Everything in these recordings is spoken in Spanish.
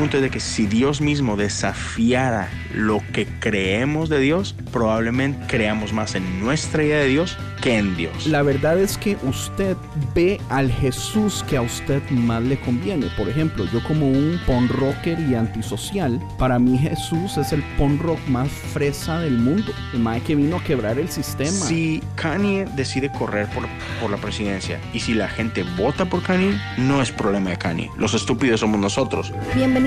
punto es de que si Dios mismo desafiara lo que creemos de Dios, probablemente creamos más en nuestra idea de Dios que en Dios. La verdad es que usted ve al Jesús que a usted más le conviene. Por ejemplo, yo como un punk rocker y antisocial, para mí Jesús es el punk rock más fresa del mundo. El mae que vino a quebrar el sistema. Si Kanye decide correr por, por la presidencia y si la gente vota por Kanye, no es problema de Kanye. Los estúpidos somos nosotros.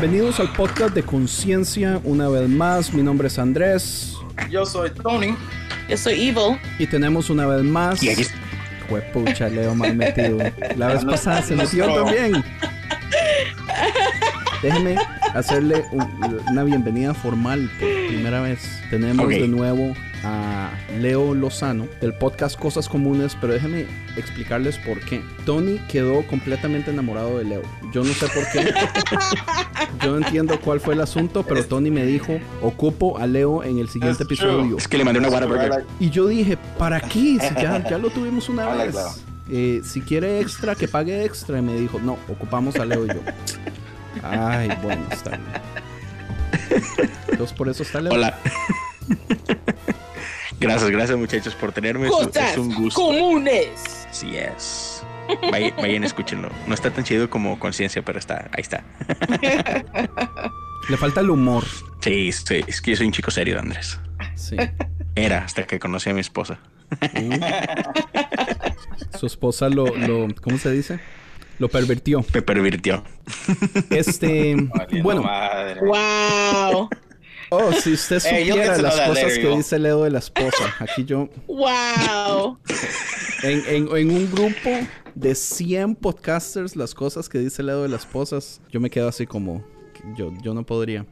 Bienvenidos al podcast de Conciencia una vez más. Mi nombre es Andrés Yo soy Tony. Yo soy Evil. y tenemos una vez más. Y aquí Juepucha, Leo mal metido. La vez pasada se metió también. Déjeme hacerle un- una bienvenida formal por primera vez. Tenemos de nuevo a Leo Lozano del podcast Cosas Comunes, pero déjeme explicarles por qué. Tony quedó completamente enamorado de Leo. Yo no sé por qué. Yo no entiendo cuál fue el asunto, pero Tony me dijo, ocupo a Leo en el siguiente episodio. es que le mandé una Whataburger. Y yo dije, ¿para qué? Si ya, ya lo tuvimos una vez. Eh, si quiere extra, que pague extra. Y me dijo, no, ocupamos a Leo y yo. Ay, bueno, está bien. Entonces por eso está Leo. Hola. gracias, gracias muchachos por tenerme. Es un- Cosas es un gusto. comunes. Sí es. Vayan, vayan, escúchenlo. No está tan chido como conciencia, pero está, ahí está. Le falta el humor. Sí, sí, es que yo soy un chico serio, Andrés. Sí. Era hasta que conocí a mi esposa. Su esposa lo, lo, ¿cómo se dice? Lo pervirtió. Me pervirtió. Este, Valiendo bueno, madre. Wow. Oh, si usted you'll supiera las cosas que dice Leo de la esposa. Aquí yo, Wow. en, en, en un grupo de 100 podcasters, las cosas que dice Leo de las esposas, yo me quedo así como, yo, yo no podría.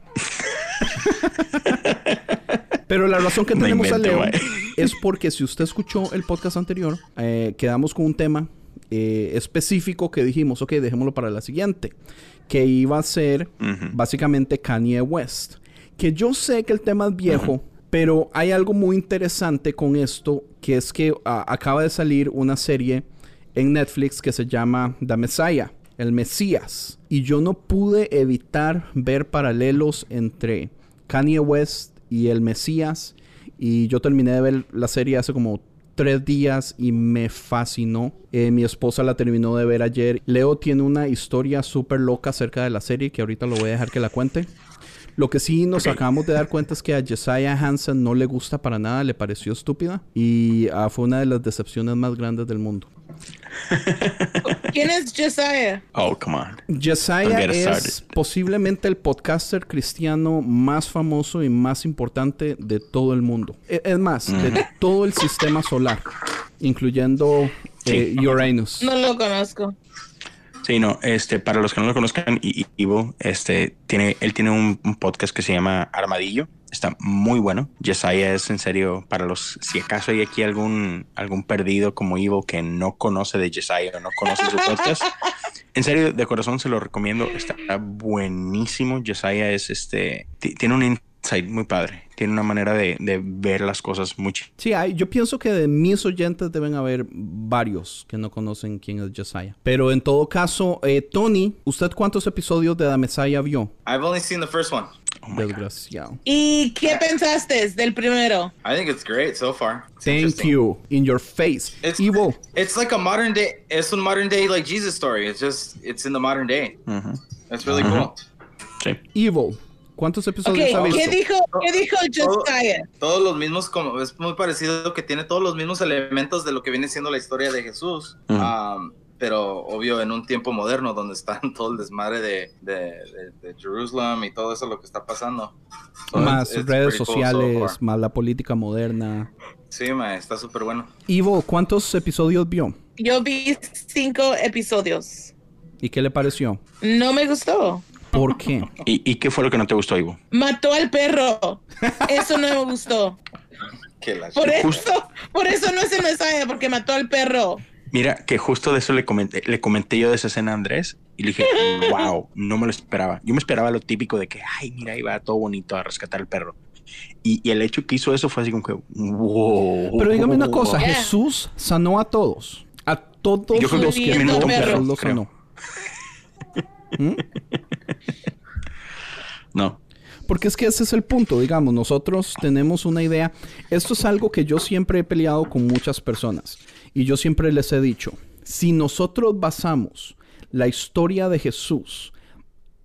Pero la razón que tenemos a invento, Leo mae. es porque si usted escuchó el podcast anterior, eh, quedamos con un tema eh, específico que dijimos, ok, dejémoslo para la siguiente, que iba a ser Ujú. básicamente Kanye West. Que yo sé que el tema es viejo, pero hay algo muy interesante con esto, que es que ah, acaba de salir una serie en Netflix que se llama The Messiah, el Mesías. Y yo no pude evitar ver paralelos entre Kanye West y el Mesías. Y yo terminé de ver la serie hace como tres días y me fascinó. Eh, mi esposa la terminó de ver ayer. Leo tiene una historia súper loca acerca de la serie que ahorita lo voy a dejar que la cuente. Lo que sí nos Ok. acabamos de dar cuenta es que a Jesiah Hansen no le gusta para nada, le pareció estúpida y ah, fue una de las decepciones más grandes del mundo. ¿Quién es Josiah? Oh, come on. Jesiah es posiblemente el podcaster cristiano más famoso y más importante de todo el mundo. E- Es más, de todo el sistema solar, incluyendo eh, Uranus. No lo conozco. Sí, no, este, para los que no lo conozcan, Ivo, este, tiene, él tiene un, un podcast que se llama Armadillo. Está muy bueno. Jesiah es en serio, para los, si acaso hay aquí algún, algún perdido como Ivo que no conoce de Jesiah o no conoce su podcast, En serio, de corazón se lo recomiendo. Está buenísimo. Josiah es este. ti- Tiene un insight muy padre. Tiene una manera de, de ver las cosas muy ch- Sí, hay, yo pienso que de mis oyentes deben haber varios que no conocen quién es Josiah. Pero en todo caso, eh, Tony, ¿usted cuántos episodios de The Messiah vio? I've only seen the first one. Oh. Desgraciado. ¿Y qué pensaste del primero? I think it's great so far. It's Thank you. In your face. It's Evil. It's like a modern day. It's a modern day like Jesus story. It's just it's in the modern day. Ujú. That's really Uh-huh. cool. Sí. Evil. ¿Cuántos episodios ha Ok, visto? ¿qué dijo, ¿qué dijo Josiah? Todos los mismos, como es muy parecido que tiene todos los mismos elementos de lo que viene siendo la historia de Jesús. Ujú. Um, pero obvio en un tiempo moderno donde están todo el desmadre de, de, de, de Jerusalem y todo eso lo que está pasando. So Más it's- it's redes pretty cool so sociales, más la política moderna. Sí, ma, está súper bueno. Evil, ¿cuántos episodios vio? Yo vi cinco episodios. ¿Y qué le pareció? No me gustó. ¿Por qué? ¿Y, y qué fue lo que no te gustó, Ivo? Mató al perro. Eso no me gustó. Que la Por eso, por eso no es el Messiah, porque mató al perro. Mira, que justo de eso le comenté, le comenté yo de esa escena a Andrés y le dije, wow, no me lo esperaba. Yo me esperaba lo típico de que, ay, mira, iba todo bonito a rescatar al perro. Y, y el hecho que hizo eso fue así como que, wow. Pero dígame una cosa, Yeah. Jesús sanó a todos. A todos Yo creo que los que no. Jesús los creo. sanó. ¿Mm? No. Porque es que ese es el punto, digamos, nosotros tenemos una idea. Esto es algo que yo siempre he peleado con muchas personas y yo siempre les he dicho, si nosotros basamos la historia de Jesús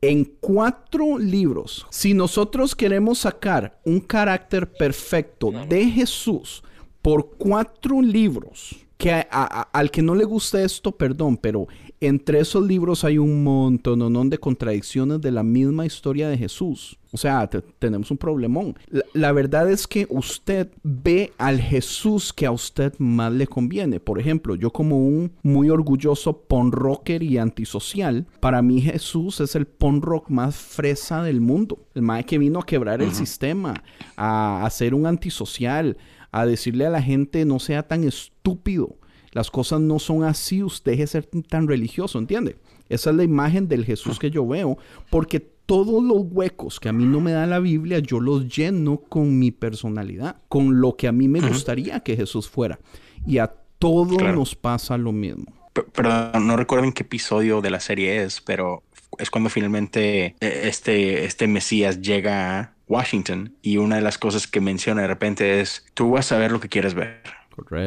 en cuatro libros, si nosotros queremos sacar un carácter perfecto de Jesús por cuatro libros, que al que no le guste esto, perdón, pero entre esos libros hay un montón de contradicciones de la misma historia de Jesús. O sea, te- tenemos un problemón. La, la verdad es que usted ve al Jesús que a usted más le conviene. Por ejemplo, yo como un muy orgulloso punk rocker y antisocial, para mí Jesús es el punk rock más fresa del mundo. El mae que vino a quebrar el sistema, a, a ser un antisocial, a decirle a la gente no sea tan estúpido. Las cosas no son así, usted de ser tan religioso, ¿entiende? Esa es la imagen del Jesús que yo veo, porque todos los huecos que a mí no me da la Biblia, yo los lleno con mi personalidad, con lo que a mí me gustaría que Jesús fuera. Y a todos Claro. nos pasa lo mismo. Perdón, no recuerdo en qué episodio de la serie es, pero es cuando finalmente eh, este, este Mesías llega a Washington y una de las cosas que menciona de repente es, tú vas a ver lo que quieres ver.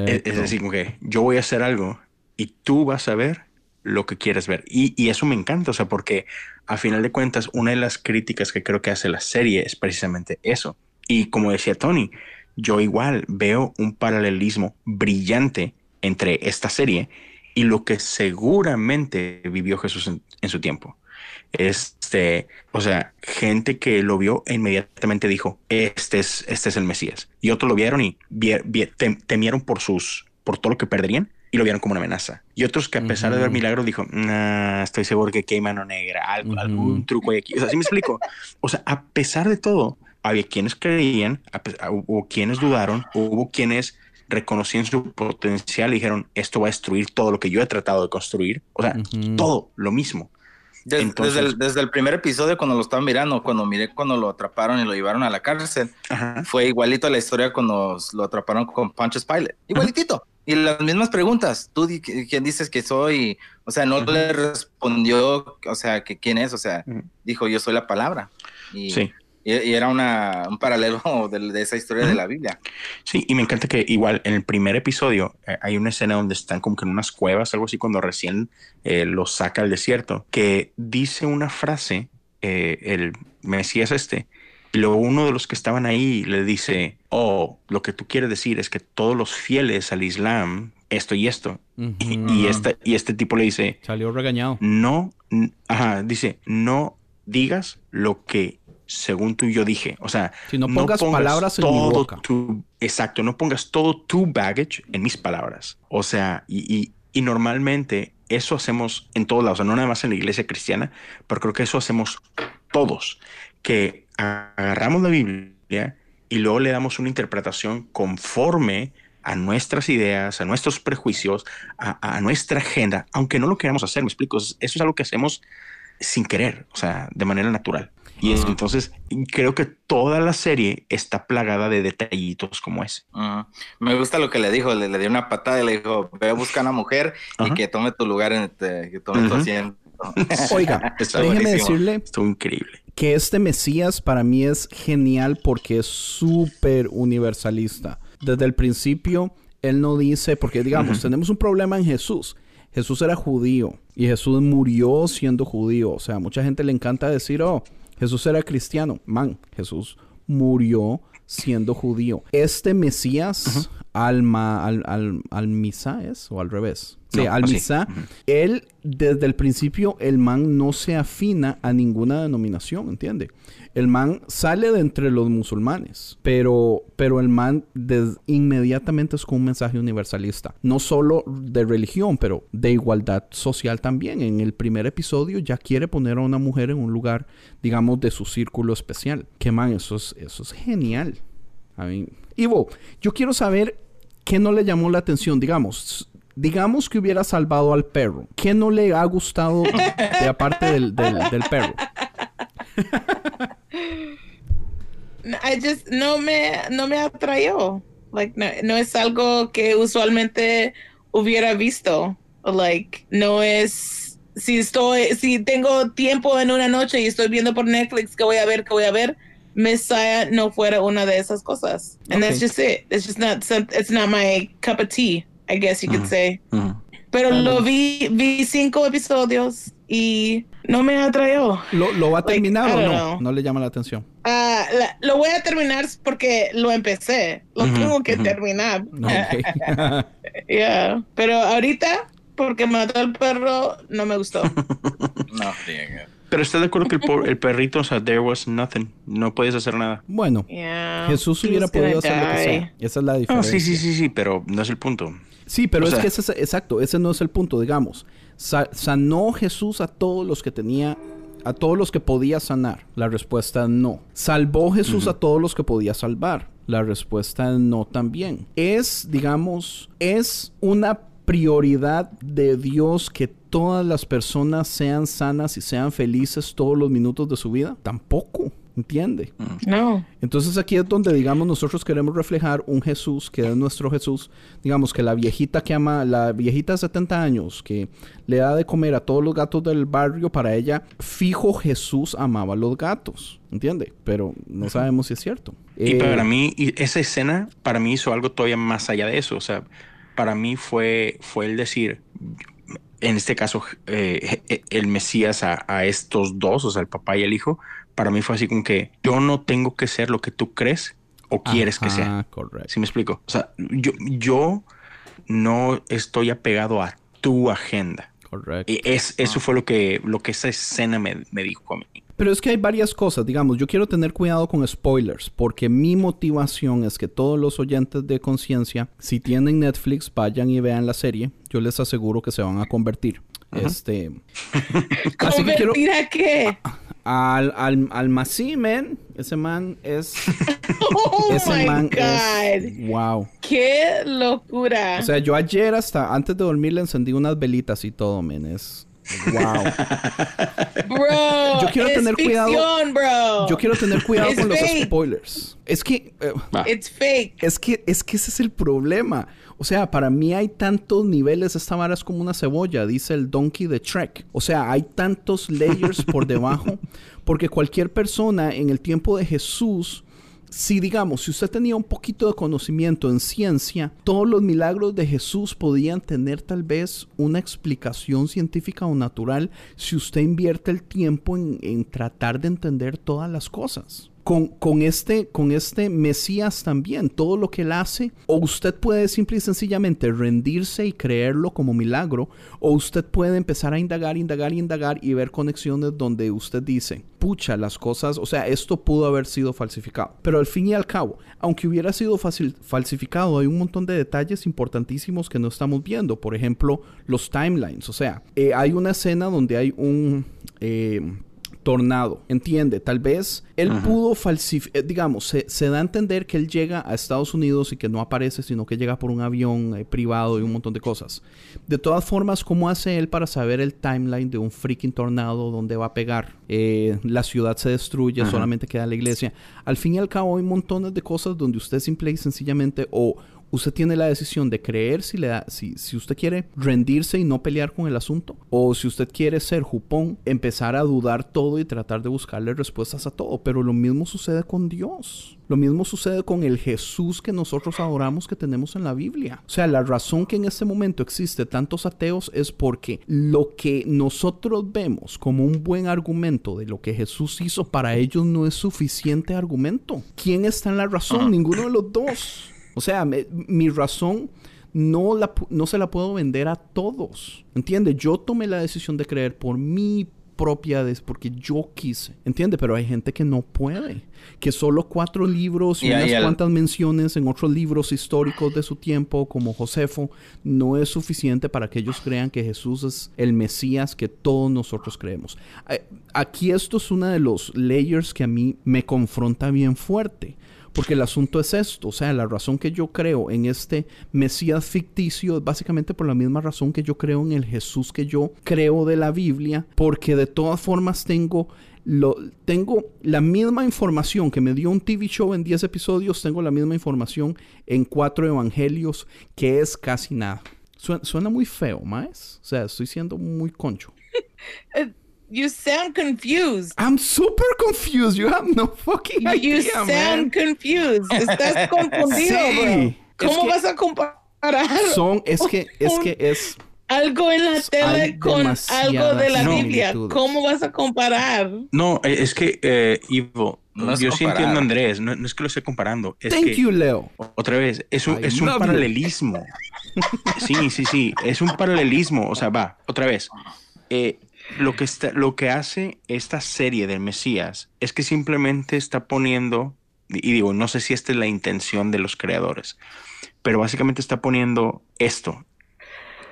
Es, decir, que yo voy a hacer algo y tú vas a ver lo que quieres ver. Y, eso me encanta, o sea, porque a final de cuentas, una de las críticas que creo que hace la serie es precisamente eso. Y como decía Tony, yo igual veo un paralelismo brillante entre esta serie y lo que seguramente vivió Jesús en su tiempo. Este, o sea, gente que lo vio e inmediatamente dijo, este es, este es el Mesías. Y otros lo vieron y tem- temieron por sus, por todo lo que perderían y lo vieron como una amenaza. Y otros que a pesar de ver milagros dijo, nah, estoy seguro que hay mano negra, algo, algún truco hay aquí. O sea, ¿sí me explico? O sea, a pesar de todo, había quienes creían, hubo quienes dudaron, hubo quienes reconocían su potencial y dijeron, esto va a destruir todo lo que yo he tratado de construir. O sea, todo lo mismo. Entonces- desde, el, desde el primer episodio, cuando lo estaban mirando, cuando miré cuando lo atraparon y lo llevaron a la cárcel, Ajá. fue igualito a la historia cuando lo atraparon con Pontius Pilate. Igualitito. Y las mismas preguntas. Tú, di- ¿quién dices que soy? O sea, no le respondió, o sea, que quién es. O sea, dijo, yo soy la palabra. Y, Sí. Y, y era una, un paralelo de, de esa historia de la Biblia. Sí, y me encanta que igual en el primer episodio eh, hay una escena donde están como que en unas cuevas, algo así, cuando recién eh, los saca al desierto, que dice una frase, eh, el Mesías este, y luego uno de los que estaban ahí le dice, oh, lo que tú quieres decir es que todos los fieles al Islam, esto y esto. Y, y este, y este tipo le dice, Salió regañado. no, ajá, dice, no digas lo que según tú yo dije. O sea, Si no pongas palabras en mi todo boca. tu- exacto, no pongas todo tu baggage en mis palabras. O sea, y, y- y normalmente eso hacemos en todos lados, o sea, no nada más en la iglesia cristiana, pero creo que eso hacemos todos, que agarramos la Biblia y luego le damos una interpretación conforme a nuestras ideas, a nuestros prejuicios, a, a nuestra agenda, aunque no lo queramos hacer, me explico, eso es algo que hacemos sin querer, o sea, de manera natural. Y es, entonces creo que toda la serie está plagada de detallitos como ese. Ujú. Me gusta lo que le dijo, le, le dio una patada y le dijo, ve a buscar a una mujer Ajá. y que tome tu lugar, en este- que tome tu asiento. Oiga, Está déjeme buenísimo. decirle Estuvo increíble. que este Mesías para mí es genial porque es súper universalista. Desde el principio, él no dice, porque digamos, tenemos un problema en Jesús. Jesús era judío y Jesús murió siendo judío. O sea, mucha gente le encanta decir, oh, Jesús era cristiano. Man, Jesús murió siendo judío. Este Mesías, Alma, al, al, Almisa es o al revés. Sí, No, él desde el principio, el man no se afina a ninguna denominación, ¿entiende? El man sale de entre los musulmanes, pero, pero el man des- inmediatamente es con un mensaje universalista, no solo de religión, pero de igualdad social también. En el primer episodio ya quiere poner a una mujer en un lugar, digamos, de su círculo especial. Que man, eso es, eso es genial. A mí, Ivo, yo quiero saber qué no le llamó la atención, digamos. Digamos que hubiera salvado al perro. ¿Qué no le ha gustado de aparte del, del, del perro? I just no me no me atrayó. Like no, no es algo que usualmente hubiera visto. Like no es si estoy si tengo tiempo en una noche y estoy viendo por Netflix que voy a ver que voy a ver Messiah no fuera una de esas cosas. And that's just it. It's just not it's not my cup of tea, I guess you could Ujú. say. Ujú. Pero lo vi vi cinco episodios y no me atrayó. ¿Lo, lo va a Like, terminar I o no? know. No le llama la atención. Ah, la- lo voy a terminar porque lo empecé. Lo Ujú, tengo que terminar. No, ok. Yeah. Pero ahorita, porque mató al perro, no me gustó. No. Pero estoy de acuerdo que el, po- el perrito, o sea, there was nothing. No puedes hacer nada. bueno, Yeah. Jesús hubiera podido hacer lo que sea. Esa es la diferencia. sí, sí, sí, sí, pero no es el punto. Sí, pero O es sea- que ese es exacto, ese no es el punto, digamos. Sa- sanó Jesús a todos los que tenía, a todos los que podía sanar. La respuesta no. Salvó Jesús a todos los que podía salvar. La respuesta no también. Es, digamos, es una prioridad de Dios que todas las personas sean sanas y sean felices todos los minutos de su vida. Tampoco, ¿entiende? No. Entonces aquí es donde, digamos, nosotros queremos reflejar un Jesús que es nuestro Jesús. Digamos que la viejita que ama, la viejita de 70 años que le da de comer a todos los gatos del barrio, para ella, fijo Jesús amaba a los gatos. ¿Entiende? Pero no sabemos si es cierto. Y Eh, para mí, y esa escena, para mí hizo algo todavía más allá de eso. O sea, para mí fue, fue el decir, en este caso, eh, eh, el Mesías a, a estos dos, o sea, el papá y el hijo, para mí fue así como que yo no tengo que ser lo que tú crees o quieres que sea. correcto. ¿Sí me explico? O sea, yo, yo no estoy apegado a tu agenda. Correcto. Y es, eso fue lo que, lo que esa escena me, me dijo a mí. Pero es que hay varias cosas, digamos, yo quiero tener cuidado con spoilers, porque mi motivación es que todos los oyentes de conciencia, si tienen Netflix, vayan y vean la serie, yo les aseguro que se van a convertir. Este. así que quiero. ¿Convertir a qué? Al, al, al Masí, man. Ese man es. Oh ese my man God. es. Wow. Qué locura. O sea, yo ayer hasta antes de dormir le encendí unas velitas y todo, man. Es. Wow. bro. yo quiero es tener cuidado- ficción, bro. Yo quiero tener cuidado It's con los fake. spoilers. Es que. eh. It's fake. Es que, es que ese es el problema. O sea, para mí hay tantos niveles. Esta vara es como una cebolla, dice el Donkey de Trek. O sea, hay tantos layers por debajo. Porque cualquier persona en el tiempo de Jesús, si digamos, si usted tenía un poquito de conocimiento en ciencia, todos los milagros de Jesús podían tener tal vez una explicación científica o natural si usted invierte el tiempo en, en tratar de entender todas las cosas con, con este, con este Mesías también, todo lo que él hace, o usted puede simple y sencillamente rendirse y creerlo como milagro, o usted puede empezar a indagar, indagar, indagar y ver conexiones donde usted dice, pucha, las cosas, o sea, esto pudo haber sido falsificado. Pero al fin y al cabo, aunque hubiera sido falsificado, hay un montón de detalles importantísimos que no estamos viendo. Por ejemplo, los timelines, o sea, eh, hay una escena donde hay un... eh, tornado, ¿entiende? Tal vez él pudo falsificar, digamos, se, se, da a entender que él llega a Estados Unidos y que no aparece, sino que llega por un avión eh, privado y un montón de cosas. De todas formas, ¿cómo hace él para saber el timeline de un freaking tornado donde va a pegar? Eh, la ciudad se destruye, solamente queda la iglesia. Al fin y al cabo hay montones de cosas donde usted simple y sencillamente o usted tiene la decisión de creer si, le da, si, si usted quiere rendirse y no pelear con el asunto, o si usted quiere ser jupón, empezar a dudar todo y tratar de buscarle respuestas a todo. Pero lo mismo sucede con Dios. Lo mismo sucede con el Jesús que nosotros adoramos que tenemos en la Biblia. O sea, la razón que en este momento existe tantos ateos es porque lo que nosotros vemos como un buen argumento de lo que Jesús hizo para ellos no es suficiente argumento. ¿Quién está en la razón? Ninguno de los dos. O sea, mi razón no, la, no se la puedo vender a todos. ¿Entiendes? Yo tomé la decisión de creer por mi propia porque yo quise. ¿Entiende? Pero hay gente que no puede. Que solo cuatro libros y, unas cuantas menciones en otros libros históricos de su tiempo, como Josefo, no es suficiente para que ellos crean que Jesús es el Mesías que todos nosotros creemos. Aquí esto es uno de los layers que a mí me confronta bien fuerte. Porque el asunto es esto, o sea, la razón que yo creo en este Mesías ficticio es básicamente por la misma razón que yo creo en el Jesús que yo creo de la Biblia, porque de todas formas tengo lo, tengo la misma información que me dio un TV show en 10 episodios, tengo la misma información en cuatro evangelios, que es casi nada. Suena, muy feo, más. O sea, estoy siendo muy concho. You sound confused. I'm super confused. You have no fucking idea, You sound confused. Estás confundido, bro. ¿Cómo vas a comparar? Son, es que, es que es algo en la tele con algo de la Biblia. ¿Cómo vas a comparar? No, eh, es que, eh, Ivo, yo sí entiendo, Andrés, no, es que lo esté comparando. Es Thank you, Leo. Otra vez, es un, es un paralelismo. sí, sí, sí, es un paralelismo. O sea, va, otra vez. Eh, lo que, está, lo que hace esta serie del Mesías es que simplemente está poniendo, y digo, no sé si esta es la intención de los creadores, pero básicamente está poniendo esto.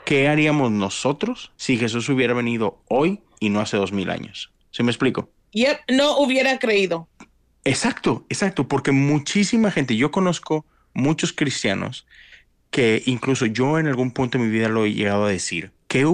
¿Qué haríamos nosotros si Jesús hubiera venido hoy y no hace dos mil años? ¿Se me explico? Yep, no hubiera creído. Exacto, exacto, porque muchísima gente, yo conozco muchos cristianos que incluso yo en algún punto de mi vida lo he llegado a decir, ¿qué,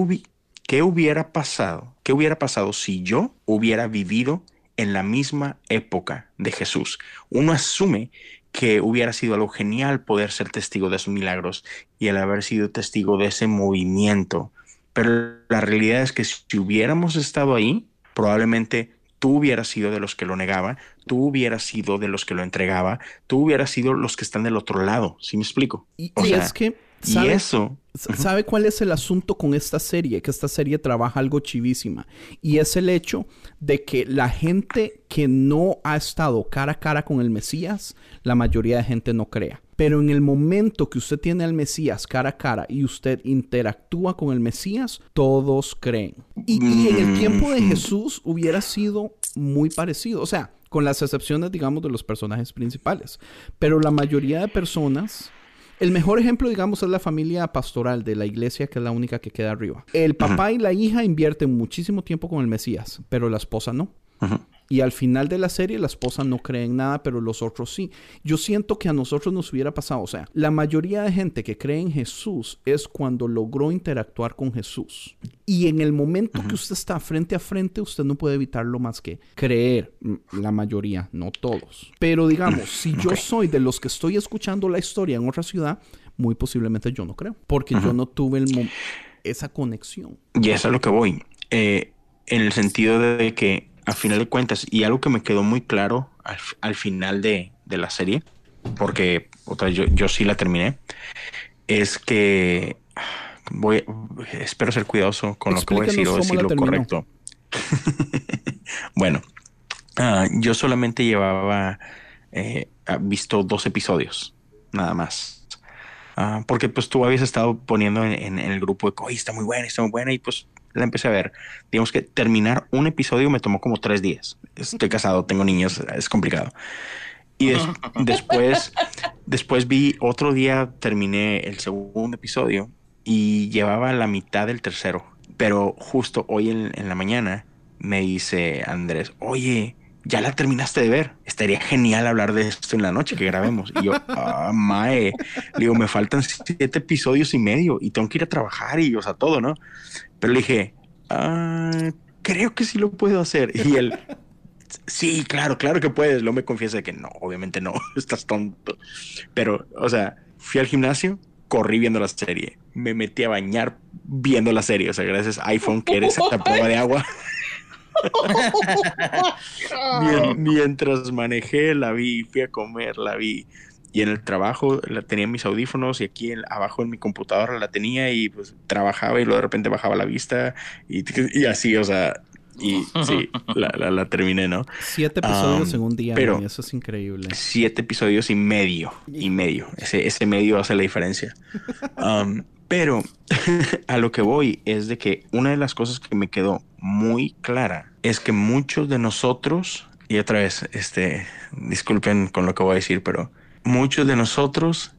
¿Qué hubiera pasado? ¿Qué hubiera pasado si yo hubiera vivido en la misma época de Jesús? Uno asume que hubiera sido algo genial poder ser testigo de sus milagros y el haber sido testigo de ese movimiento. Pero la realidad es que si hubiéramos estado ahí, probablemente tú hubieras sido de los que lo negaba, tú hubieras sido de los que lo entregaba, tú hubieras sido los que están del otro lado. ¿Sí me explico? Y, es que y eso. ¿Sabe cuál es el asunto con esta serie? Que esta serie trabaja algo chivísima. Y es el hecho de que la gente que no ha estado cara a cara con el Mesías, la mayoría de gente no crea. Pero en el momento que usted tiene al Mesías cara a cara y usted interactúa con el Mesías, todos creen. Y, en el tiempo de Jesús hubiera sido muy parecido. O sea, con las excepciones, digamos, de los personajes principales. Pero la mayoría de personas el mejor ejemplo, digamos, es la familia pastoral de la iglesia, que es la única que queda arriba. El papá y la hija invierten muchísimo tiempo con el Mesías, pero la esposa no. Y al final de la serie la esposa no cree en nada, pero los otros sí. Yo siento que a nosotros nos hubiera pasado, o sea, la mayoría de gente que cree en Jesús es cuando logró interactuar con Jesús. Y en el momento que usted está frente a frente, usted no puede evitarlo más que creer, la mayoría, no todos. Pero digamos, si yo soy de los que estoy escuchando la historia en otra ciudad, muy posiblemente yo no creo, porque yo no tuve esa conexión. Y eso es lo que voy. Eh, en el sentido de que a final de cuentas, y algo que me quedó muy claro al, final de, la serie, porque otra yo, yo sí la terminé, es que voy, espero ser cuidadoso con lo que voy a decir o decir lo correcto. bueno, ah, yo solamente llevaba eh, visto dos episodios, nada más. Ah, porque pues tú habías estado poniendo en, el grupo de, oye, está muy buena, está muy buena, y pues la empecé a ver. Digamos que terminar un episodio me tomó como tres días. Estoy casado, tengo niños, es complicado. Y después, después vi otro día, terminé el segundo episodio y llevaba la mitad del tercero. Pero justo hoy en, la mañana me dice Andrés, oye, ya la terminaste de ver. Estaría genial hablar de esto en la noche que grabemos. Y yo, ah, mae, le digo, me faltan siete episodios y medio y tengo que ir a trabajar y, o sea, todo, ¿no? Pero le dije, ah, creo que sí lo puedo hacer. Y él, sí, claro, claro que puedes. Luego me confiesa que no, obviamente no, estás tonto. Pero, o sea, fui al gimnasio, corrí viendo la serie, me metí a bañar viendo la serie. O sea, gracias iPhone que eres esta prueba de agua. Mien- mientras manejé, la vi, fui a comer, la vi. Y en el trabajo la tenía en mis audífonos y aquí en- abajo en mi computadora la tenía y pues trabajaba y luego de repente bajaba la vista y, y así, o sea, y sí, la, la- la terminé, ¿no? Siete episodios Um, en un día, pero- man, eso es increíble. Siete episodios y medio, y medio. Ese, ese medio hace la diferencia. Um, pero a lo que voy es de que una de las cosas que me quedó muy clara es que muchos de nosotros, y otra vez, este, disculpen con lo que voy a decir, pero muchos de nosotros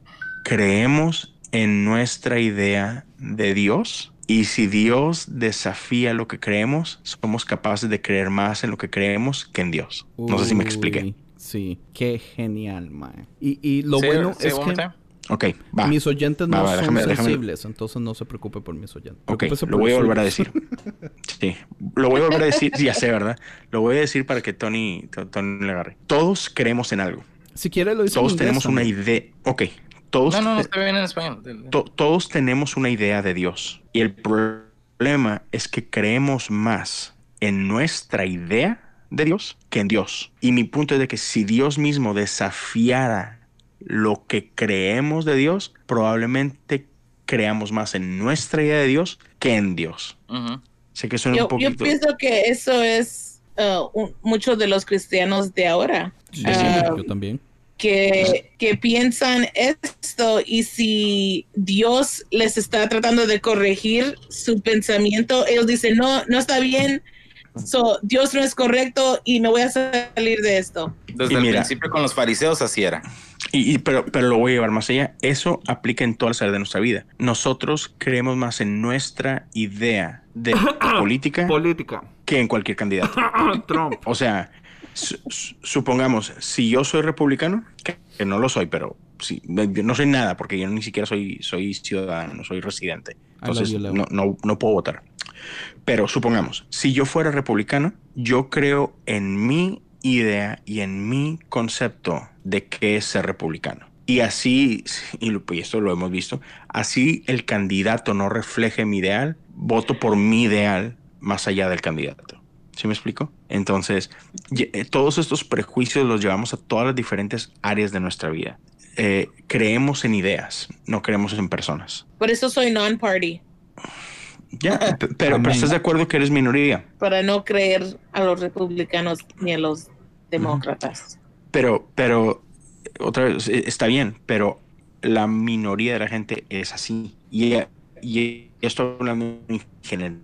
creemos en nuestra idea de Dios. Y si Dios desafía lo que creemos, somos capaces de creer más en lo que creemos que en Dios. No sé si me expliqué. Sí, qué genial, man. Y, y lo Sí, bueno sí, es que time. Ok, va. mis oyentes no Va, son déjame- déjame- sensibles, entonces no se preocupe por mis oyentes. Ok, lo voy a volver a decir. Sí, lo voy a volver a decir. Sí, ya sé, ¿verdad? Lo voy a decir para que Tony, to- Tony le agarre. Todos creemos en algo. Si quiere lo dice en Todos inglés tenemos una idea. Ok, todos, No, no, no, está bien en español. to- todos tenemos una idea de Dios. Y el problema es que creemos más en nuestra idea de Dios que en Dios. Y mi punto es de que si Dios mismo desafiara lo que creemos de Dios, probablemente creamos más en nuestra idea de Dios que en Dios. Sé que suena Yo, un yo poquito. pienso que eso es uh, un- muchos de los cristianos de ahora. Sí, Ah, yo también. que, que piensan esto y si Dios les está tratando de corregir su pensamiento, ellos dicen, no, no está bien, so, Dios no es correcto y me voy a salir de esto. Desde Y el mira. principio con los fariseos así era. Y, y- pero, pero lo voy a llevar más allá. Eso aplica en todas las áreas de nuestra vida. Nosotros creemos más en nuestra idea de política Política. que en cualquier candidato. Trump. O sea, su- su- supongamos, si yo soy republicano, que, que no lo soy, pero sí, yo no soy nada porque yo ni siquiera soy, soy ciudadano, no soy residente. Entonces you, no, no, no puedo votar. Pero supongamos, si yo fuera republicano, yo creo en mi idea y en mi concepto de qué es ser republicano. Y así, y esto lo hemos visto, así el candidato no refleje mi ideal, voto por mi ideal más allá del candidato. ¿Sí me explico? Entonces, eh, todos estos prejuicios los llevamos a todas las diferentes áreas de nuestra vida. Eh, creemos en ideas, no creemos en personas. Por eso soy non-party, Ya, pero, estás de acuerdo que eres minoría. para no creer a los republicanos ni a los demócratas. Pero, pero, otra vez, eh, está bien, pero la minoría de la gente es así. Y, y esto hablando en general.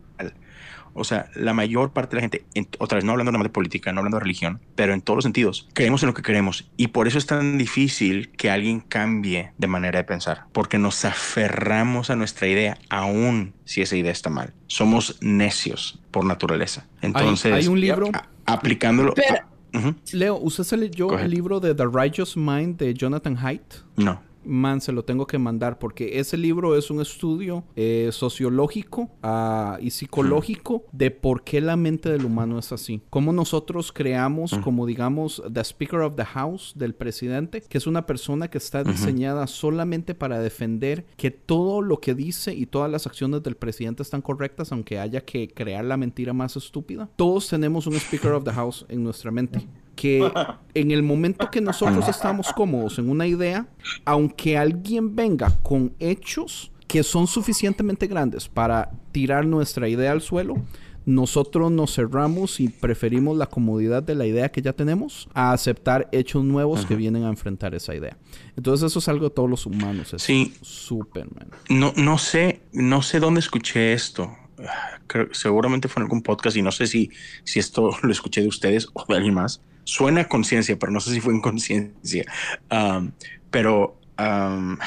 O sea, la mayor parte de la gente, en- otra vez, no hablando nada más de política, no hablando de religión, pero en todos los sentidos, creemos en lo que queremos. Y por eso es tan difícil que alguien cambie de manera de pensar, porque nos aferramos a nuestra idea, aun si esa idea está mal. Somos necios por naturaleza. Entonces, hay, un libro. a- aplicándolo. Pero- a- Ujú. Leo, ¿usted se leyó el libro de The Righteous Mind de Jonathan Haidt? No. Man, se lo tengo que mandar porque ese libro es un estudio eh, sociológico ah, y psicológico de por qué la mente del humano es así. Cómo nosotros creamos, como digamos, the Speaker of the House del presidente, que es una persona que está diseñada solamente para defender que todo lo que dice y todas las acciones del presidente están correctas, aunque haya que crear la mentira más estúpida. Todos tenemos un Speaker of the House en nuestra mente que en el momento que nosotros estamos cómodos en una idea, aunque alguien venga con hechos que son suficientemente grandes para tirar nuestra idea al suelo, nosotros nos cerramos y preferimos la comodidad de la idea que ya tenemos a aceptar hechos nuevos que vienen a enfrentar esa idea. Entonces eso es algo de todos los humanos. Sí. Superman. No, no sé, no sé dónde escuché esto. Creo, seguramente fue en algún podcast y no sé si, si esto lo escuché de ustedes o de alguien más. Suena conciencia, pero no sé si fue en conciencia. Um, pero um,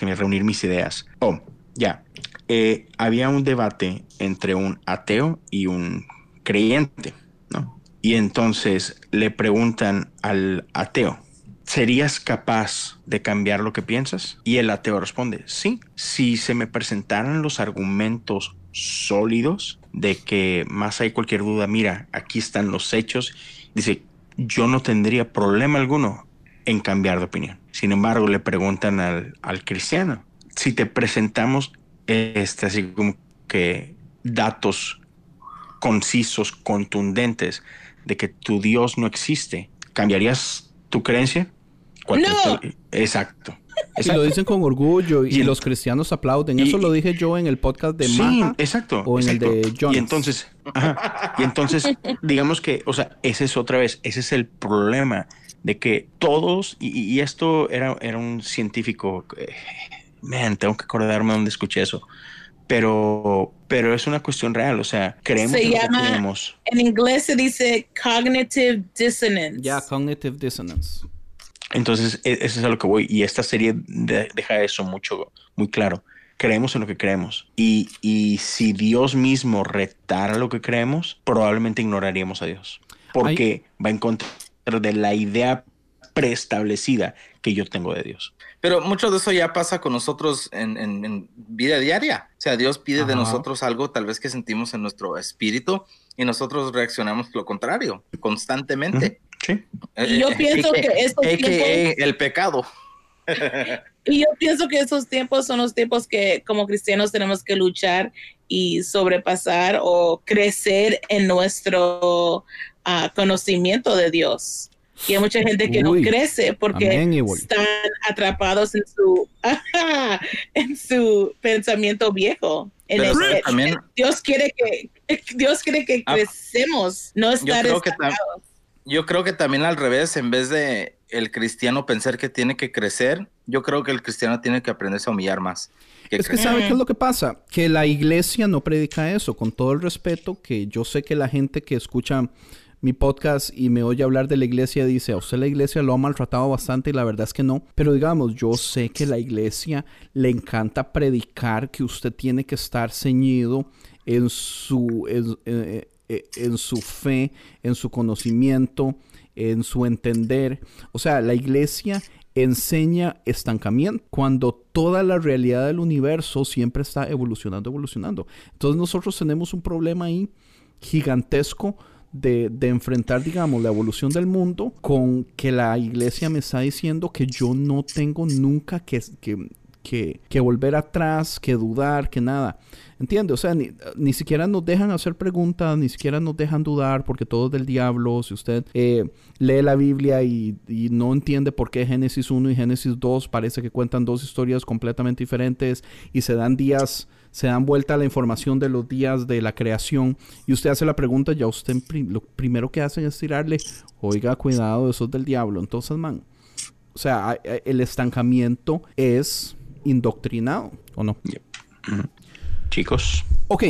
reunir mis ideas. Oh, ya. Eh, había un debate entre un ateo y un creyente, ¿no? Y entonces le preguntan al ateo, ¿serías capaz de cambiar lo que piensas? Y el ateo responde, sí, si se me presentaran los argumentos sólidos de que más hay cualquier duda, mira, aquí están los hechos, dice, yo no tendría problema alguno en cambiar de opinión. Sin embargo, le preguntan al, al cristiano, si te presentamos este, así como que datos concisos, contundentes de que tu Dios no existe, ¿cambiarías tu creencia? No. Exacto. Y lo dicen con orgullo y, Y- los cristianos aplauden. Eso y- lo dije yo en el podcast de sí, Maja exacto. o en exacto. el de Jonas. Y entonces, ajá, y entonces, digamos que, o sea, ese es otra vez, ese es el problema de que todos, y, y esto era, era un científico, eh, man, tengo que acordarme dónde escuché eso, pero, pero es una cuestión real, o sea, creemos Se que llama- creemos. En inglés se dice cognitive dissonance. Ya, cognitive dissonance. Entonces, e- eso es a lo que voy. Y esta serie de- deja eso mucho, muy claro. Creemos en lo que creemos. Y, y si Dios mismo retara lo que creemos, probablemente ignoraríamos a Dios. Porque va en contra de la idea preestablecida que yo tengo de Dios. Pero mucho de eso ya pasa con nosotros en, en- en vida diaria. O sea, Dios pide de nosotros algo tal vez que sentimos en nuestro espíritu y nosotros reaccionamos lo contrario constantemente. Sí. Y yo pienso que estos AKA tiempos- el pecado. Y yo pienso que esos tiempos son los tiempos que como cristianos tenemos que luchar y sobrepasar o crecer en nuestro ah, conocimiento de Dios. Y hay mucha gente que Uy. no crece porque Amén, están atrapados en su en su pensamiento viejo. En el- también- Dios quiere que Dios quiere que Ah, crecemos, no estar creo que tam-. Yo creo que también al revés, en vez de el cristiano pensar que tiene que crecer, yo creo que el cristiano tiene que aprenderse a humillar más. que Es que. ¿sabe qué es lo que pasa? Que la iglesia no predica eso, con todo el respeto, que yo sé que la gente que escucha mi podcast y me oye hablar de la iglesia dice, a usted la iglesia lo ha maltratado bastante y la verdad es que no. Pero digamos, yo sé que la iglesia le encanta predicar que usted tiene que estar ceñido en su, en, eh, eh, en su fe, en su conocimiento, en su entender. O sea, la iglesia enseña estancamiento cuando toda la realidad del universo siempre está evolucionando, evolucionando. Entonces nosotros tenemos un problema ahí gigantesco de, de enfrentar, digamos, la evolución del mundo con que la iglesia me está diciendo que yo no tengo nunca que, que, que, que volver atrás, que dudar, que nada. ¿Entiende? O sea, ni, ni siquiera nos dejan hacer preguntas, ni siquiera nos dejan dudar porque todo es del diablo. Si usted eh, lee la Biblia y, no entiende por qué Génesis 1 y Génesis 2 parece que cuentan dos historias completamente diferentes y se dan días, se dan vuelta la información de los días de la creación y usted hace la pregunta, ya usted lo primero que hacen es tirarle, oiga, cuidado, eso es del diablo. Entonces, man, o sea, el estancamiento es indoctrinado, ¿o no? Chicos, Ok,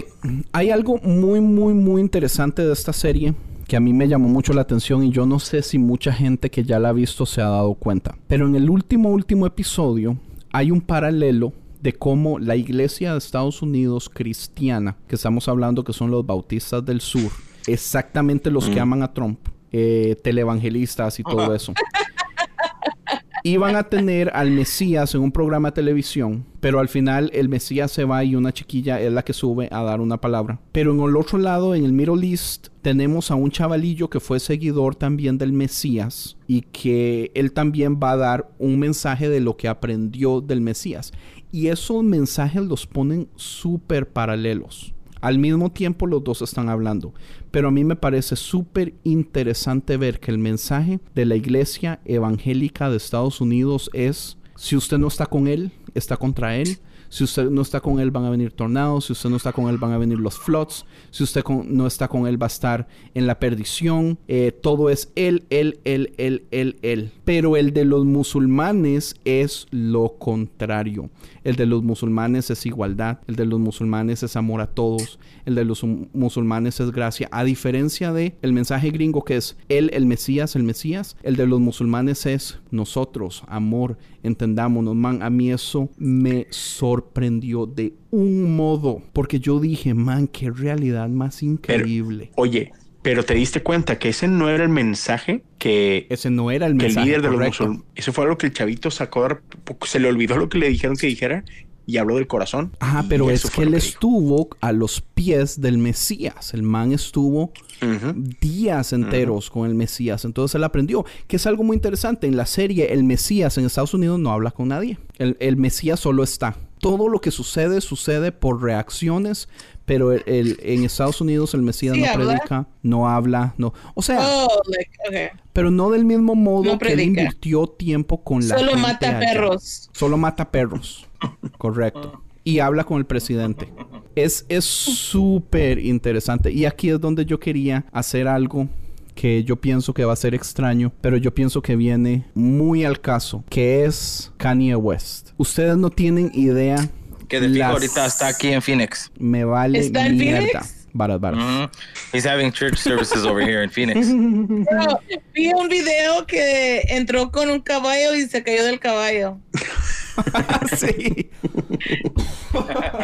hay algo muy, muy, muy interesante de esta serie que a mí me llamó mucho la atención y yo no sé si mucha gente que ya la ha visto se ha dado cuenta. Pero en el último, último episodio hay un paralelo de cómo la iglesia de Estados Unidos cristiana, que estamos hablando que son los bautistas del sur, exactamente los que aman a Trump, eh, televangelistas y todo eso. Iban a tener al Mesías en un programa de televisión, pero al final el Mesías se va y una chiquilla es la que sube a dar una palabra. Pero en el otro lado, en el Middle East, tenemos a un chavalillo que fue seguidor también del Mesías y que él también va a dar un mensaje de lo que aprendió del Mesías. Y esos mensajes los ponen súper paralelos. Al mismo tiempo los dos están hablando. Pero a mí me parece súper interesante ver que el mensaje de la iglesia evangélica de Estados Unidos es, si usted no está con él, está contra él. Si usted no está con él, van a venir tornados. Si usted no está con él, van a venir los floods. Si usted no está con él, va a estar en la perdición. Eh, todo es él, él, él, él, él, él. Pero el de los musulmanes es lo contrario. El de los musulmanes es igualdad. El de los musulmanes es amor a todos. El de los mu- musulmanes es gracia. A diferencia de el mensaje gringo que es él, el Mesías, el Mesías. El de los musulmanes es nosotros, amor, entendámonos, man. A mí eso me sorprendió de un modo, porque yo dije, man, qué realidad más increíble. Oye, pero te diste cuenta que ese no era el mensaje que, Ese no era el que el mensaje líder de los musulmanes. Eso fue algo que el chavito sacó. Se le olvidó lo que le dijeron que dijera y habló del corazón. Ajá, pero es que él estuvo a los pies del Mesías. El man estuvo días enteros con el Mesías. Entonces él aprendió, que es algo muy interesante. En la serie, el Mesías en Estados Unidos no habla con nadie. El, el Mesías solo está. Todo lo que sucede, sucede por reacciones, pero el- el- en Estados Unidos el Mesías Sí, no habla. predica, no habla, no. O sea, Oh, like, okay. pero no del mismo modo No que él invirtió tiempo con la Solo gente mata allá. perros. Solo mata perros. Correcto. Y habla con el presidente. Es es súper interesante. Y aquí es donde yo quería hacer algo que yo pienso que va a ser extraño, pero yo pienso que viene muy al caso, que es Kanye West. Ustedes no tienen idea. Que de fijo las- ahorita está aquí en Phoenix. Me vale ¿Está en mierda. Phoenix? Varas, varas. Mhm. He's having church services over here in Phoenix. Vi un video que entró con un caballo y se cayó del caballo. sí.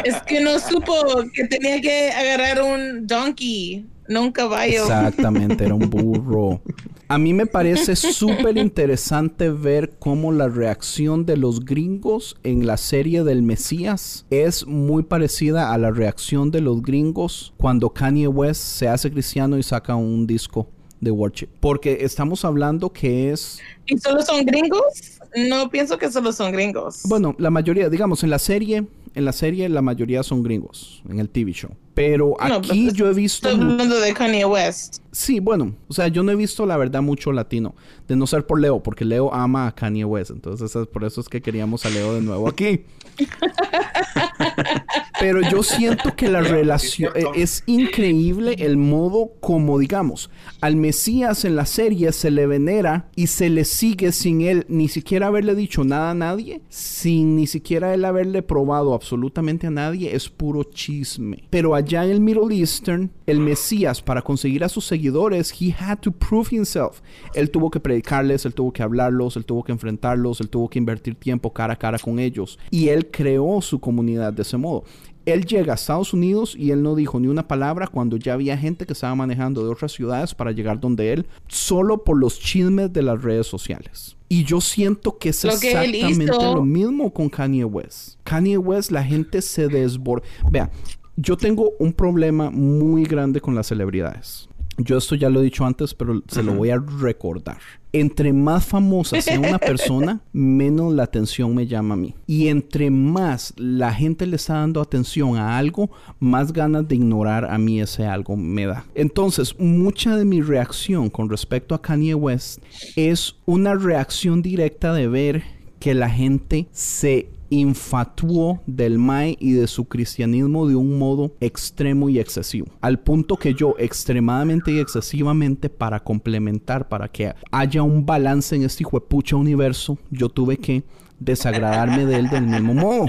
Es que no supo que tenía que agarrar un donkey, no un caballo. Exactamente, era un burro. A mí me parece súper interesante ver cómo la reacción de los gringos en la serie del Mesías es muy parecida a la reacción de los gringos cuando Kanye West se hace cristiano y saca un disco de worship. Porque estamos hablando que es, ¿Y solo son gringos? No pienso que solo son gringos. bueno, la mayoría, digamos, en la serie, en la serie la mayoría son gringos, en el TV show. Pero No, aquí pues, yo he visto... Estoy hablando de Kanye West. Sí, bueno, o sea, yo no he visto la verdad mucho latino, de no ser por Leo, porque Leo ama a Kanye West, entonces es por eso es que queríamos a Leo de nuevo aquí. Pero yo siento que la relación eh, es increíble el modo como, digamos, al Mesías en la serie se le venera y se le sigue sin él ni siquiera haberle dicho nada a nadie, sin ni siquiera él haberle probado absolutamente a nadie, es puro chisme. Pero allá en el Middle Eastern, el Mesías, para conseguir a sus seguidores, he had to prove himself. Él tuvo que predicarles, él tuvo que hablarlos, él tuvo que enfrentarlos, él tuvo que invertir tiempo cara a cara con ellos. Y él creó su comunidad de ese modo. Él llega a Estados Unidos y él no dijo ni una palabra cuando ya había gente que estaba manejando de otras ciudades para llegar donde él, solo por los chismes de las redes sociales. Y yo siento que es Lo exactamente lo mismo con Kanye West. Kanye West, la gente se desborda. Vea, yo tengo un problema muy grande con las celebridades. Yo esto ya lo he dicho antes, pero se lo voy a recordar. Entre más famosa sea una persona, menos la atención me llama a mí. Y entre más la gente le está dando atención a algo, más ganas de ignorar a mí ese algo me da. Entonces, mucha de mi reacción con respecto a Kanye West es una reacción directa de ver que la gente se infatuó del Mae y de su cristianismo de un modo extremo y excesivo. Al punto que yo extremadamente y excesivamente para complementar, para que haya un balance en este hijo de pucha universo, yo tuve que desagradarme de él del mismo modo.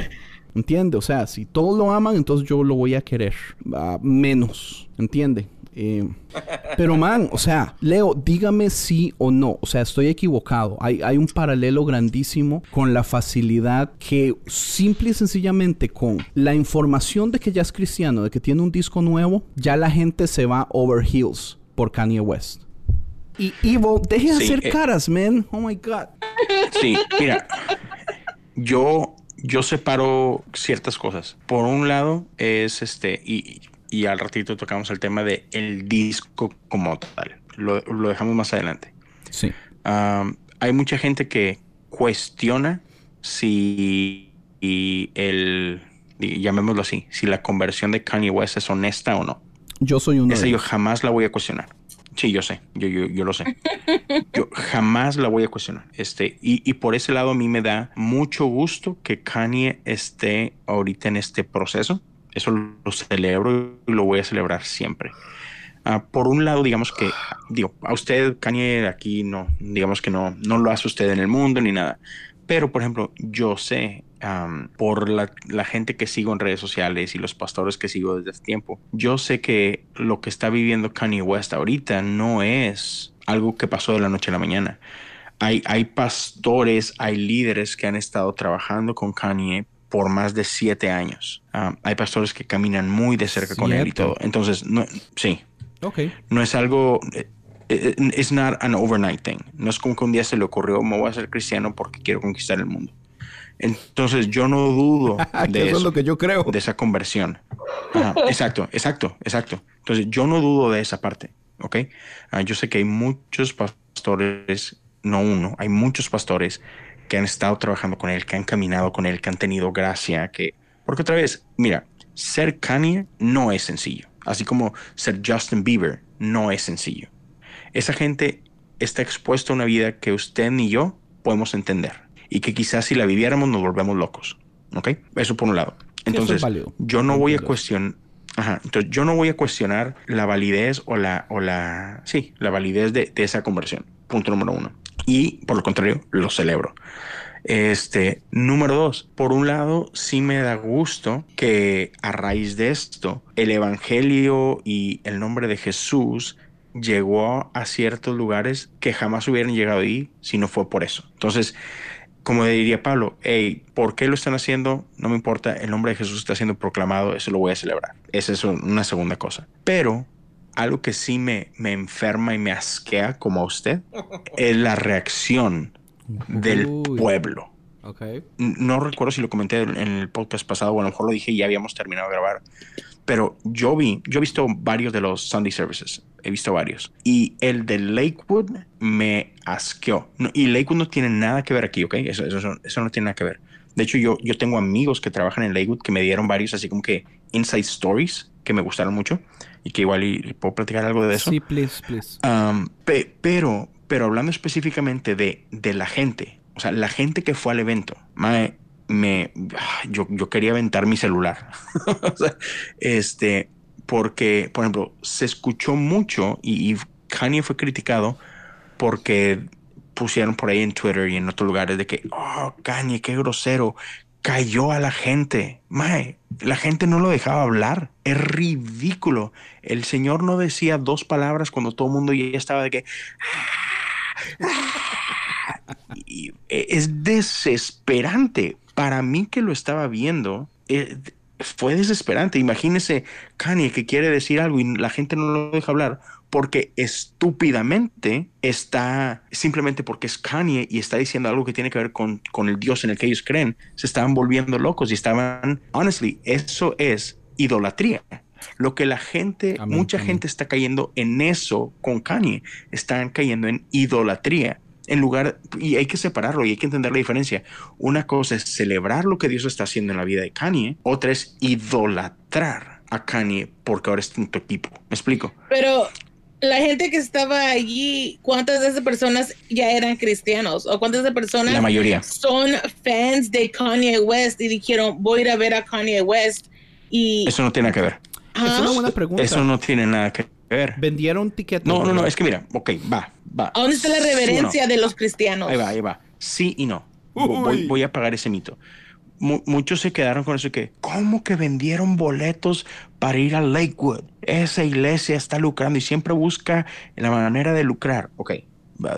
¿Entiende? O sea, si todos lo aman, entonces yo lo voy a querer. Ah, menos. ¿Entiende? Eh, pero man, o sea, Leo, dígame sí o no. O sea, estoy equivocado. Hay, hay un paralelo grandísimo con la facilidad que simple y sencillamente con la información de que ya es cristiano, de que tiene un disco nuevo, ya la gente se va over heels por Kanye West. Y Evo, deje de Sí, hacer eh. caras, man. Oh my God. Sí, mira, yo, yo separo ciertas cosas. Por un lado es este, y, y al ratito tocamos el tema de el disco como tal. Lo, lo dejamos más adelante. Sí. Um, hay mucha gente que cuestiona si y el, y llamémoslo así, si la conversión de Kanye West es honesta o no. Yo soy uno Esa de yo jamás la voy a cuestionar. Sí, yo sé, yo, yo, yo lo sé. Yo jamás la voy a cuestionar. Este, y, y por ese lado a mí me da mucho gusto que Kanye esté ahorita en este proceso. Eso lo celebro y lo voy a celebrar siempre. Ah, por un lado, digamos que, digo, a usted, Kanye, aquí no, digamos que no, no lo hace usted en el mundo ni nada. Pero, por ejemplo, yo sé por la, gente que sigo en redes sociales y los pastores que sigo desde hace tiempo, yo sé que lo que está viviendo Kanye West ahorita no es algo que pasó de la noche a la mañana. Hay pastores, hay líderes que han estado trabajando con Kanye por más de siete años. Ah, hay pastores que caminan muy de cerca con él y todo. Entonces, no, sí, Ok. no es algo, eh, eh, it's not an overnight thing. No es como que un día se le ocurrió, me voy a ser cristiano porque quiero conquistar el mundo. Entonces, yo no dudo de eso es lo que yo creo. de esa conversión. Ajá, exacto, exacto, exacto. Entonces, yo no dudo de esa parte, ¿ok? Ah, yo sé que hay muchos pastores, no uno, hay muchos pastores que han estado trabajando con él, que han caminado con él, que han tenido gracia, que... Porque otra vez, mira, ser Kanye no es sencillo, así como ser Justin Bieber no es sencillo. Esa gente está expuesta a una vida que usted ni yo podemos entender y que quizás si la viviéramos nos volvemos locos, ¿ok? Eso por un lado. es Entonces, válido. yo no voy a cuestionar... Ajá, entonces yo no voy a cuestionar la validez o la, o la, sí, la validez de, de esa conversión. Punto número uno. Y por lo contrario, lo celebro. Este, número dos, por un lado, sí me da gusto que a raíz de esto, el evangelio y el nombre de Jesús llegó a ciertos lugares que jamás hubieran llegado ahí si no fue por eso. Entonces, como diría Pablo, hey, ¿por qué lo están haciendo? No me importa, el nombre de Jesús está siendo proclamado, eso lo voy a celebrar. Esa es una segunda cosa. Pero algo que sí me, me enferma y me asquea, como a usted, es la reacción del Uy. pueblo. Ok. No recuerdo si lo comenté en el podcast pasado, o a lo mejor lo dije y ya habíamos terminado de grabar. Pero yo vi, yo he visto varios de los Sunday services, he visto varios. Y el de Lakewood me asqueó. No, y Lakewood no tiene nada que ver aquí, ¿ok? Eso, eso, eso no tiene nada que ver. De hecho, yo, yo tengo amigos que trabajan en Lakewood que me dieron varios así como que inside stories que me gustaron mucho y que igual y, puedo platicar algo de eso. Sí, please, please. Um, pe- pero, pero hablando específicamente de, de la gente, o sea, la gente que fue al evento, mae, me, ah, yo, yo quería aventar mi celular. O sea, este, porque, por ejemplo, se escuchó mucho y, y Kanye fue criticado porque pusieron por ahí en Twitter y en otros lugares de que, oh, Kanye, qué grosero, cayó a la gente. Mae, la gente no lo dejaba hablar. Es ridículo. El señor no decía dos palabras cuando todo el mundo ya estaba de que. Y e, es desesperante. Para mí que lo estaba viendo, eh, fue desesperante. Imagínese Kanye que quiere decir algo y la gente no lo deja hablar porque estúpidamente está, simplemente porque es Kanye y está diciendo algo que tiene que ver con, con el Dios en el que ellos creen, se estaban volviendo locos y estaban, honestly, eso es idolatría. Lo que la gente, Amén, mucha amén. gente está cayendo en eso con Kanye, están cayendo en idolatría. En lugar, y hay que separarlo y hay que entender la diferencia. Una cosa es celebrar lo que Dios está haciendo en la vida de Kanye, otra es idolatrar a Kanye porque ahora está en tu equipo. ¿Me explico? Pero la gente que estaba allí, ¿cuántas de esas personas ya eran cristianos? ¿O cuántas de esas personas La mayoría. son fans de Kanye West y dijeron, voy a ir a ver a Kanye West? Y, Eso no tiene nada que ver. Es una buena pregunta. Eso no tiene nada que ver. Vendieron tiquetes. No, no, no, es que mira, ok, va, va. ¿A dónde está la Sí o no. reverencia de los cristianos? Ahí va, ahí va. Sí y no. Voy, voy a apagar ese mito. Mu- muchos se quedaron con eso que, ¿cómo que vendieron boletos para ir a Lakewood? Esa iglesia está lucrando y siempre busca la manera de lucrar. Ok,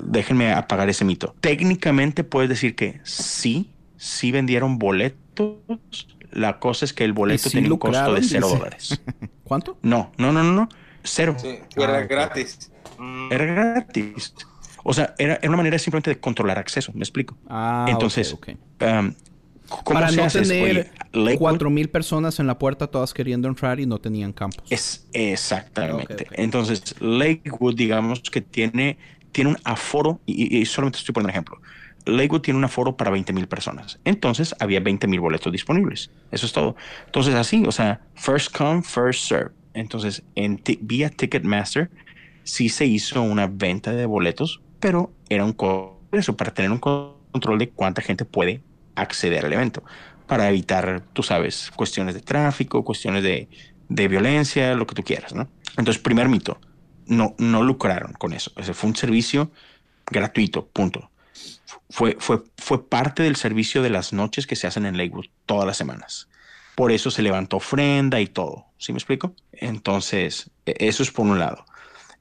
déjenme apagar ese mito. Técnicamente puedes decir que sí, sí vendieron boletos. La cosa es que el boleto sí tiene un costo de cero dice. dólares. ¿Cuánto? No, no, no, no, no. Cero. Sí, era Ah, gratis. Era gratis. O sea, era, era una manera simplemente de controlar acceso. ¿Me explico? Ah, Entonces, ok, ok. Um, ¿Cómo Para se no hace? Tener cuatro mil personas en la puerta todas queriendo entrar y no tenían campos. Es exactamente. Ok, ok. Entonces, Lakewood, digamos que tiene, tiene un aforo, y, y solamente estoy poniendo un ejemplo. Lakewood tiene un aforo para 20 mil personas. Entonces, había 20 mil boletos disponibles. Eso es todo. Entonces, así, o sea, first come, first serve. Entonces, en vía Ticketmaster, sí se hizo una venta de boletos, pero era un co- eso para tener un control de cuánta gente puede acceder al evento para evitar, tú sabes, cuestiones de tráfico, cuestiones de, de violencia, lo que tú quieras, ¿no? Entonces, primer mito, no, no lucraron con eso. Ese fue un servicio gratuito, punto. Fue, fue, fue parte del servicio de las noches que se hacen en Lakewood todas las semanas. Por eso se levantó ofrenda y todo. ¿Sí me explico? Entonces, e- eso es por un lado.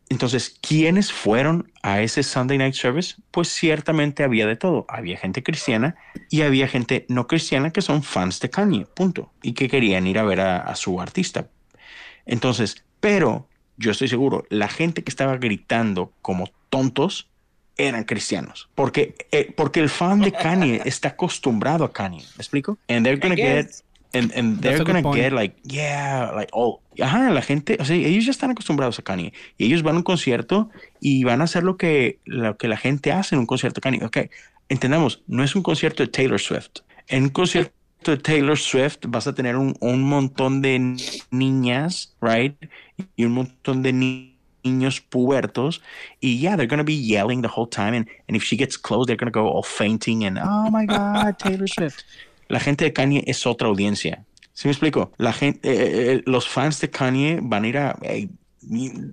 Entonces, ¿quiénes fueron a ese Sunday Night Service? Pues ciertamente había de todo. Había gente cristiana y había gente no cristiana que son fans de Kanye, punto. Y que querían ir a ver a, a su artista. Entonces, pero yo estoy seguro, la gente que estaba gritando como tontos eran cristianos. Porque, eh, porque el fan de Kanye está acostumbrado a Kanye. ¿Me explico? And they're gonna get. And, and they're gonna point. get like, yeah, like, oh, ajá, la gente, o sea, ellos ya están acostumbrados a Kanye y ellos van a un concierto y van a hacer lo que, lo que la gente hace en un concierto de Kanye. Ok, entendamos, no es un concierto de Taylor Swift. En un concierto de Taylor Swift vas a tener un, un montón de ni- niñas, right? Y un montón de ni- niños pubertos y yeah, they're gonna be yelling the whole time and, and if she gets close, they're gonna go all fainting and oh my God, Taylor Swift. La gente de Kanye es otra audiencia. ¿Sí me explico? La gente, eh, eh, los fans de Kanye van a ir a... eh,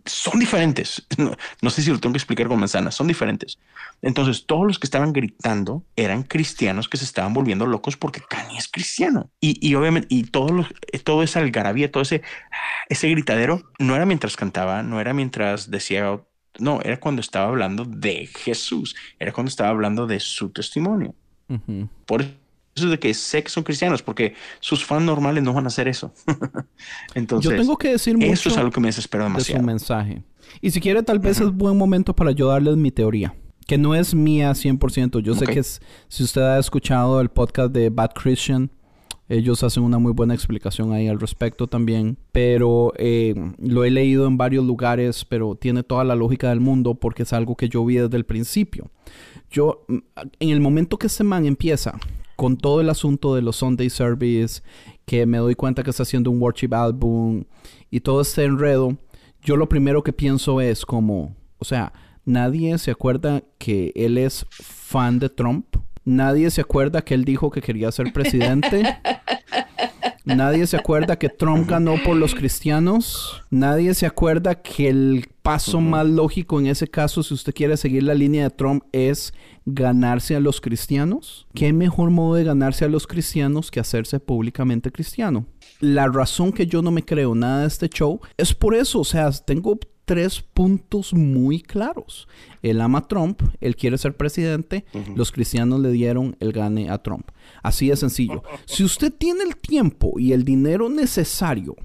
son diferentes. No, no sé si lo tengo que explicar con manzanas. Son diferentes. Entonces, todos los que estaban gritando eran cristianos que se estaban volviendo locos porque Kanye es cristiano. Y, y obviamente, y todos los, eh, todo ese algarabía, todo ese, ese gritadero, no era mientras cantaba, no era mientras decía... No, era cuando estaba hablando de Jesús. Era cuando estaba hablando de su testimonio. Por de que sé que son cristianos, porque sus fans normales no van a hacer eso. Entonces, Yo tengo que decir mucho eso es algo que me desespera de su demasiado. mensaje. Y si quiere, tal vez es buen momento para yo darles mi teoría. Que no es mía 100%. Yo sé Ok. que es- si usted ha escuchado el podcast de Bad Christian, ellos hacen una muy buena explicación ahí al respecto también. Pero eh, lo he leído en varios lugares, pero tiene toda la lógica del mundo porque es algo que yo vi desde el principio. Yo, en el momento que este man empieza con todo el asunto de los Sunday Service, que me doy cuenta que está haciendo un worship album y todo este enredo, yo lo primero que pienso es como, o sea, nadie se acuerda que él es fan de Trump. Nadie se acuerda que él dijo que quería ser presidente. Nadie se acuerda que Trump ganó por los cristianos. Nadie se acuerda que el paso más lógico en ese caso, si usted quiere seguir la línea de Trump, es ganarse a los cristianos. ¿Qué mejor modo de ganarse a los cristianos que hacerse públicamente cristiano? La razón que yo no me creo nada de este show es por eso. O sea, tengo tres puntos muy claros. Él ama a Trump, él quiere ser presidente, los cristianos le dieron el gane a Trump. Así de sencillo. Si usted tiene el tiempo y el dinero necesario,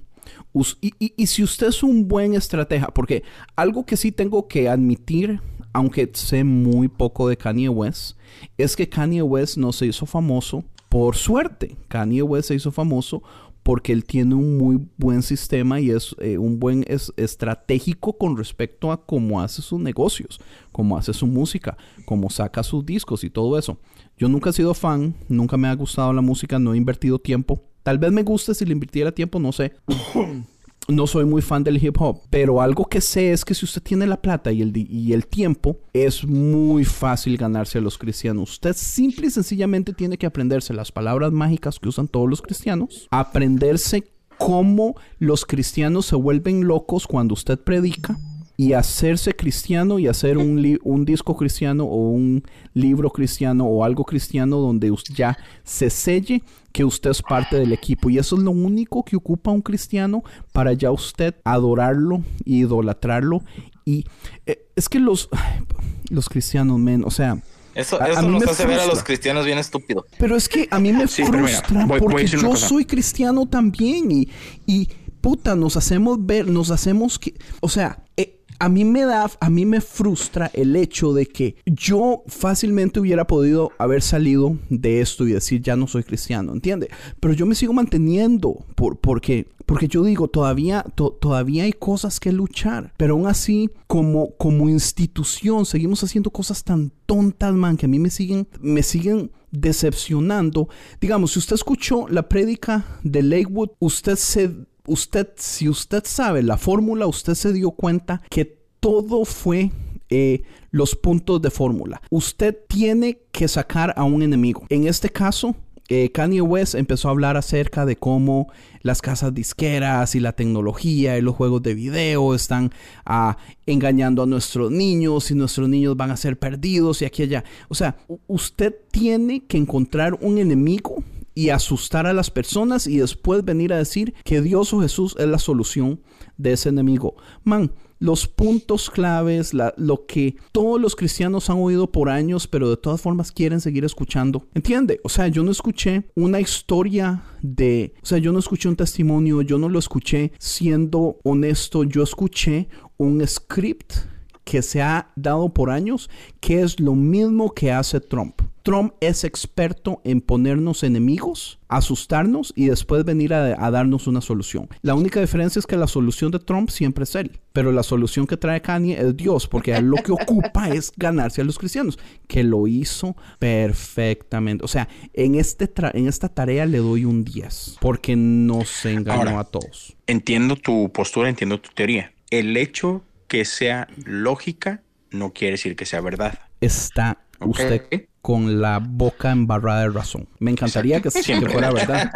y, y- y si usted es un buen estratega, porque algo que sí tengo que admitir, aunque sé muy poco de Kanye West, es que Kanye West no se hizo famoso por suerte. Kanye West se hizo famoso porque él tiene un muy buen sistema y es eh, un buen es, estratégico con respecto a cómo hace sus negocios, cómo hace su música, cómo saca sus discos y todo eso. Yo nunca he sido fan, nunca me ha gustado la música, no he invertido tiempo. Tal vez me guste si le invirtiera tiempo, no sé. no soy muy fan del hip hop, pero algo que sé es que si usted tiene la plata y el, y el tiempo, es muy fácil ganarse a los cristianos. Usted simple y sencillamente tiene que aprenderse las palabras mágicas que usan todos los cristianos, aprenderse cómo los cristianos se vuelven locos cuando usted predica y hacerse cristiano y hacer un, li- un disco cristiano o un libro cristiano o algo cristiano donde ya se selle que usted es parte del equipo. Y eso es lo único que ocupa un cristiano para ya usted adorarlo y idolatrarlo. Y eh, es que los, los cristianos, men, o sea... Eso, A- mí nos me hace ver a los cristianos bien estúpidos. Pero es que a mí me Sí, mira, frustra voy- porque yo soy cristiano también y, y puta, nos hacemos ver, nos hacemos que, o sea, eh, a mí me da, a mí me frustra el hecho de que yo fácilmente hubiera podido haber salido de esto y decir ya no soy cristiano, ¿entiende? Pero yo me sigo manteniendo por, porque, porque yo digo, todavía, to- todavía hay cosas que luchar, pero aún así, como, como institución, seguimos haciendo cosas tan tontas, man, que a mí me siguen, me siguen decepcionando. Digamos, si usted escuchó la prédica de Lakewood, usted se, usted, si usted sabe la fórmula, usted se dio cuenta que todo fue eh, los puntos de fórmula. Usted tiene que sacar a un enemigo. En este caso, eh, Kanye West empezó a hablar acerca de cómo las casas disqueras y la tecnología y los juegos de video están ah, engañando a nuestros niños y nuestros niños van a ser perdidos y aquí y allá. O sea, usted tiene que encontrar un enemigo y asustar a las personas y después venir a decir que Dios o Jesús es la solución de ese enemigo. Man, los puntos claves, la- lo que todos los cristianos han oído por años, pero de todas formas quieren seguir escuchando. ¿Entiende? O sea, yo no escuché una historia de, o sea, yo no escuché un testimonio, yo no lo escuché siendo honesto, yo escuché un script que se ha dado por años, que es lo mismo que hace Trump. Trump es experto en ponernos enemigos, asustarnos y después venir a, a darnos una solución. La única diferencia es que la solución de Trump siempre es él, pero la solución que trae Kanye es Dios, porque él lo que ocupa es ganarse a los cristianos, que lo hizo perfectamente. O sea, en, este tra- en esta tarea le doy un 10, porque nos engañó Ahora. a todos. Entiendo tu postura, entiendo tu teoría. El hecho que sea lógica no quiere decir que sea verdad. Está Usted con la boca embarrada de razón. Me encantaría que, que Siempre. fuera verdad,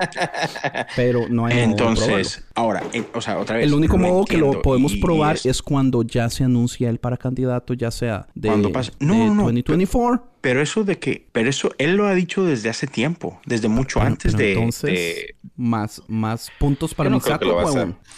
pero no hay modo de Entonces, ahora, en- o sea, otra vez. El único lo modo que lo podemos y- y probar es- es... cuando ya se anuncia él para candidato, ya sea de, Cuando pase- No, de no, no. 2024. Pero eso de que, pero eso él lo ha dicho desde hace tiempo, desde mucho Pero- antes pero de, entonces, de- más, más puntos para mi saco.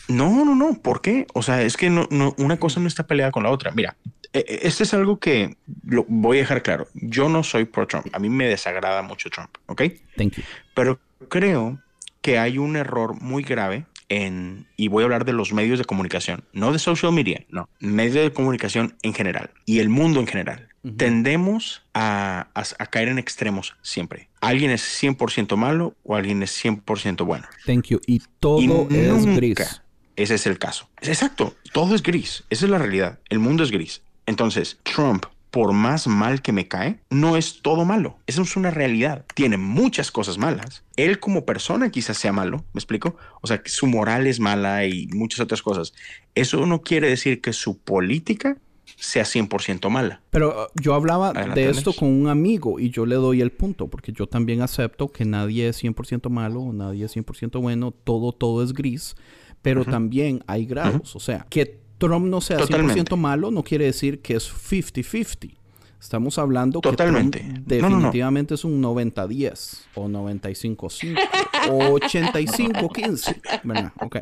No, no, no. ¿Por qué? O sea, es que no, no- una cosa no está peleada con la otra. Mira, este es algo que lo voy a dejar claro. Yo no soy pro Trump. A mí me desagrada mucho Trump, ¿ok? Thank you. Pero creo que hay un error muy grave en, y voy a hablar de los medios de comunicación, no de social media, no, medios de comunicación en general y el mundo en general. Tendemos a, a- a caer en extremos siempre. Alguien es 100% malo o alguien es 100% bueno. Thank you. Y todo Y es nunca gris. Ese es el caso. Exacto, todo es gris. Esa es la realidad. El mundo es gris. Entonces, Trump, por más mal que me cae, no es todo malo. Eso es una realidad. Tiene muchas cosas malas. Él como persona quizás sea malo, ¿me explico? O sea, que su moral es mala y muchas otras cosas. Eso no quiere decir que su política sea 100% mala. Pero uh, yo hablaba Adelante, de esto con un amigo y yo le doy el punto, porque yo también acepto que nadie es 100% malo, nadie es 100% bueno, todo, todo es gris, pero también hay grados. O sea, que Trump no sea 100% Totalmente. malo no quiere decir que es 50-50. Estamos hablando Totalmente. que Trump No, no, no. definitivamente es un 90-10 o 95-5 o 85-15. ¿Verdad? Ok.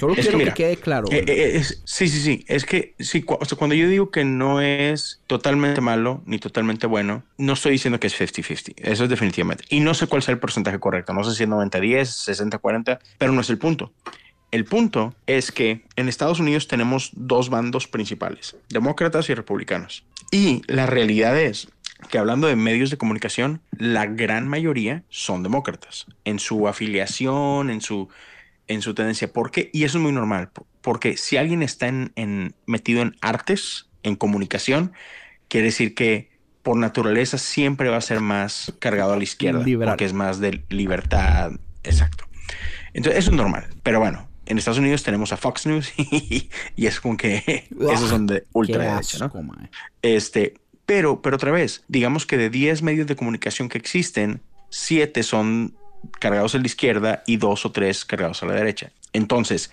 Solo Es que quiero que, mira, quede claro. Eh, eh, es- sí, sí, sí. Es que sí, cu- o sea, cuando yo digo que no es totalmente malo ni totalmente bueno, no estoy diciendo que es 50-50. Eso es definitivamente. Y no sé cuál sea el porcentaje correcto. No sé si es 90-10, 60-40, pero no es el punto. El punto es que en Estados Unidos tenemos dos bandos principales, demócratas y republicanos. Y la realidad es que hablando de medios de comunicación, la gran mayoría son demócratas en su afiliación, en su, en su tendencia. ¿Por qué? Y eso es muy normal, po- porque si alguien está en, en- metido en artes, en comunicación, quiere decir que por naturaleza siempre va a ser más cargado a la izquierda, Liberal. porque es más de libertad. Exacto. Entonces, eso es normal. Pero bueno, en Estados Unidos tenemos a Fox News y, y es como que esos son de asco, mae. Este, pero, pero otra vez, digamos que de 10 medios de comunicación que existen, 7 son cargados a la izquierda y 2 o 3 cargados a la derecha. Entonces,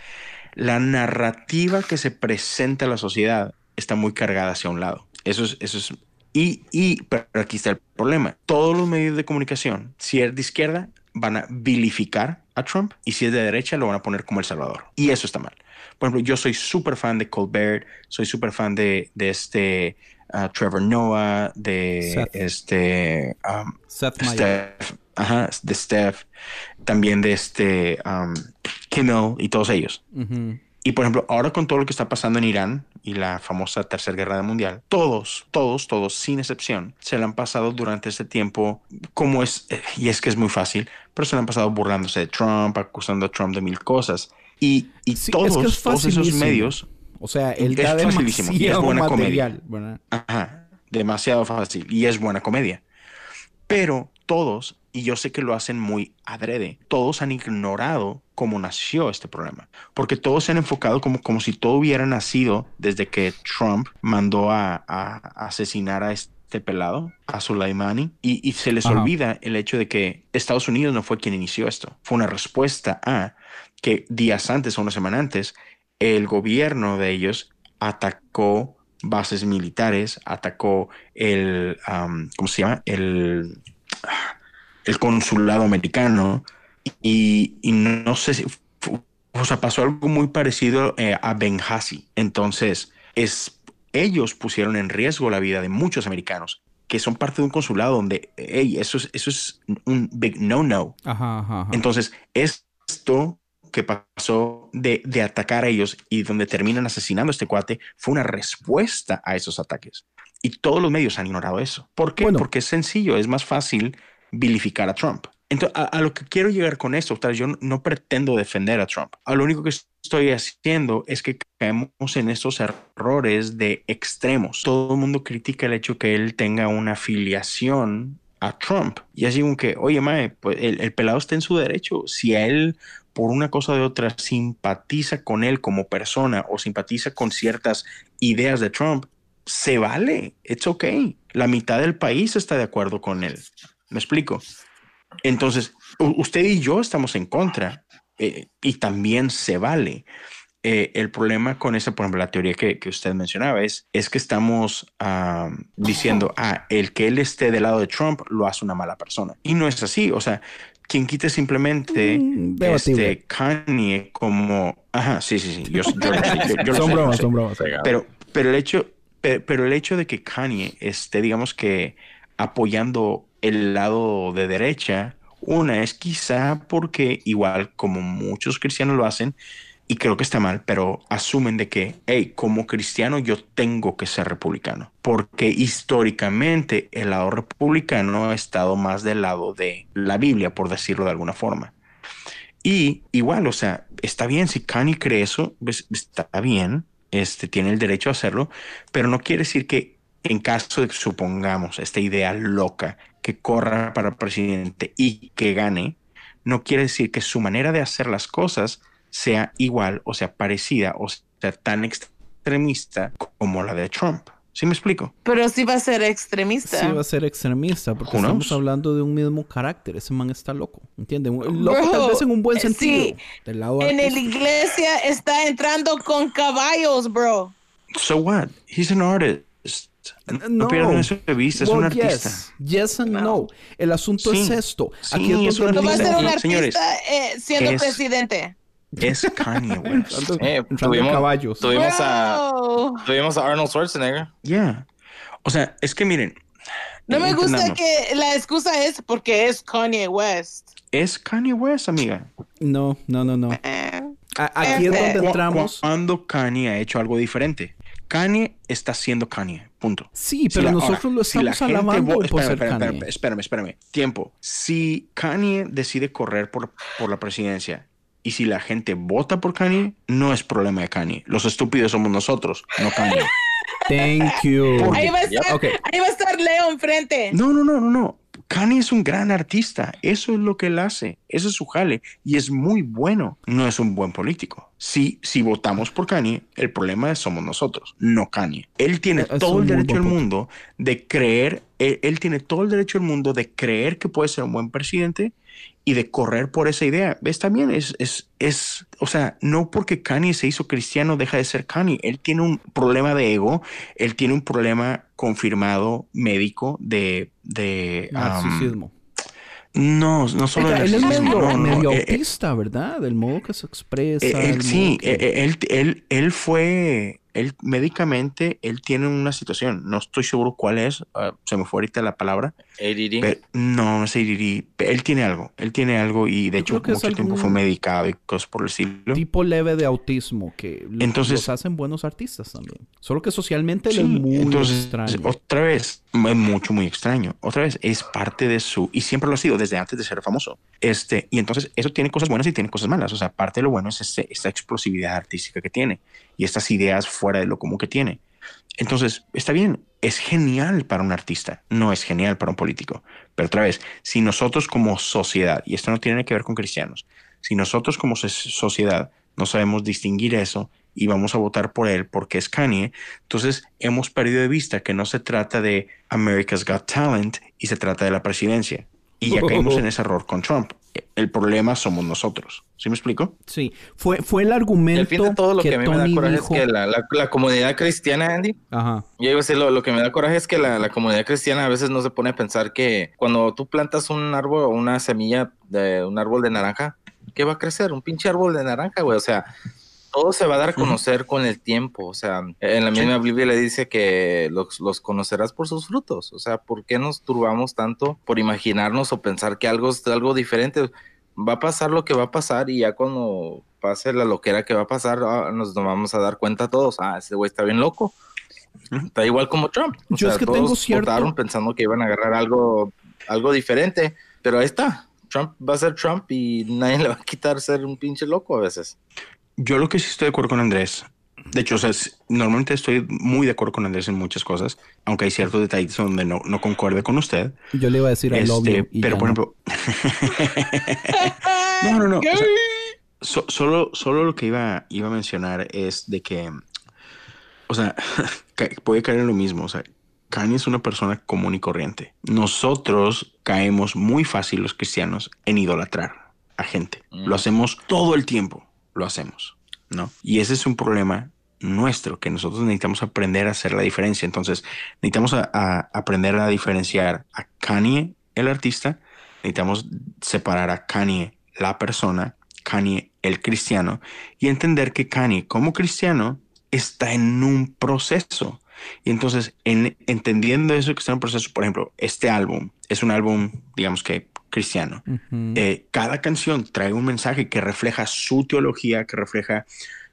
la narrativa que se presenta a la sociedad está muy cargada hacia un lado. Eso es, eso es. Y, y, pero aquí está el problema. Todos los medios de comunicación, si es de izquierda, van a vilificar a Trump y si es de derecha, lo van a poner como El Salvador. Y eso está mal. Por ejemplo, yo soy súper fan de Colbert, soy súper fan de, de este uh, Trevor Noah, de Seth. este um, Seth. Steph, ajá, de Steph, también de este um, Kimmel y todos ellos. Y por ejemplo, ahora con todo lo que está pasando en Irán y la famosa Tercera Guerra Mundial, todos, todos, todos, sin excepción, se la han pasado durante este tiempo como es, eh, y es que es muy fácil, pero se la han pasado burlándose de Trump, acusando a Trump de mil cosas. Y, y Sí, todos, es que es todos esos medios, O sea, él Es da facilísimo y es demasiado buena material, ¿verdad? Ajá, demasiado fácil y es buena comedia. Pero todos, y yo sé que lo hacen muy adrede, todos han ignorado cómo nació este problema. Porque todos se han enfocado como, como si todo hubiera nacido desde que Trump mandó a, a asesinar a este pelado, a Soleimani, y, y se les Ajá. olvida el hecho de que Estados Unidos no fue quien inició esto. Fue una respuesta a que días antes o una semana antes, el gobierno de ellos atacó bases militares, atacó el, am, ¿cómo se llama? El, el consulado americano y, y no sé si o sea, pasó algo muy parecido eh, a Benghazi. Entonces, es, ellos pusieron en riesgo la vida de muchos americanos que son parte de un consulado donde, hey, eso es, eso es un big no-no. Entonces, esto que pasó de, de atacar a ellos y donde terminan asesinando a este cuate fue una respuesta a esos ataques. Y todos los medios han ignorado eso. ¿Por qué? Bueno. Porque es sencillo, es más fácil vilificar a Trump. Entonces, a, lo que quiero llegar con esto, tal, yo no, pretendo defender a Trump. A lo único que estoy haciendo es que caemos en estos errores de extremos. Todo el mundo critica el hecho que él tenga una afiliación a Trump. Y así como que, oye, mae, pues el, el pelado está en su derecho. Si a él, por una cosa o de otra, simpatiza con él como persona o simpatiza con ciertas ideas de Trump, se vale. It's okay. La mitad del país está de acuerdo con él. ¿Me explico? Entonces, usted y yo estamos en contra eh, y también se vale. Eh, el problema con esa, por ejemplo, la teoría que, que usted mencionaba es, es que estamos ah, diciendo, ah, el que él esté del lado de Trump lo hace una mala persona. Y no es así. O sea, quien quite simplemente Mm, este Kanye como, ajá, sí, sí, sí. Yo, yo lo sé, yo- yo son bromas, son bromas. Pero, pero el hecho, pero, pero el hecho de que Kanye esté, digamos que, apoyando el lado de derecha, una es quizá porque igual como muchos cristianos lo hacen, y creo que está mal, pero asumen de que, hey, como cristiano yo tengo que ser republicano, porque históricamente el lado republicano ha estado más del lado de la Biblia, por decirlo de alguna forma. Y igual, o sea, está bien, si Kanye cree eso, pues, está bien, este, tiene el derecho a hacerlo, pero no quiere decir que en caso de que supongamos esta idea loca que corra para presidente y que gane, no quiere decir que su manera de hacer las cosas sea igual o sea parecida o sea tan extremista como la de Trump. ¿Sí me explico? Pero sí va a ser extremista. Sí va a ser extremista porque Who estamos knows? hablando de un mismo carácter. Ese man está loco, ¿entiendes? Loco Bro, tal vez en un buen eh, sentido. sí. Del lado En la iglesia está entrando con caballos, bro. So what? He's an artist. No, No. pierdan eso de vista, es Well, un artista. Yes, yes and no. No. El asunto es Sí. esto. Sí, Aquí es es un No va a artista. ser un artista señores. eh, siendo Es- presidente. Es Kanye West. Entrando- Eh, tuvimos- caballos. Tuvimos a, tuvimos a Arnold Schwarzenegger. Yeah. O sea, es que miren. No me gusta que la excusa es porque es Kanye West. Es Kanye West, amiga. No, no, no, no. Eh, A- aquí es Este- donde Cu- entramos. Cuando Kanye ha hecho algo diferente. Kanye está siendo Kanye. Punto. Sí, Si pero la- nosotros ahora, lo si la estamos gente alabando vo- por espérame, ser espérame, Kanye. espérame. Tiempo. Si Kanye decide correr por, por la presidencia y si la gente vota por Kanye, no es problema de Kanye. Los estúpidos somos nosotros, no Kanye. Thank you. ahí, va a estar, Ok. ahí va a estar Leo enfrente. No, no, no, no, no. Kanye es un gran artista. Eso es lo que él hace. Eso es su jale. Y es muy bueno. No es un buen político. Si, si votamos por Kanye, el problema somos nosotros, no Kanye. Él tiene Es todo el derecho del mundo de creer, él, él tiene todo el derecho del mundo de creer que puede ser un buen presidente y de correr por esa idea. ¿Ves? También es, es, es, o sea, no porque Kanye se hizo cristiano deja de ser Kanye. Él tiene un problema de ego, él tiene un problema confirmado médico de, de, um, Narcisismo. no, no solo Oiga, él es narcisismo, medio, no, no, medio eh, autista, ¿verdad? Del modo que se expresa. eh, él sí, que- eh, él, él, él fue, él médicamente, él tiene una situación, no estoy seguro cuál es, ah, se me fue ahorita la palabra, ADD. pero no, no sé, Iriri, pe- él tiene algo, él tiene algo y de Yo hecho es mucho tiempo fue medicado y cosas por el estilo. tipo leve de autismo que Entonces- los hacen buenos artistas también. Solo que socialmente él Sí, es muy entonces, extraño. otra vez, es mucho, muy extraño. Otra vez, es parte de su, y siempre lo ha sido desde antes de ser famoso. Este, y entonces, eso tiene cosas buenas y tiene cosas malas. O sea, parte de lo bueno es este- esta explosividad artística que tiene y estas ideas fuera de lo común que tiene. Entonces, está bien, es genial para un artista, no es genial para un político. Pero otra vez, si nosotros como sociedad, y esto no tiene que ver con cristianos, si nosotros como so- sociedad no sabemos distinguir eso y vamos a votar por él porque es Kanye, entonces hemos perdido de vista que no se trata de America's Got Talent y se trata de la presidencia. Y ya caímos en ese error con Trump. El problema somos nosotros. ¿Sí me explico? Sí, fue, fue el Y argumento al fin de todo lo que, a mí me da coraje dijo. es que la, la, la comunidad cristiana, Andy, Ajá. yo iba a decir, lo, lo que me da coraje es que la, la comunidad cristiana a veces no se pone a pensar que cuando tú plantas un árbol o una semilla de un árbol de naranja, ¿qué va a crecer? Un pinche árbol de naranja, güey. O sea, todo se va a dar a conocer con el tiempo. O sea, en la misma Biblia le dice que los, los, conocerás por sus frutos. O sea, ¿por qué nos turbamos tanto por imaginarnos o pensar que algo es algo diferente? Va a pasar lo que va a pasar y ya cuando pase la loquera que va a pasar, ah, nos vamos a dar cuenta todos. Ah, ese güey está bien loco. Está igual como Trump. O Yo sea, es que todos tengo cierto- votaron pensando que iban a agarrar algo, algo diferente, pero ahí está. Trump va a ser Trump y nadie le va a quitar ser un pinche loco a veces. Yo lo que sí estoy de acuerdo con Andrés. De hecho, o sea, normalmente estoy muy de acuerdo con Andrés en muchas cosas, aunque hay ciertos detalles donde no, no concuerde con usted. Yo le iba a decir Este, y pero por no. ejemplo, no, no, no. o sea, so- solo, solo lo que iba, iba a mencionar es de que, o sea, puede caer en lo mismo. O sea, Kanye es una persona común y corriente. Nosotros caemos muy fácil los cristianos en idolatrar a gente. Mm. Lo hacemos todo el tiempo. Lo hacemos, ¿no? Y ese es un problema nuestro, que nosotros necesitamos aprender a hacer la diferencia. Entonces, necesitamos a- aprender a diferenciar a Kanye, el artista, necesitamos separar a Kanye, la persona, Kanye, el cristiano, y entender que Kanye, como cristiano, está en un proceso. Y entonces, en, entendiendo eso que está en un proceso, por ejemplo, este álbum es un álbum, digamos que cristiano. Eh, cada canción trae un mensaje que refleja su teología, que refleja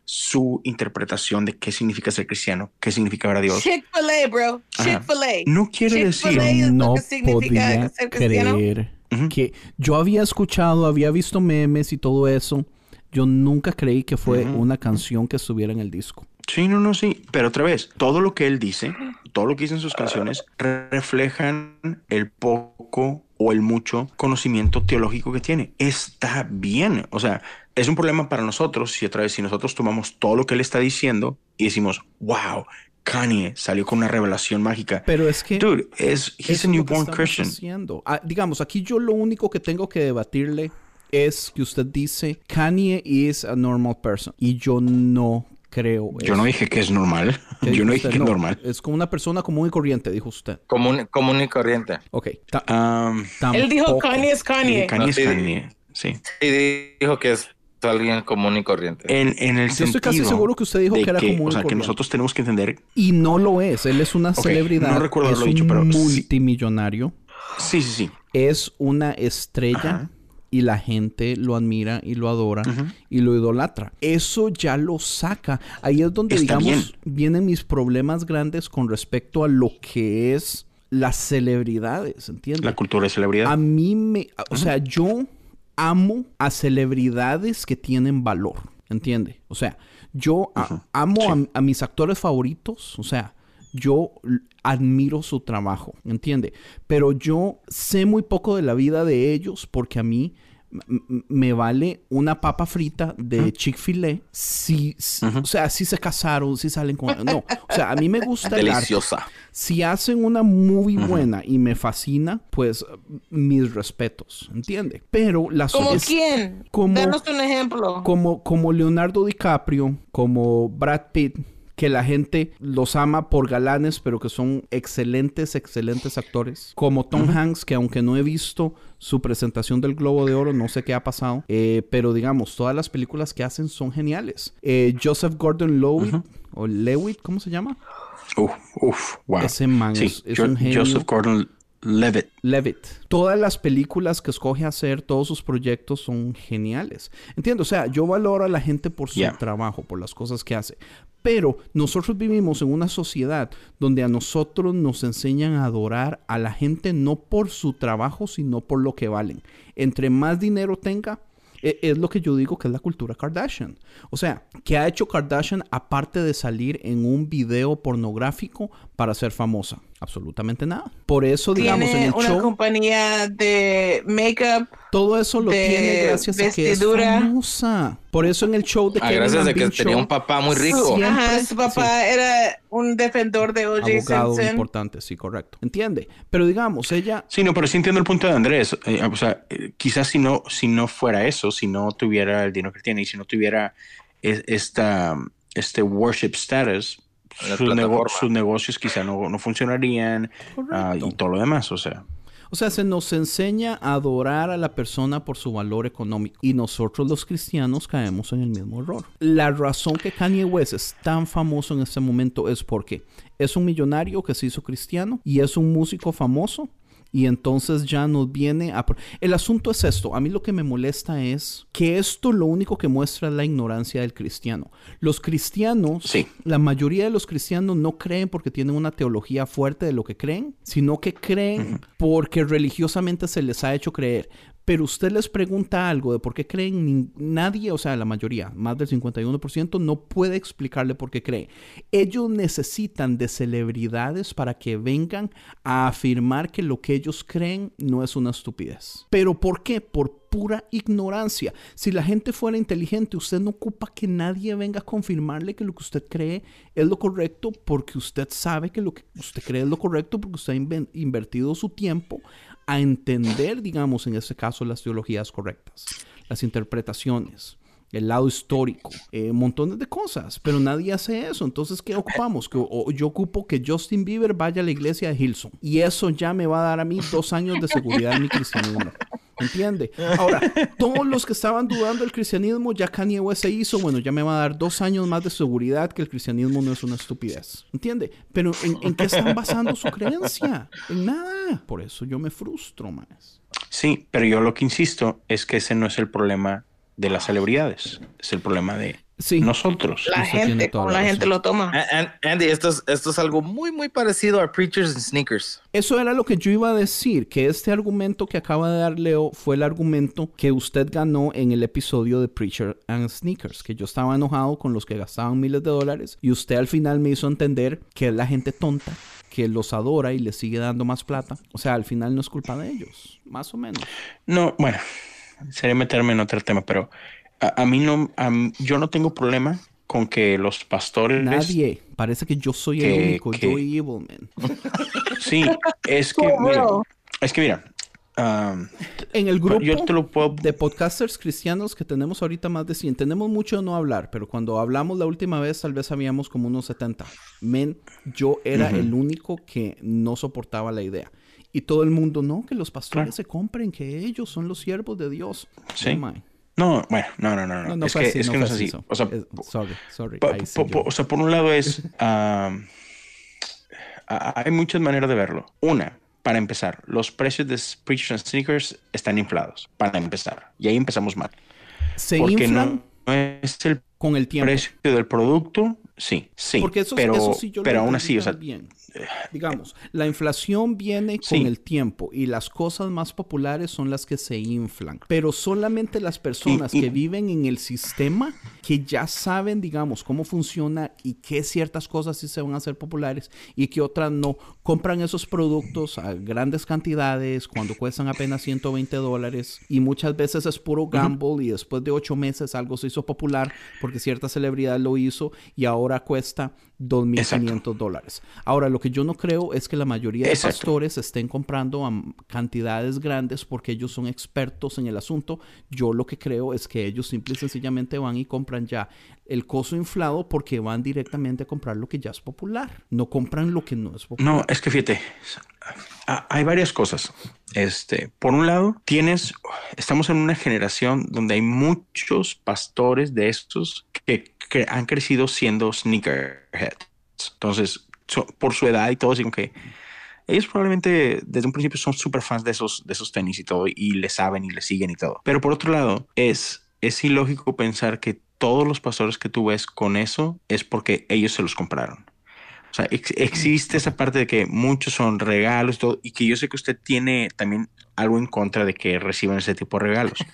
su interpretación de qué significa ser cristiano, qué significa ver a Dios. Chick-fil-A, bro. Chick-fil-A. No quiere decir no que significa podía ser cristiano. creer que yo había escuchado, había visto memes y todo eso. Yo nunca creí que fue una canción que estuviera en el disco. Sí, no, no, sí. Pero otra vez, todo lo que él dice, todo lo que dice en sus canciones, re- reflejan el poco o el mucho conocimiento teológico que tiene. Está bien. O sea, es un problema para nosotros si otra vez, si nosotros tomamos todo lo que él está diciendo y decimos, wow, Kanye salió con una revelación mágica. Pero es que Dude, es, he's a newborn Christian. Ah, digamos, aquí yo lo único que tengo que debatirle es que usted dice Kanye is a normal person y yo no creo Yo no dije que es normal. ¿Qué Yo no dije que es normal. Es como una persona común y corriente, dijo usted. Común, común y corriente. Ok. ta- Um, Él dijo. Kanye es Kanye. Kanye es sí. Kanye. Sí. Y dijo que es alguien común y corriente. En, en el Yo sentido estoy casi seguro que usted dijo que era común O y sea, que corriente. nosotros tenemos que entender. Y no lo es. Él es una celebridad. no recuerdo es haberlo dicho, pero sí. multimillonario. Sí, sí, sí. Es una estrella. Ajá. Y la gente lo admira y lo adora y lo idolatra. Eso ya lo saca. Ahí es donde, Está digamos, vienen mis problemas grandes con respecto a lo que es las celebridades, ¿entiendes? La cultura de celebridad. A mí me... O sea, yo amo a celebridades que tienen valor, ¿entiende? O sea, yo a- amo sí. a, a mis actores favoritos, o sea, yo admiro su trabajo, ¿entiende? Pero yo sé muy poco de la vida de ellos porque a mí me vale una papa frita de Chick-fil-A si, o sea, si se casaron, si salen con... No, o sea, a mí me gusta el arte. Deliciosa. Si hacen una movie buena y me fascina, pues mis respetos, ¿entiende? Pero la ¿Como es- quién? como- Danos un ejemplo. como, como Leonardo DiCaprio, como Brad Pitt, que la gente los ama por galanes, pero que son excelentes, excelentes actores. Como Tom Hanks, que aunque no he visto su presentación del Globo de Oro, no sé qué ha pasado, eh, pero digamos, todas las películas que hacen son geniales. Eh, Joseph Gordon-Levitt, o Lewitt, ¿cómo se llama? Uf, uf, wow. Ese man Sí, es- es Jo- un genio. Joseph Gordon Levitt. Levitt. Todas las películas que escoge hacer, todos sus proyectos son geniales. Entiendo, o sea, yo valoro a la gente por su Yeah. trabajo, por las cosas que hace. Pero nosotros vivimos en una sociedad donde a nosotros nos enseñan a adorar a la gente no por su trabajo, sino por lo que valen. Entre más dinero tenga, e- es lo que yo digo que es la cultura Kardashian. O sea, ¿qué ha hecho Kardashian aparte de salir en un video pornográfico para ser famosa? Absolutamente nada. Por eso, digamos, en Tiene el una show, compañía de makeup. todo eso lo tiene gracias a que es famosa. Por eso en el show de Ah, Kevin gracias and que tenía un papá muy rico. Siempre, ajá, su papá sí. era un defensor de O.J. abogado Simpson. importante, sí, correcto. ¿Entiende? Pero digamos, ella Sí, no, pero sí entiendo el punto de Andrés. Eh, o sea, eh, quizás si no, si no fuera eso, si no tuviera el dinero que tiene y si no tuviera es- esta, este worship status, sus, nego- sus negocios quizá no, no funcionarían ah, y todo lo demás. O sea, O sea, se nos enseña a adorar a la persona por su valor económico y nosotros los cristianos caemos en el mismo error. La razón que Kanye West es tan famoso en este momento es porque es un millonario que se hizo cristiano y es un músico famoso y entonces ya nos viene a... El asunto es esto, a mí lo que me molesta es que esto lo único que muestra es la ignorancia del cristiano. Los cristianos, Sí. la mayoría de los cristianos no creen porque tienen una teología fuerte de lo que creen, sino que creen porque religiosamente se les ha hecho creer. Pero usted les pregunta algo de por qué creen, nadie, o sea, la mayoría, más del 51%, no puede explicarle por qué cree. Ellos necesitan de celebridades para que vengan a afirmar que lo que ellos creen no es una estupidez. ¿Pero por qué? Por pura ignorancia. Si la gente fuera inteligente, usted no ocupa que nadie venga a confirmarle que lo que usted cree es lo correcto porque usted sabe que lo que usted cree es lo correcto porque usted ha invertido su tiempo a entender, digamos, en este caso, las teologías correctas, las interpretaciones, el lado histórico, eh, montones de cosas, pero nadie hace eso. Entonces, ¿qué ocupamos? Que, o- yo ocupo que Justin Bieber vaya a la iglesia de Hilson y eso ya me va a dar a mí dos años de seguridad en mi cristianismo. ¿Entiende? Ahora, todos los que estaban dudando del cristianismo, ya Kanye West se hizo, bueno, ya me va a dar dos años más de seguridad que el cristianismo no es una estupidez. ¿Entiende? Pero ¿en, en qué están basando su creencia? En nada. Por eso yo me frustro más. Sí, pero yo lo que insisto es que ese no es el problema de las celebridades, es el problema de Sí. nosotros. La gente, como la gente lo toma. A- An- Andy, esto es, esto es algo muy, muy parecido a Preachers and Sneakers. Eso era lo que yo iba a decir, que este argumento que acaba de dar Leo fue el argumento que usted ganó en el episodio de Preacher and Sneakers, que yo estaba enojado con los que gastaban miles de dólares y usted al final me hizo entender que es la gente tonta que los adora y les sigue dando más plata. O sea, al final no es culpa de ellos, más o menos. No, bueno, sería meterme en otro tema, pero a, a mí no, a yo no tengo problema con que los pastores. Nadie. Parece que yo soy el Que- único. que- Yo evil, man. Sí, es que, mira, es que mira, am, En el grupo yo te lo puedo. de podcasters cristianos que tenemos ahorita más de 100. Tenemos mucho de no hablar, pero cuando hablamos la última vez tal vez habíamos como unos 70. Men, yo era el único que no soportaba la idea. Y todo el mundo, no, que los pastores Claro. se compren, que ellos son los siervos de Dios. Sí. No, bueno, no, no, no, no. No, no es fue que, así, es no que no es así. O sea, sorry, sorry. po- po- po- o sea, por un lado es. hay muchas maneras de verlo. Una, para empezar, los precios de Preachers and Sneakers están inflados. Para empezar. Y ahí empezamos mal. se Porque inflan no, no es el con el tiempo. precio del producto. Sí, sí. Porque eso, pero, eso sí yo lo pero aún así, o sea, también. Digamos, la inflación viene con el tiempo y las cosas más populares son las que se inflan. Pero solamente las personas Y- y- que viven en el sistema, que ya saben, digamos, cómo funciona y que ciertas cosas sí se van a hacer populares y que otras no, compran esos productos a grandes cantidades cuando cuestan apenas 120 dólares y muchas veces es puro gamble y después de ocho meses algo se hizo popular porque cierta celebridad lo hizo y ahora cuesta 2.500 dólares. Ahora, lo que yo no creo es que la mayoría de Exacto. pastores estén comprando a cantidades grandes porque ellos son expertos en el asunto. Yo lo que creo es que ellos simple y sencillamente van y compran ya el costo inflado porque van directamente a comprar lo que ya es popular. No compran lo que no es popular. No, es que fíjate, hay varias cosas. Este, por un lado, tienes, estamos en una generación donde hay muchos pastores de estos que, que han crecido siendo sneakerheads. Entonces, por su edad y todo, así como que ellos probablemente desde un principio son súper fans de esos, de esos tenis y todo, y le saben y le siguen y todo. Pero por otro lado, es, es ilógico pensar que todos los pastores que tú ves con eso es porque ellos se los compraron. O sea, ex- existe esa parte de que muchos son regalos y todo, y que yo sé que usted tiene también algo en contra de que reciban ese tipo de regalos.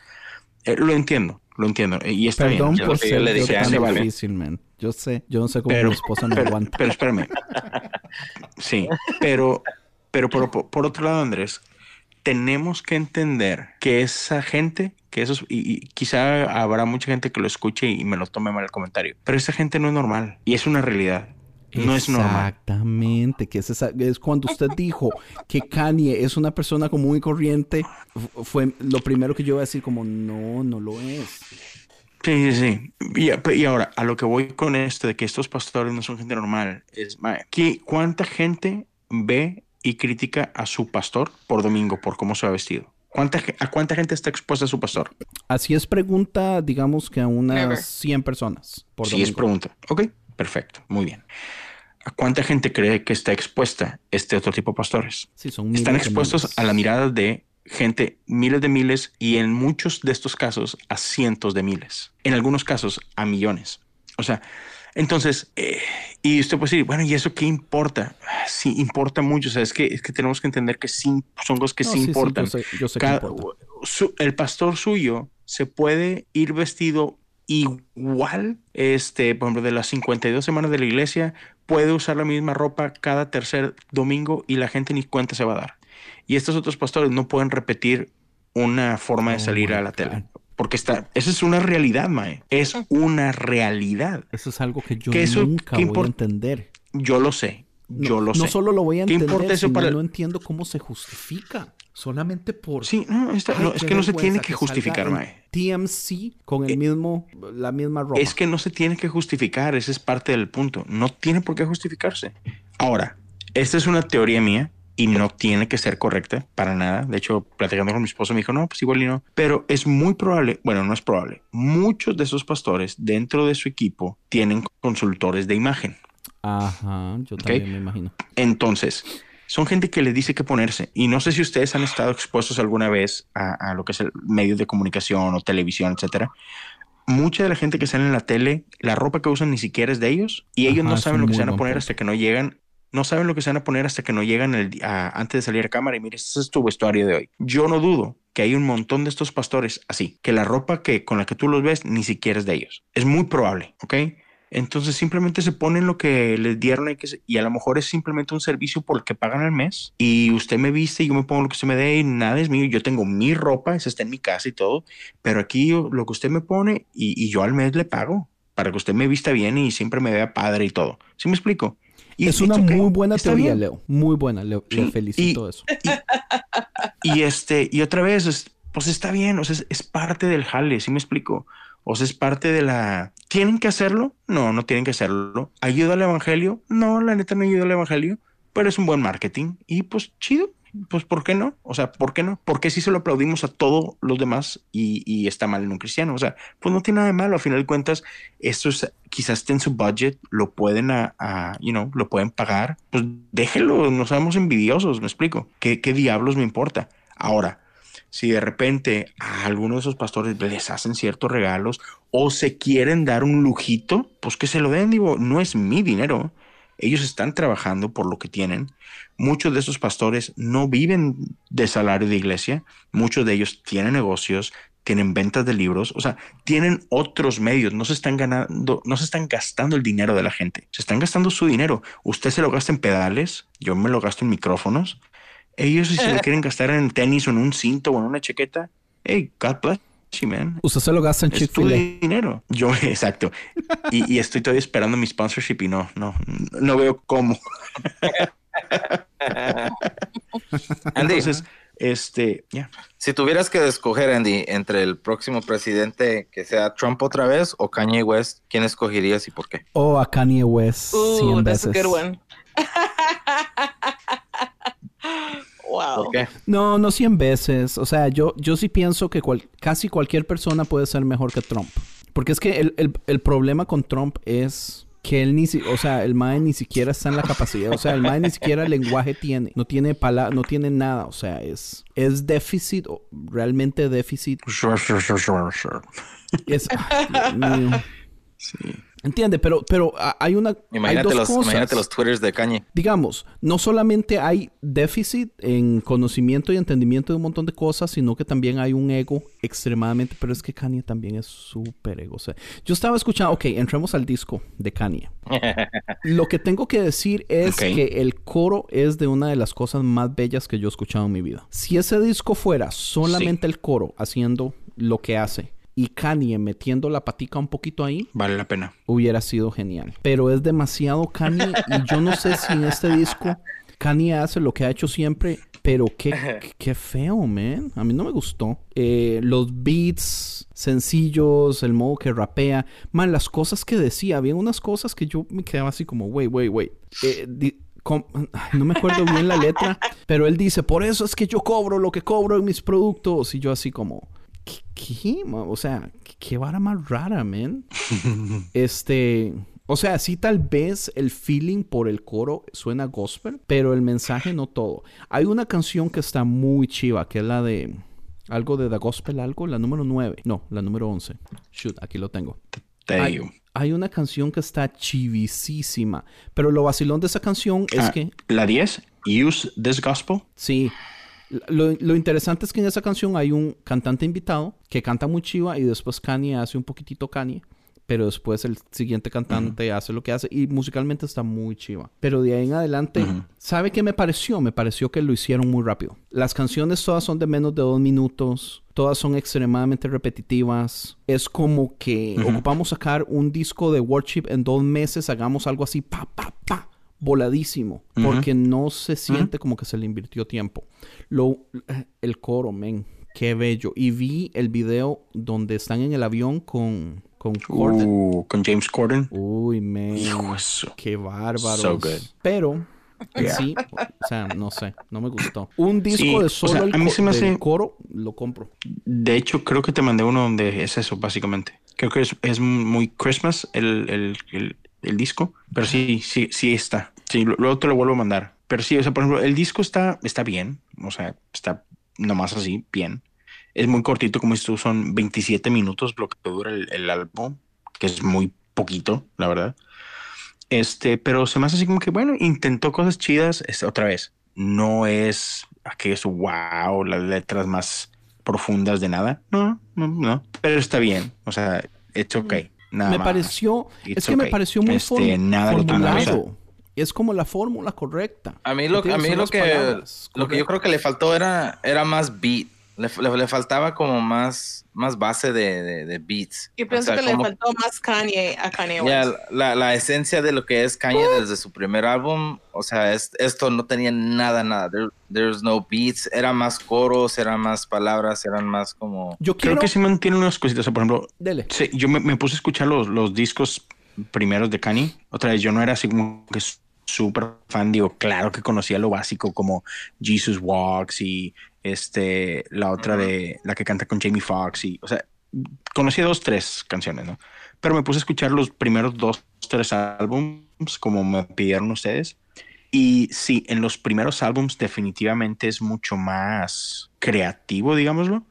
Eh, lo entiendo, lo entiendo. eh, Y está Perdón bien. lo por que yo ser le yo dije, tan se vale. difícil, man. Yo sé, yo no sé cómo Pero- mi esposa no pero, aguanta. pero espérame. Sí, pero, pero por- por otro lado, Andrés, tenemos que entender que esa gente, que esos, y, y quizá habrá mucha gente que lo escuche y me lo tome mal el comentario, pero esa gente no es normal y es una realidad. No es normal. Exactamente, que es, esa- es cuando usted dijo que Kanye es una persona común y corriente, fu- fue lo primero que yo iba a decir como no, no lo es. Sí, sí, sí. Y, y ahora, a lo que voy con esto de que estos pastores no son gente normal, es, mae, ¿qué- ¿cuánta gente ve y critica a su pastor por domingo por cómo se ha vestido? ¿Cuánta, ¿A cuánta gente está expuesta a su pastor? Así es pregunta, digamos que a unas Never. 100 personas por Sí, es pregunta. Ok, perfecto, muy bien. ¿A cuánta gente cree que está expuesta este otro tipo de pastores? Sí, son Están expuestos miles. a la mirada de gente, miles de miles, y en muchos de estos casos a cientos de miles. En algunos casos a millones. O sea, entonces, eh, y usted puede decir, bueno, ¿y eso qué importa? Sí, importa mucho. O sea, es que, es que tenemos que entender que sí, son cosas que No, sí, sí, sí, importan. yo sé, yo sé que Cada- importa. su- el pastor suyo se puede ir vestido igual, este, por ejemplo, de las 52 semanas de la iglesia, puede usar la misma ropa cada tercer domingo y la gente ni cuenta se va a dar. Y estos otros pastores no pueden repetir una forma de Oh salir a la God. tele. Porque está, esa es una realidad, Mae. Es una realidad. Eso es algo que yo que eso- nunca ¿qué voy a entender. Yo lo sé. No, Yo lo no sé. solo lo voy a ¿Qué entender, importa eso sino para- no entiendo cómo se justifica. Solamente por... Sí, no, está- Ay, no, es que no se tiene que justificar, Mae. TMC con el Eh, mismo, la misma ropa. Es que no se tiene que justificar, ese es parte del punto. No tiene por qué justificarse. Ahora, esta es una teoría mía y no tiene que ser correcta para nada. De hecho, platicando con mi esposo me dijo, no, pues igual y no. Pero es muy probable, bueno, no es probable. Muchos de esos pastores dentro de su equipo tienen consultores de imagen. Ajá, yo también me imagino. Entonces, son gente que les dice qué ponerse. Y no sé si ustedes han estado expuestos alguna vez a, a lo que es el medios de comunicación o televisión, etcétera. Mucha de la gente que sale en la tele, la ropa que usan ni siquiera es de ellos y ellos Ajá, no saben lo que se van a poner punto. hasta que no llegan. No saben lo que se van a poner hasta que no llegan el, a- antes de salir a cámara y mire, este es tu vestuario de hoy. Yo no dudo que hay un montón de estos pastores así, que la ropa que con la que tú los ves ni siquiera es de ellos. Es muy probable, ¿ok? Entonces simplemente se ponen lo que les dieron y, a lo mejor es simplemente un servicio por el que pagan al mes y usted me viste y yo me pongo lo que usted me dé y nada es mío. Yo tengo mi ropa, esa está en mi casa y todo, pero aquí lo que usted me pone y, y yo al mes le pago para que usted me vista bien y siempre me vea padre y todo. ¿Sí me explico? Y es una muy buena teoría, bien. Leo. Muy buena. Le, le felicito y- eso. Y este, y otra vez, es- pues está bien, o sea, es, es parte del jale, ¿sí me explico? O sea, es parte de la. ¿Tienen que hacerlo? No, no tienen que hacerlo. ¿Ayuda al evangelio? No, la neta no ayuda al evangelio, pero es un buen marketing. Y pues chido, pues ¿por qué no? O sea, ¿por qué no? Porque si se lo aplaudimos a todos los demás y, y está mal en un cristiano? O sea, pues no tiene nada de malo. A final de cuentas, esto es, quizás esté en su budget, lo pueden, a, a, you know, lo pueden pagar. Pues déjenlo, no seamos envidiosos, me explico. ¿Qué, qué diablos me importa? Ahora, si de repente a alguno de esos pastores les hacen ciertos regalos o se quieren dar un lujito, pues que se lo den, digo, no es mi dinero. Ellos están trabajando por lo que tienen. Muchos de esos pastores no viven de salario de iglesia. Muchos de ellos tienen negocios, tienen ventas de libros, o sea, tienen otros medios. No se están ganando, no se están gastando el dinero de la gente. Se están gastando su dinero. Usted se lo gasta en pedales, yo me lo gasto en micrófonos. Ellos si se lo quieren gastar en tenis o en un cinto o en una chaqueta, hey, God bless man. Usted se lo gasta en Es tu Chick-fil-A. dinero. Yo, exacto. Y, y estoy todavía esperando mi sponsorship y no, no, no veo cómo. Andy, Entonces, este, ya. si tuvieras que escoger, Andy, entre el próximo presidente que sea Trump otra vez o Kanye West, ¿quién escogerías y por qué? O a Kanye West Ooh, 100 that's veces. a good one. wow. ¿Por qué? No, no 100 veces. O sea, yo, yo sí pienso que cual- casi cualquier persona puede ser mejor que Trump. Porque es que el, el- el problema con Trump es que él ni si, o sea, el MAE ni siquiera está en la capacidad, o sea, el MAE ni siquiera lenguaje tiene, no tiene pala no tiene nada, o sea, es, es déficit, o realmente déficit, Sure, sure, sure, sure, sure. es, ay, Dios mío. Sí. Entiende, pero, pero hay una, hay Imagínate dos los, cosas. imagínate los twitters de Kanye. digamos, no solamente hay déficit en conocimiento y entendimiento de un montón de cosas, sino que también hay un ego extremadamente, pero es que Kanye también es súper ego. O sea, yo estaba escuchando, ok, entremos al disco de Kanye. Lo que tengo que decir es que el coro es de una de las cosas más bellas que yo he escuchado en mi vida. Si ese disco fuera solamente el coro haciendo lo que hace y Kanye metiendo la patica un poquito ahí, Vale la pena. hubiera sido genial. Pero es demasiado Kanye y yo no sé si en este disco Kanye hace lo que ha hecho siempre, pero qué, qué- feo, man. A mí no me gustó. Eh, los beats sencillos, el modo que rapea, man, las cosas que decía, había unas cosas que yo me quedaba así como, wait, wait, wait. Eh, ay, no me acuerdo bien la letra, pero él dice, por eso es que yo cobro lo que cobro en mis productos. Y yo así como, ¿qué? qué? O sea, ¿qué, vara más rara, man? este... O sea, sí tal vez el feeling por el coro suena gospel, pero el mensaje no todo. Hay una canción que está muy chiva, que es la de... Algo de The Gospel, algo, la número 9. No, la número 11. Shoot, aquí lo tengo. Te Hay, hay una canción que está chivisísima. Pero lo vacilón de esa canción es Ah, que, La 10, Use This Gospel. sí. Lo, lo interesante es que en esa canción hay un cantante invitado que canta muy chiva y después Kanye hace un poquitito Kanye. Pero después el siguiente cantante hace lo que hace y musicalmente está muy chiva. Pero de ahí en adelante, ¿sabe qué me pareció? Me pareció que lo hicieron muy rápido. Las canciones todas son de menos de dos minutos. Todas son extremadamente repetitivas. Es como que ocupamos sacar un disco de worship en dos meses, hagamos algo así, pa, pa, pa, voladísimo. Porque no se siente como que se le invirtió tiempo. Lo, el coro, men, qué bello. Y vi el video donde están en el avión con, con Corden. Uh, con James Corden. Uy, men. Qué bárbaros. So good. Pero, sí, o sea, no sé, no me gustó. Un disco Sí, de o solo sea, el a mí se me hace- coro, lo compro. De hecho, creo que te mandé uno donde es eso, básicamente. Creo que es, es muy Christmas el, el, el, el disco. Pero sí, sí, sí está. Sí, luego te lo vuelvo a mandar. Pero sí, o sea, por ejemplo, el disco está, está bien. O sea, está nomás así, bien. Es muy cortito, como tú, son 27 minutos lo que dura el, el álbum, que es muy poquito, la verdad. Este, pero se me hace así como que, bueno, intentó cosas chidas. Este, otra vez, no es aquellos wow, las letras más profundas de nada. No, no, no. Pero está bien. O sea, it's okay. Nada me más. pareció, It's es que me pareció muy Este, nada formulado. Es como la fórmula correcta. A mí lo, a mí lo que, palabras lo que yo creo que le faltó era, era más beat. Le, le- le faltaba como más, más base de, de- de beats. Yo O pienso sea, que le como- faltó más Kanye a Kanye ya, West. la, la esencia de lo que es Kanye desde su primer álbum, o sea, es- esto no tenía nada, nada. There- there's no beats, era más coros, eran más palabras, eran más como... Yo Creo quiero... que sí mantiene unas cositas. O sea, por ejemplo, Dele. Sí, yo me, me puse a escuchar los, los discos primeros de Kanye. Otra vez, yo no era así como que súper fan. Digo, claro que conocía lo básico como Jesus Walks y este, la otra de la que canta con Jamie Foxx. Y, o sea, conocía dos, tres canciones, ¿no? Pero me puse a escuchar los primeros dos, tres álbums como me pidieron ustedes. Y sí, en los primeros álbums definitivamente es mucho más creativo, digámoslo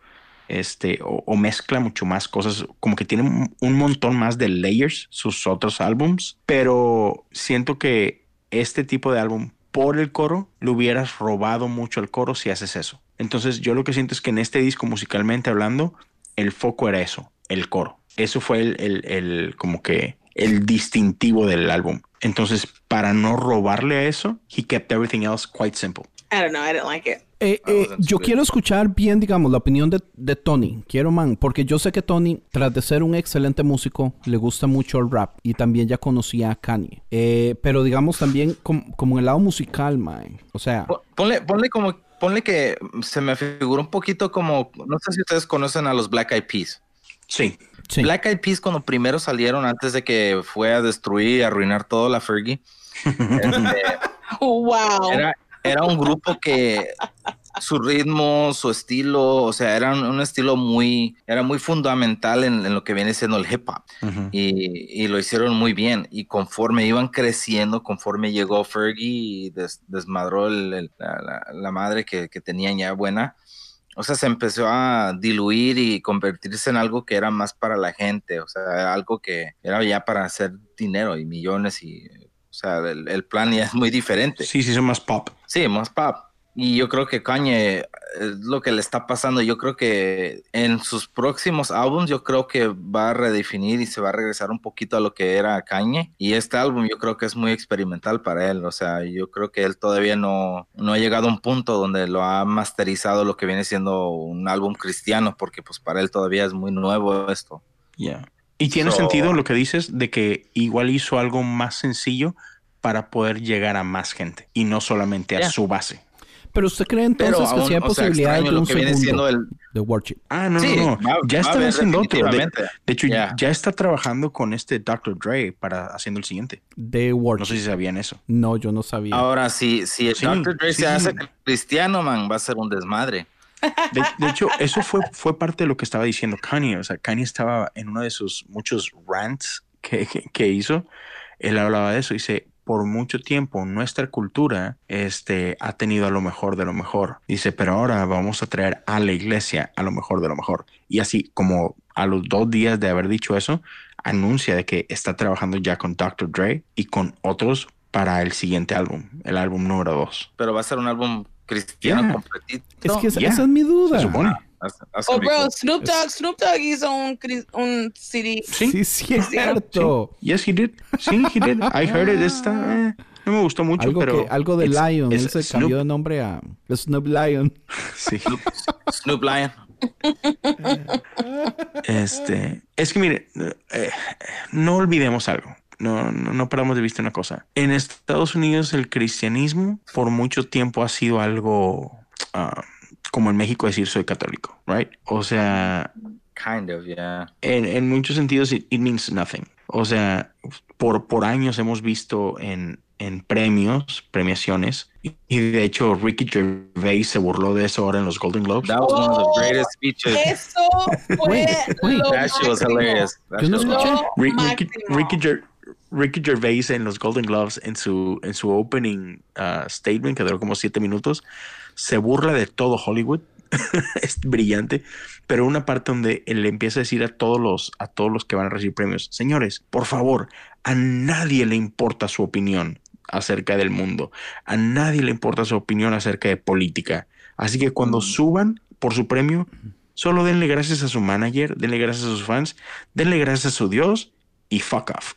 este, o, o mezcla mucho más cosas, como que tiene un, un montón más de layers sus otros álbums, pero siento que este tipo de álbum por el coro le hubieras robado mucho al coro si haces eso. Entonces yo lo que siento es que en este disco musicalmente hablando, el foco era eso, el coro. Eso fue el, el, el como que el distintivo del álbum. Entonces, para no robarle a eso, he kept everything else quite simple. I don't know, I didn't like it. Eh, eh, yo quiero escuchar bien, digamos, la opinión de, de Tony. Quiero, man, porque yo sé que Tony, tras de ser un excelente músico, le gusta mucho el rap y también ya conocía a Kanye. Eh, pero digamos también com- como en el lado musical, man. O sea, Po- Ponle, ponle como, ponle que se me figura un poquito como, no sé si ustedes conocen a los Black Eyed Peas. Sí, sí. Black Eyed Peas cuando primero salieron antes de que fue a destruir y arruinar todo la Fergie, este, Wow. era, era un grupo que su ritmo, su estilo, o sea, era un, un estilo muy, era muy fundamental en, en lo que viene siendo el hip hop y, y lo hicieron muy bien. Y conforme iban creciendo, conforme llegó Fergie y des- desmadró el- la- la madre que, que tenían ya buena, o sea, se empezó a diluir y convertirse en algo que era más para la gente, o sea, algo que era ya para hacer dinero y millones y, o sea, el, el plan ya es muy diferente. sí, sí, son más pop. Sí, más pop. Y yo creo que Kanye es lo que le está pasando. Yo creo que en sus próximos álbumes, yo creo que va a redefinir y se va a regresar un poquito a lo que era Kanye. Y este álbum yo creo que es muy experimental para él. O sea, yo creo que él todavía no, no ha llegado a un punto donde lo ha masterizado lo que viene siendo un álbum cristiano, porque pues para él todavía es muy nuevo esto. Ya. Y tiene So- sentido lo que dices de que igual hizo algo más sencillo para poder llegar a más gente y no solamente a Yeah. su base. Pero usted cree entonces Pero que sí hay sea, posibilidad extraño de lo un segundo siendo el... de Worship. Ah, no, Sí, no, no. va- ya haber haciendo otro. De, hecho, Ya. ya está trabajando con este Dr. Dre para haciendo el siguiente. De No Worship. sé si sabían eso. No, yo no sabía. Ahora, si, si el Sí, Dr. Dre sí, se sí. hace cristiano, man, va a ser un desmadre. De, hecho, eso fue, fue parte de lo que estaba diciendo Kanye. O sea, Kanye estaba en uno de sus muchos rants que, que- que hizo. Él hablaba de eso. Dice, por mucho tiempo nuestra cultura este, ha tenido a lo mejor de lo mejor. Dice, pero ahora vamos a traer a la iglesia a lo mejor de lo mejor. Y así como a los dos días de haber dicho eso, anuncia de que está trabajando ya con Dr. Dre y con otros para el siguiente álbum, el álbum número dos. Pero va a ser un álbum cristiano Yeah. completito. es que esa, ya. esa es mi duda. Se supone. Oh, bro. Snoop Dogg, Snoop Dogg hizo un, un CD. Sí. Sí, es cierto. Yes, he did. Sí, he did. I heard it. Está, eh, no me gustó mucho, Algo, pero. que, algo de Lion. Él se Snoop. cambió de nombre a Snoop Lion. Sí. Snoop Lion. Este. Es que mire, eh, no olvidemos algo. No, no, no perdamos de vista una cosa. En Estados Unidos, el cristianismo por mucho tiempo ha sido algo. ah, como en México decir soy católico, right? O sea, Kind of, yeah. en, en muchos sentidos it, it means nothing. O sea, por, por años hemos visto en, en premios, premiaciones, y, de hecho Ricky Gervais se burló de eso ahora en los Golden Globes. That was one of Oh, the greatest speeches. Eso fue Wait, wait. lo That shit was hilarious. That Yo no escuché. Ricky. Ricky, Ger- Ricky Gervais en los Golden Globes, en su, en su opening uh, statement, que duró como siete minutos, se burla de todo Hollywood. es brillante, pero una parte donde él le empieza a decir a todos los a todos los que van a recibir premios, señores, por favor, a nadie le importa su opinión acerca del mundo, a nadie le importa su opinión acerca de política, así que cuando suban por su premio, solo denle gracias a su manager, denle gracias a sus fans, denle gracias a su Dios y fuck off.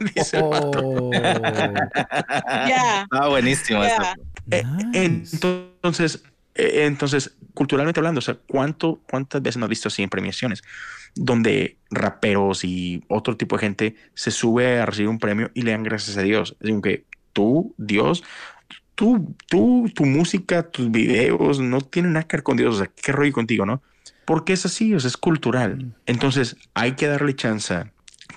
Dice. Oh, Ya. Ah, buenísimo. Yeah. Eh, nice. Entonces, eh, entonces, culturalmente hablando, o sea, ¿cuánto, ¿cuántas veces nos has visto así en premiaciones? Donde raperos y otro tipo de gente se sube a recibir un premio y le dan gracias a Dios. Es como que tú, Dios, tú, tú, tu música, tus videos no tienen nada que ver con Dios. O sea, qué rollo contigo, ¿no? Porque es así, o sea, es cultural. Entonces, hay que darle chance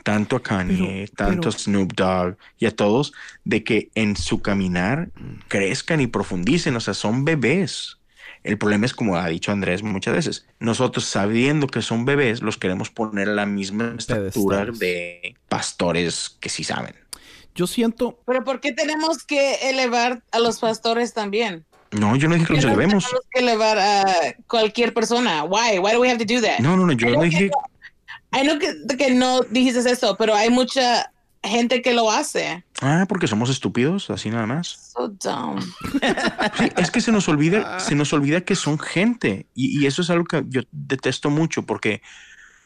tanto a Kanye, Pero- tanto pero- a Snoop Dogg y a todos de que en su caminar crezcan y profundicen, o sea, son bebés. El problema es, como ha dicho Andrés muchas veces, nosotros sabiendo que son bebés, los queremos poner a la misma estatura de pastores que sí saben. Yo siento, Pero ¿por qué tenemos que elevar a los pastores también? No, yo no dije que los ¿Por qué no elevemos. Tenemos que elevar a cualquier persona. Why? Why do we have to do that? No, no, no, yo no dije. I know que, que no dijiste eso, pero hay mucha gente que lo hace. Ah, porque somos estúpidos, así nada más. So dumb. Sí, es que se nos olvida, se nos olvida que son gente. Y, y eso es algo que yo detesto mucho porque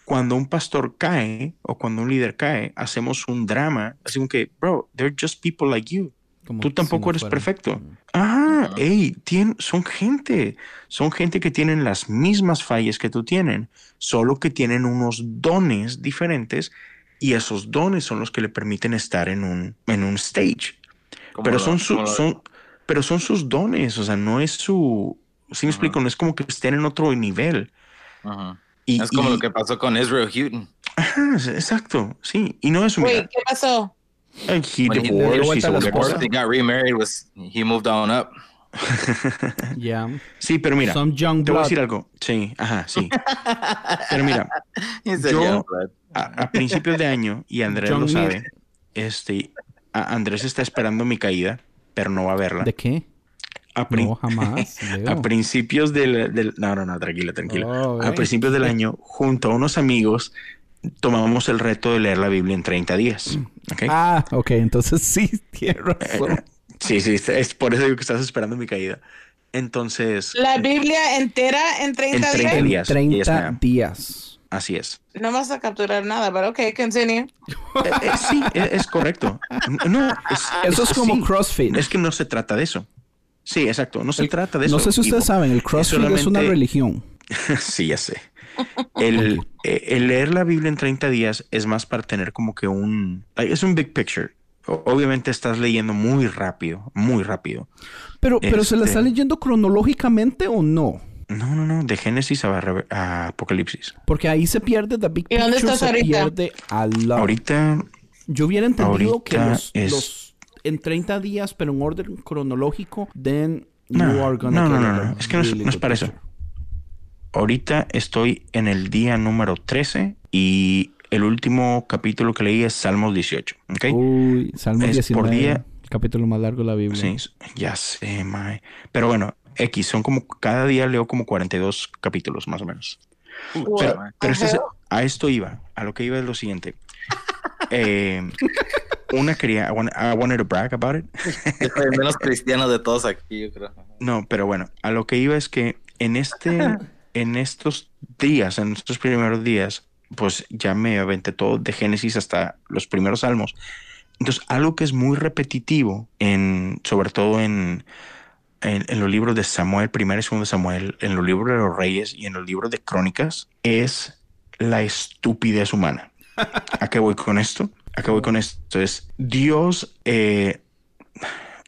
cuando un pastor cae o cuando un líder cae, hacemos un drama. Así como que, bro, they're just people like you. Como Tú si tampoco no eres fuera- perfecto. Ah, hey, tien- son gente. Son gente que tienen las mismas fallas que tú tienen, solo que tienen unos dones diferentes y esos dones son los que le permiten estar en un, en un stage. Pero son, su- son, pero son sus dones, o sea, no es su... Sí me Ajá. explico, no es como que estén en otro nivel. Ajá. Y, Es como y- lo que pasó con Israel Houghton. Ajá, exacto, sí. Y no es un... ¿qué pasó? He When he- divorced, he esposa. casar. He got remarried, was he moved on up. Yeah. Sí, pero mira, Some young te voy a decir algo. Sí, ajá, sí. Pero mira, He Yo- a, a principios de año, y Andrés lo sabe, este, a- Andrés está esperando mi caída, pero no va a verla. ¿De qué? A, No, jamás. Leo. a principios del, del- No, no, no, tranquila, tranquila. Oh, a eh. principios del año, junto a unos amigos, tomamos el reto de leer la Biblia en 30 días. ¿ok? Ah, ok, entonces sí, tiene razón. Sí, sí, es por eso digo que estás esperando mi caída. Entonces, ¿La Biblia entera en 30 En 30 días? En días, 30 yes, ma'am. días. así es. No vas a capturar nada, pero ok, continue. Eh, eh, sí, es, es correcto. No, es, Eso es como sí. CrossFit. Es que no se trata de eso. Sí, exacto. No se El- trata de eso. No sé si Y- ustedes saben, el CrossFit es una religión. sí, ya sé. El, eh, el leer la Biblia en 30 días es más para tener como que un... Es un big picture. obviamente estás leyendo muy rápido, muy rápido. Pero, pero ¿se la Este- está leyendo cronológicamente o no? No, no, no, de Génesis a, a Apocalipsis. Porque ahí se pierde The Big ¿Y dónde Picture, estás se ahorita? pierde a lot. Ahorita, Yo hubiera entendido que los, es- los- en 30 días, pero en orden cronológico, then no, you are gonna no, no, get no, no, es que no es, really no es good para eso. Ahorita estoy en el día número 13 y el último capítulo que leí es Salmos 18, ¿ok? Uy, Salmo Es por 19, día- el capítulo más largo de la Biblia. Sí, ya sé, mae. Pero bueno, X, son como, cada día leo como 42 capítulos más o menos. Pero, pero este es- a esto iba, a lo que iba es lo siguiente. Eh, una quería, I, want- I wanted to brag about it. El menos cristiano de todos aquí, yo creo. No, pero bueno, a lo que iba es que en este, en estos días, en estos primeros días, pues ya me aventé todo de Génesis hasta los primeros salmos. Entonces, algo que es muy repetitivo, sobre todo en, en, los libros de Samuel, primero y segundo Samuel, en los libros de los reyes y en los libros de crónicas, es la estupidez humana. ¿A qué voy con esto? ¿A qué voy con esto? Es Dios, eh,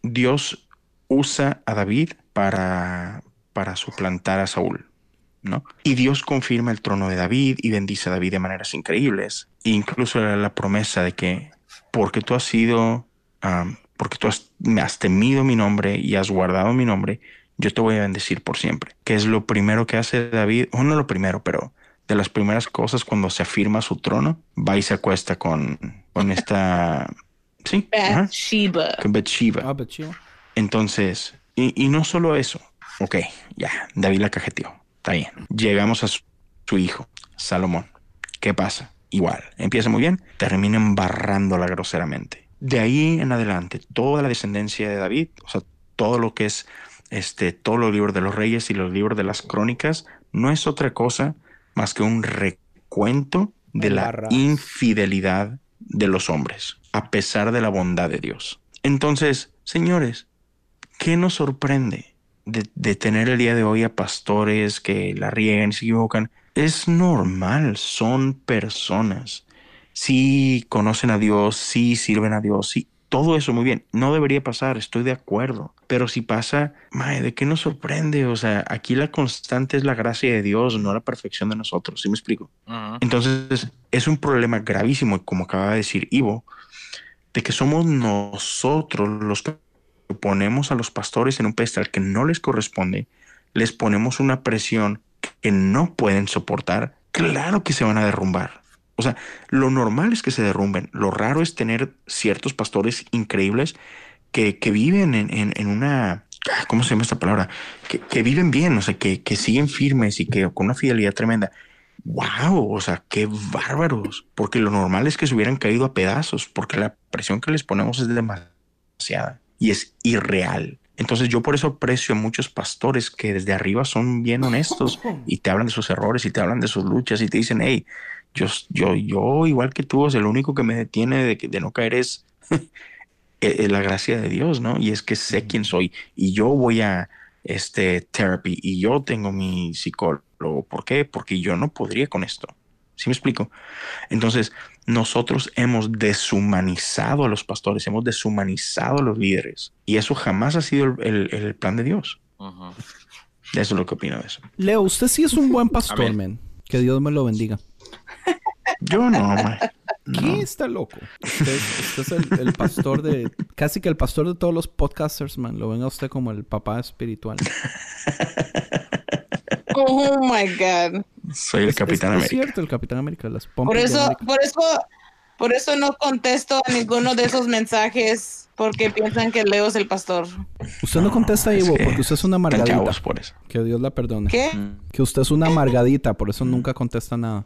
Dios usa a David para suplantar a Saúl, ¿no? Y Dios confirma el trono de David y bendice a David de maneras increíbles. E incluso la, la promesa de que porque tú has sido, am, porque tú has, me has temido mi nombre y has guardado mi nombre, yo te voy a bendecir por siempre. Que es lo primero que hace David, o no lo primero, pero de las primeras cosas cuando se afirma su trono, va y se acuesta con, con esta... Sí, Bathsheba. con Bathsheba. Ah, chill. Entonces, y, y no solo eso. Ok, ya, David la cajeteó. Está bien. Llegamos a su, su hijo, Salomón. ¿Qué pasa? Igual, empieza muy bien, termina embarrándola groseramente. De ahí en adelante, toda la descendencia de David, o sea, todo lo que es este, todos los libros de los reyes y los libros de las crónicas, no es otra cosa más que un recuento de la infidelidad de los hombres, a pesar de la bondad de Dios. Entonces, señores, ¿qué nos sorprende de, de tener el día de hoy a pastores que la riegan y se equivocan? Es normal, son personas. Sí conocen a Dios, sí sirven a Dios, sí, todo eso muy bien. No debería pasar, estoy de acuerdo. Pero si pasa, mae, ¿de qué nos sorprende? O sea, aquí la constante es la gracia de Dios, no la perfección de nosotros. ¿Sí me explico? Ujú. Entonces, es un problema gravísimo, como acaba de decir Ivo, de que somos nosotros los que ponemos a los pastores en un pedestal que no les corresponde, les ponemos una presión que no pueden soportar, claro que se van a derrumbar. O sea, lo normal es que se derrumben. Lo raro es tener ciertos pastores increíbles que, que viven en, en- en una... ah, ¿Cómo se llama esta palabra? Que, que viven bien, o sea, que, que siguen firmes y que con una fidelidad tremenda. ¡Wow! O sea, qué bárbaros. Porque lo normal es que se hubieran caído a pedazos, porque la presión que les ponemos es demasiada y es irreal. Entonces yo por eso aprecio a muchos pastores que desde arriba son bien honestos y te hablan de sus errores y te hablan de sus luchas y te dicen, hey, yo, yo, yo igual que tú, o sea, lo único que me detiene de, de no caer es eh, la gracia de Dios, ¿no? Y es que sé quién soy y yo voy a este therapy y yo tengo mi psicólogo. ¿Por qué? Porque yo no podría con esto. ¿Sí me explico? Entonces, nosotros hemos deshumanizado a los pastores, hemos deshumanizado a los líderes y eso jamás ha sido el, el- el plan de Dios. Ujú. Eso es lo que opino de eso. Leo, usted sí es un buen pastor, man. Que Dios me lo bendiga. Yo no. ¿Qué No. está loco? Usted, es- usted es el, el pastor de... Casi que el pastor de todos los podcasters, man. Lo ven a usted como el papá espiritual. Oh my God. Soy el Es- Capitán es, es América. cierto, el Capitán América. Las Por de eso, América. por eso, por eso no contesto a ninguno de esos mensajes porque piensan que Leo es el pastor. Usted no contesta, es Ivo, que porque usted es una amargadita. por eso. Que Dios la perdone. ¿Qué? Que usted es una amargadita, por eso nunca contesta nada.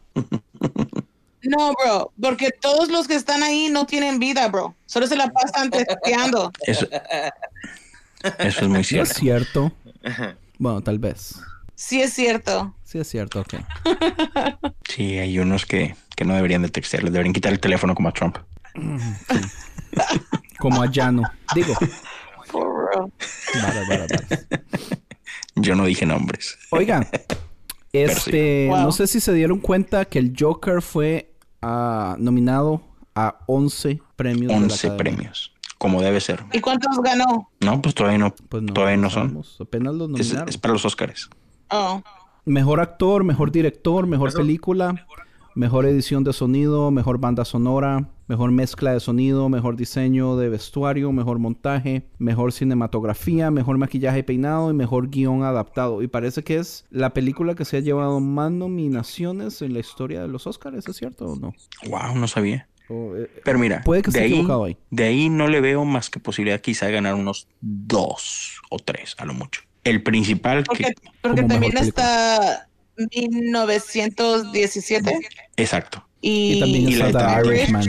No, bro, porque todos los que están ahí no tienen vida, bro. Solo se la pasan testeando. Eso, eso es muy ¿No es cierto. cierto? Bueno, tal vez. Sí es cierto. Sí es cierto, ok. Sí, hay unos que, que no deberían de textear, les deberían quitar el teléfono como a Trump. Como a Llano. Digo, For real. vara, vara, vara. Yo no dije nombres. Oigan, este, Wow. no sé si se dieron cuenta que el Joker fue ah, nominado a 11 premios. de la 11 Academia. premios, como debe ser. ¿Y cuántos ganó? No, pues todavía no, Pues no, todavía no son. Apenas los Es, nominaron. es para los Oscars. Oh. Mejor actor, mejor director, mejor Eso- película, mejor edición de sonido, mejor banda sonora, mejor mezcla de sonido, mejor diseño de vestuario, mejor montaje, mejor cinematografía, mejor maquillaje y peinado y mejor guion adaptado. Y parece que es la película que se ha llevado más nominaciones en la historia de los Oscars, ¿es cierto o no? Wow, no sabía. Eh, Pero mira, Puede que de ahí. de ahí no le veo más que posibilidad quizá de ganar unos dos o tres a lo mucho. El principal Porque, que... porque también está 1917 Exacto. y, y también y está la- The Irishman.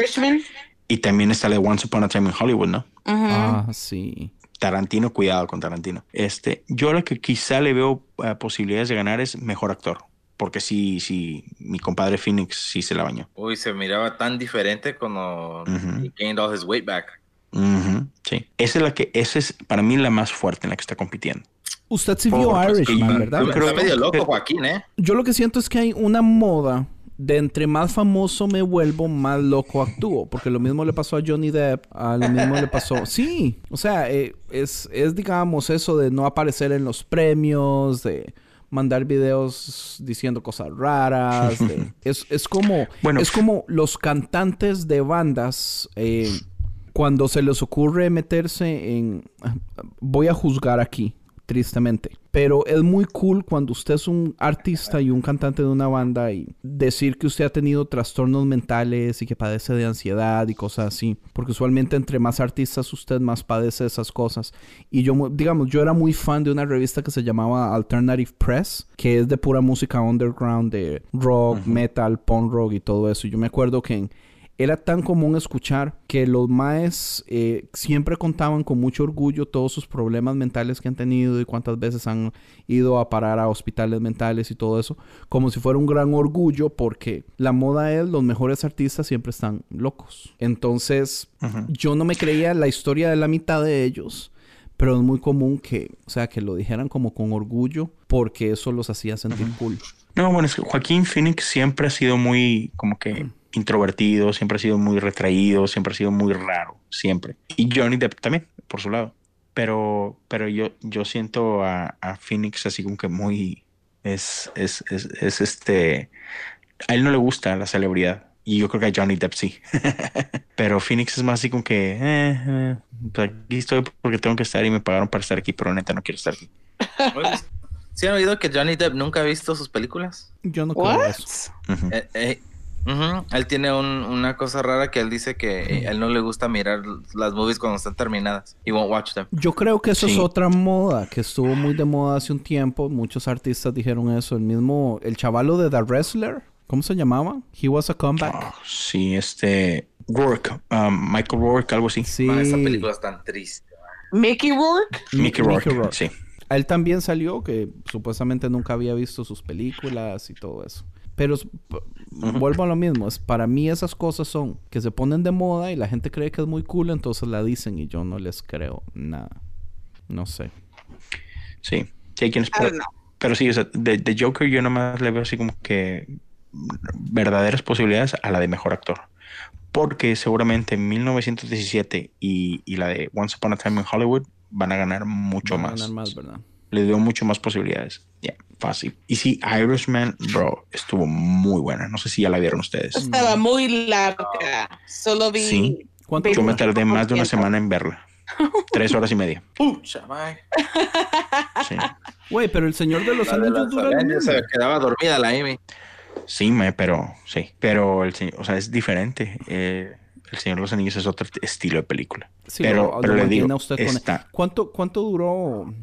Irishman. Y también está la de Once Upon a Time in Hollywood, ¿no? Ah, sí. Tarantino, cuidado con Tarantino. Este, yo lo que quizá le veo eh, posibilidades de ganar es mejor actor. Porque sí, sí, mi compadre Phoenix sí se la bañó. Uy, se miraba tan diferente cuando he gained all his weight back. Sí. Esa es la que, esa es para mí la más fuerte en la que está compitiendo. Usted sí vio Irishman, yo- ¿verdad? yo creo Está medio loco Joaquín, ¿eh? Yo lo que siento es que hay una moda de entre más famoso me vuelvo, más loco actúo. Porque lo mismo le pasó a Johnny Depp, a lo mismo le pasó... Sí, o sea, eh, es, es digamos eso de no aparecer en los premios, de mandar videos diciendo cosas raras. de- es, es como... Bueno. es como los cantantes de bandas... eh, cuando se les ocurre meterse en... Voy a juzgar aquí, tristemente. Pero es muy cool cuando usted es un artista y un cantante de una banda y decir que usted ha tenido trastornos mentales y que padece de ansiedad y cosas así. Porque usualmente entre más artistas usted más padece esas cosas. Y yo, digamos, yo era muy fan de una revista que se llamaba Alternative Press, que es de pura música underground, de rock, metal, punk rock y todo eso. Y yo me acuerdo que en, era tan común escuchar que los maes eh, siempre contaban con mucho orgullo todos sus problemas mentales que han tenido y cuántas veces han ido a parar a hospitales mentales y todo eso, como si fuera un gran orgullo porque la moda es los mejores artistas siempre están locos. Entonces, yo no me creía la historia de la mitad de ellos. Pero es muy común que, o sea, que lo dijeran como con orgullo porque eso los hacía sentir cool. No, bueno, es que Joaquín Phoenix siempre ha sido muy como que introvertido, siempre ha sido muy retraído, siempre ha sido muy raro, siempre. Y Johnny Depp también, por su lado. Pero, pero yo, yo siento a, a Phoenix así como que muy es, es, es, es este a él no le gusta la celebridad. Y yo creo que a Johnny Depp sí. pero Phoenix es más así como que eh, eh, pues aquí estoy porque tengo que estar y me pagaron para estar aquí, pero neta no quiero estar aquí. ¿Sí han oído que Johnny Depp nunca ha visto sus películas? Yo no creo. Eh, eh, ujú, Él tiene un- una cosa rara que él dice que eh, a él no le gusta mirar las movies cuando están terminadas. He won't watch them. Yo creo que eso es Sí. otra moda que estuvo muy de moda hace un tiempo. Muchos artistas dijeron eso. El mismo, el chavalo de The Wrestler, ¿cómo se llamaba? He was a comeback. Ah, sí, este Rourke, um, Michael Rourke, algo así. Sí. Ma, esa película es tan triste. Mickey Rourke. Mickey Rourke, Rourke. sí. A él también salió que supuestamente nunca había visto sus películas y todo eso. Pero vuelvo a lo mismo. Es, para mí esas cosas son que se ponen de moda y la gente cree que es muy cool, entonces la dicen y yo no les creo nada. No sé. Sí, sí hay quienes... I Pero, pero sí, o sea, de, de Joker yo nomás le veo así como que verdaderas posibilidades a la de mejor actor. Porque seguramente en 1917 y, y la de Once Upon a Time in Hollywood van a ganar mucho Van a más. ganar más, ¿verdad? Les veo mucho más posibilidades. Ya, fácil. Y sí, Irishman, bro, estuvo muy buena. No sé si ya la vieron ustedes. Estaba muy larga. Solo vi. Sí. ¿Cuánto Yo me tardé más de una 20%. semana en verla. Tres horas y media. Pucha. Sí. Güey, pero el Señor de los La de Anillos las dura se quedaba dormida la Amy. Sí, me, pero sí. Pero el señor, o sea, es diferente. Eh, el Señor de los Anillos es otro estilo de película. Sí, pero, lo- pero lo le digo, a usted con- está, ¿Cuánto, ¿Cuánto duró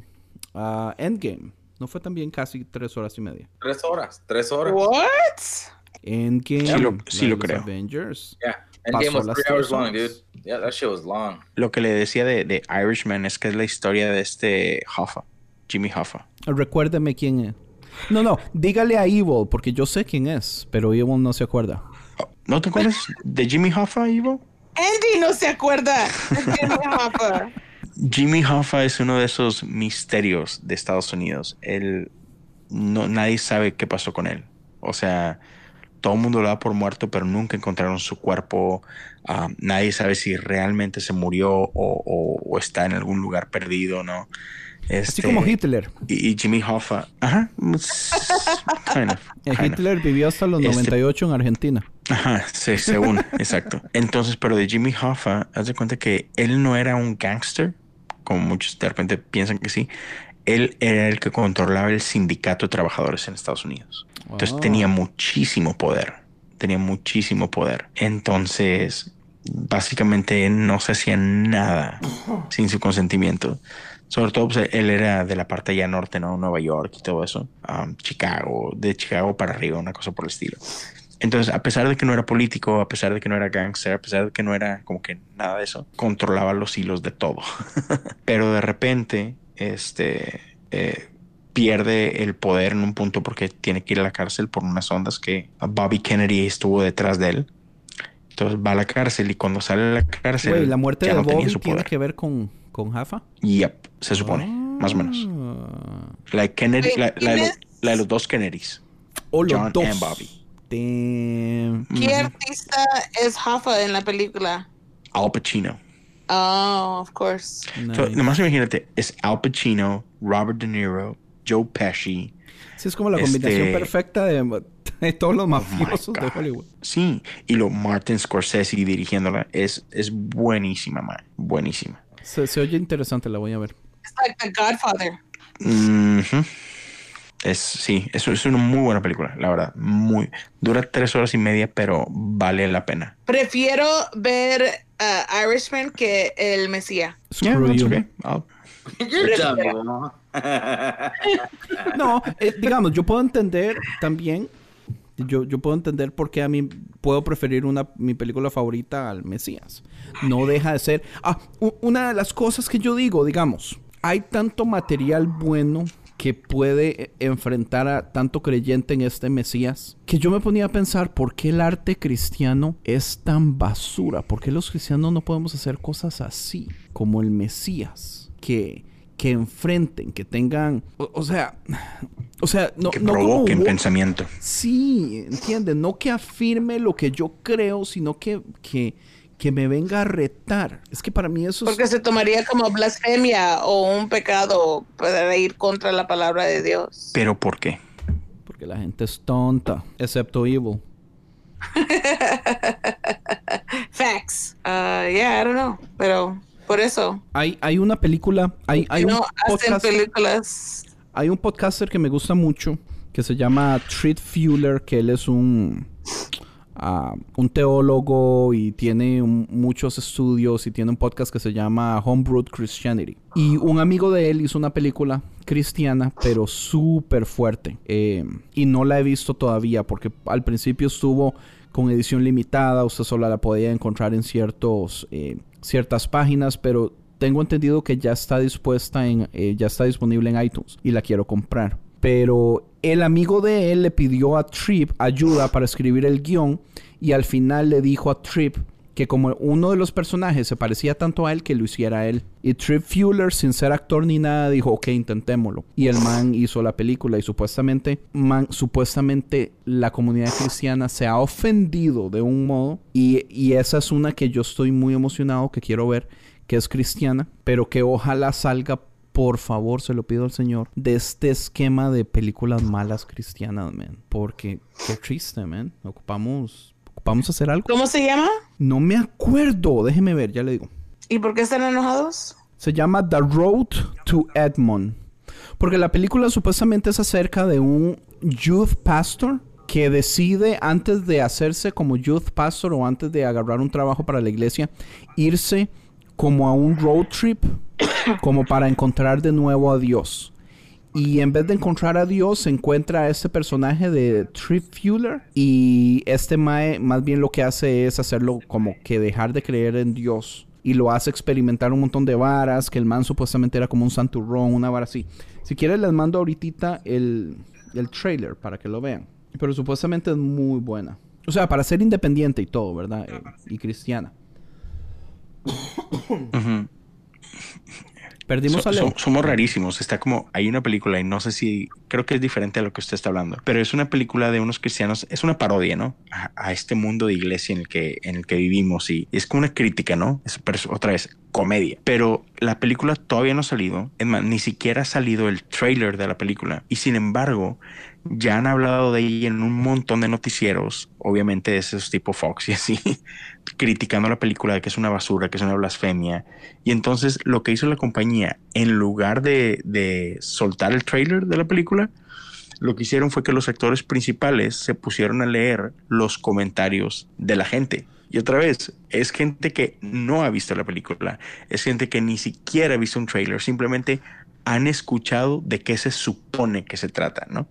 ah, Endgame? ¿No fue también casi tres horas y media? Tres horas, tres horas. What? Endgame. Sí lo- sí lo creo. Avengers. Yeah. Endgame was three tres hours long, dude. Yeah, that shit was long. lo que le decía de, de Irishman es que es la historia de este Hoffa, Jimmy Hoffa. Recuérdeme quién es. No, no, dígale a Evil, porque yo sé quién es, pero Evil no se acuerda. ¿No te acuerdas de Jimmy Hoffa, Ivo? Andy no se acuerda. de Jimmy Hoffa. Jimmy Hoffa es uno de esos misterios de Estados Unidos. Él, no, nadie sabe qué pasó con él. O sea, todo el mundo lo da por muerto, pero nunca encontraron su cuerpo. Ah, nadie sabe si realmente se murió o, o- o está en algún lugar perdido, ¿no? Así Este, como Hitler. Y, y Jimmy Hoffa, ajá, s- kind of. Hitler vivió hasta los Este- 98 en Argentina. Ajá, sí, según, exacto. Entonces, pero de Jimmy Hoffa, haz de cuenta que él no era un gangster, como muchos de repente piensan que sí. Él era el que controlaba el sindicato de trabajadores en Estados Unidos. Entonces Wow. tenía muchísimo poder, tenía muchísimo poder. Entonces, básicamente no se hacía nada sin su consentimiento. Sobre todo, pues, él era de la parte allá norte, ¿no? Nueva York y todo eso. Um, Chicago, de Chicago para arriba, una cosa por el estilo. Entonces, a pesar de que no era político, a pesar de que no era gangster, a pesar de que no era como que nada de eso, controlaba los hilos de todo. Pero de repente, este, eh, pierde el poder en un punto porque tiene que ir a la cárcel por unas ondas que Bobby Kennedy estuvo detrás de él. Entonces va a la cárcel y cuando sale de la cárcel, Güey, la muerte ya de no tenía Bobby su tiene que ver con, con Jaffa. Yep, se supone, más o menos. Ah. La de Kennedy, la, la de ¿quién los, es? la de los dos Kennedys. O los John dos. and Bobby. Damn. ¿Qué artista es Hoffa en la película? Al Pacino. Oh, of course. So, Nice. nomás imagínate, es Al Pacino, Robert De Niro, Joe Pesci. Sí, es como la Este- combinación perfecta de, de todos los Oh mafiosos de God. Hollywood. Sí, y lo Martin Scorsese dirigiéndola es, es buenísima, man. Buenísima. Se, se oye interesante, la voy a ver. It's like The Godfather. Ujú. Es, sí, es, es una muy buena película, la verdad. Muy. Dura tres horas y media, pero vale la pena. Prefiero ver uh, Irishman que El Mesías. Yeah, that's okay. Dumb, ¿no? Eh, digamos, yo puedo entender también. Yo, yo puedo entender por qué a mí puedo preferir una, mi película favorita al Mesías. No deja de ser. Ah, una de las cosas que yo digo, digamos, hay tanto material bueno que puede eh, enfrentar a tanto creyente en este Mesías, que yo me ponía a pensar por qué el arte cristiano es tan basura, por qué los cristianos no podemos hacer cosas así, como el Mesías, que, que enfrenten, que tengan, o, o sea, o sea, no, que no como provoquen wo- pensamiento. Sí, entiende, no que afirme lo que yo creo, sino que, que, que me venga a retar. Es que para mí eso es... Porque se tomaría como blasfemia o un pecado para ir contra la palabra de Dios. Pero ¿por qué? Porque la gente es tonta, excepto Evil. Facts. Uh, yeah, I don't know. Pero por eso. Hay, hay una película, hay, hay, un no hacen podcast, películas. hay un podcaster que me gusta mucho que se llama Treat Fuller, que él es un, un teólogo y tiene muchos estudios y tiene un podcast que se llama Homebrewed Christianity. Y un amigo de él hizo una película cristiana, pero súper fuerte. Eh, y no la he visto todavía porque al principio estuvo con edición limitada, usted solo la podía encontrar en ciertos, eh, ciertas páginas, pero tengo entendido que ya está dispuesta en, eh, ya está disponible en iTunes y la quiero comprar. Pero el amigo de él le pidió a Trip ayuda para escribir el guion y al final le dijo a Trip que como uno de los personajes se parecía tanto a él que lo hiciera él. Y Trip Fuller, sin ser actor ni nada, dijo, ok, intentémoslo. Y el man hizo la película y supuestamente, man, supuestamente la comunidad cristiana se ha ofendido de un modo. Y, y esa es una que yo estoy muy emocionado, que quiero ver, que es cristiana, pero que ojalá salga por favor, se lo pido al Señor, de este esquema de películas malas cristianas, man. Porque qué triste, man. Ocupamos, ocupamos hacer algo. ¿Cómo se llama? No me acuerdo, déjeme ver, ya le digo. ¿Y por qué están enojados? Se llama The Road to Edmond. Porque la película supuestamente es acerca de un youth pastor que decide antes de hacerse como youth pastor o antes de agarrar un trabajo para la iglesia, irse como a un road trip, como para encontrar de nuevo a Dios. Y en vez de encontrar a Dios, se encuentra a este personaje de Trip Fuller. Y este Mae más bien lo que hace es hacerlo como que dejar de creer en Dios. Y lo hace experimentar un montón de varas, que el man supuestamente era como un santurrón, una vara así. Si quieren les mando ahorita el, el trailer para que lo vean. Pero supuestamente es muy buena. O sea, para ser independiente y todo, ¿verdad? Eh, y cristiana. Perdimos So- a Leo. so- somos rarísimos. Está como, hay una película y no sé si, creo que es diferente a lo que usted está hablando, pero es una película de unos cristianos, es una parodia, ¿no? A, a este mundo de iglesia en el que, en el que vivimos y es como una crítica, ¿no? Es, pero es otra vez comedia. Pero la película todavía no ha salido, es más, ni siquiera ha salido el trailer de la película y sin embargo, ya han hablado de ella en un montón de noticieros, obviamente de esos tipo Fox y así, criticando la película de que es una basura, que es una blasfemia. Y entonces lo que hizo la compañía, en lugar de, de soltar el trailer de la película, lo que hicieron fue que los actores principales se pusieron a leer los comentarios de la gente. Y otra vez, es gente que no ha visto la película, es gente que ni siquiera ha visto un trailer, simplemente han escuchado de qué se supone que se trata, ¿no?